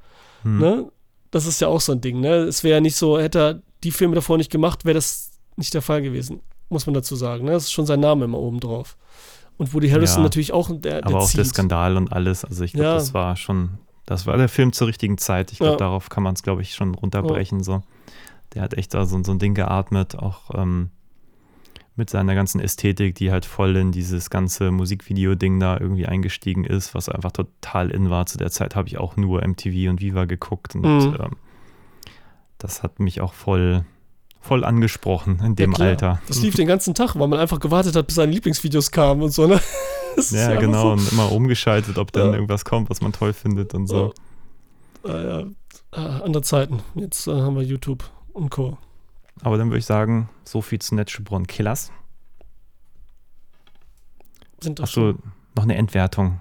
Hm. Ne? Das ist ja auch so ein Ding. Ne? Es wäre ja nicht so, hätte er die Filme davor nicht gemacht, wäre das nicht der Fall gewesen. Muss man dazu sagen. Ne? Das ist schon sein Name immer oben drauf. Und Woody Harrison Ja. natürlich auch, der, der Aber auch der zieht. Skandal und alles. Also ich glaube, Ja. das war schon, das war der Film zur richtigen Zeit. Ich glaube, Ja. darauf kann man es, glaube ich, schon runterbrechen. So. Der hat echt da so, so ein Ding geatmet, auch ähm, mit seiner ganzen Ästhetik, die halt voll in dieses ganze Musikvideo-Ding da irgendwie eingestiegen ist, was einfach total in war. Zu der Zeit habe ich auch nur MTV und Viva geguckt und Mhm. ähm, das hat mich auch voll, voll angesprochen in dem Ja. Alter. Das lief den ganzen Tag, weil man einfach gewartet hat, bis seine Lieblingsvideos kamen und so. Ne? Ja, einfach genau. So. Und immer umgeschaltet, ob dann Ja. irgendwas kommt, was man toll findet und so. Ja. Ah, andere Zeiten. Jetzt äh, haben wir YouTube und Co. Aber dann würde ich sagen, so viel zu Born Killers. Sind das Achso, noch eine Entwertung.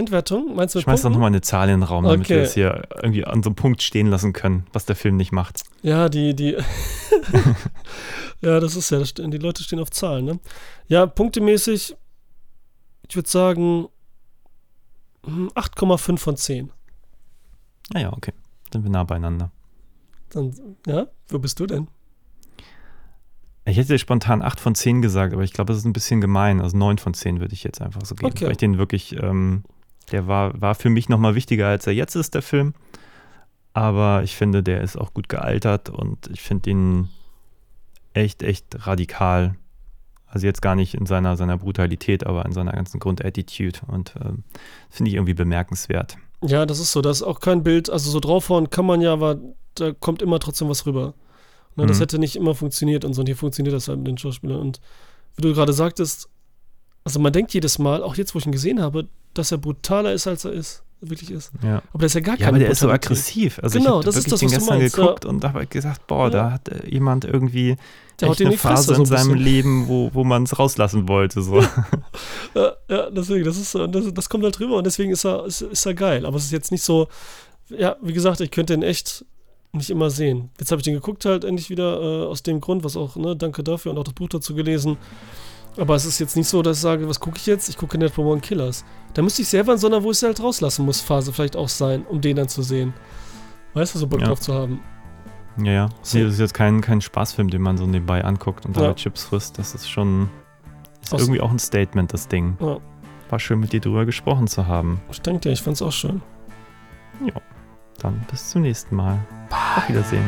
Entwertung? Meinst du mit Schmeiß doch nochmal eine Zahl in den Raum, damit Okay. wir das hier irgendwie an so einem Punkt stehen lassen können, was der Film nicht macht. Ja, die, die. ja, das ist ja, die Leute stehen auf Zahlen, ne? Ja, punktemäßig, ich würde sagen, hm, 8,5 von 10. Naja, okay. Sind wir nah beieinander. Dann, ja, wo bist du denn? Ich hätte spontan 8 von 10 gesagt, aber ich glaube, das ist ein bisschen gemein. Also 9 von 10 würde ich jetzt einfach so geben. Okay. Weil ich den wirklich, ähm, der war, war für mich nochmal wichtiger, als er jetzt ist, der Film. Aber ich finde, der ist auch gut gealtert und ich finde ihn echt, echt radikal. Also jetzt gar nicht in seiner, seiner Brutalität, aber in seiner ganzen Grundattitude. Und ähm, finde ich irgendwie bemerkenswert. Ja, das ist so, das ist auch kein Bild, also so draufhauen kann man ja, aber da kommt immer trotzdem was rüber. Ne, Das Mhm. hätte nicht immer funktioniert und so, und hier funktioniert das halt mit den Schauspielern. Und wie du gerade sagtest, also man denkt jedes Mal, auch jetzt, wo ich ihn gesehen habe, dass er brutaler ist, als er ist, wirklich ist. Ja. Aber der ist ja gar Ja, keine aber der ist so aggressiv. Also Genau, ich das ist das, den was du gestern meinst, geguckt und habe gesagt, boah, Ja. da hat jemand irgendwie Der echt eine Phase so in ein seinem. Leben, wo, wo man es rauslassen wollte. So. Ja, ja, deswegen, das ist so, das, das kommt halt drüber und deswegen ist er, ist, ist er geil. Aber es ist jetzt nicht so, ja, wie gesagt, ich könnte den echt nicht immer sehen. Jetzt habe ich den geguckt halt endlich wieder äh, aus dem Grund, was auch, ne, danke dafür und auch das Buch dazu gelesen. Aber es ist jetzt nicht so, dass ich sage, was gucke ich jetzt? Ich gucke One Killers. Da müsste ich selber in so einer, wo ich es halt rauslassen muss, Phase vielleicht auch sein, um den dann zu sehen. Weißt du, so Bock Ja. drauf zu haben. ja, ja. So. Nee, das ist jetzt kein, kein Spaßfilm, den man so nebenbei anguckt und dabei Ja. Chips frisst. Das ist schon ist Aus- irgendwie auch ein Statement, das Ding. Ja. War schön, mit dir drüber gesprochen zu haben. Ich denke dir, ich fand's auch schön. Dann bis zum nächsten Mal. Auf Wiedersehen.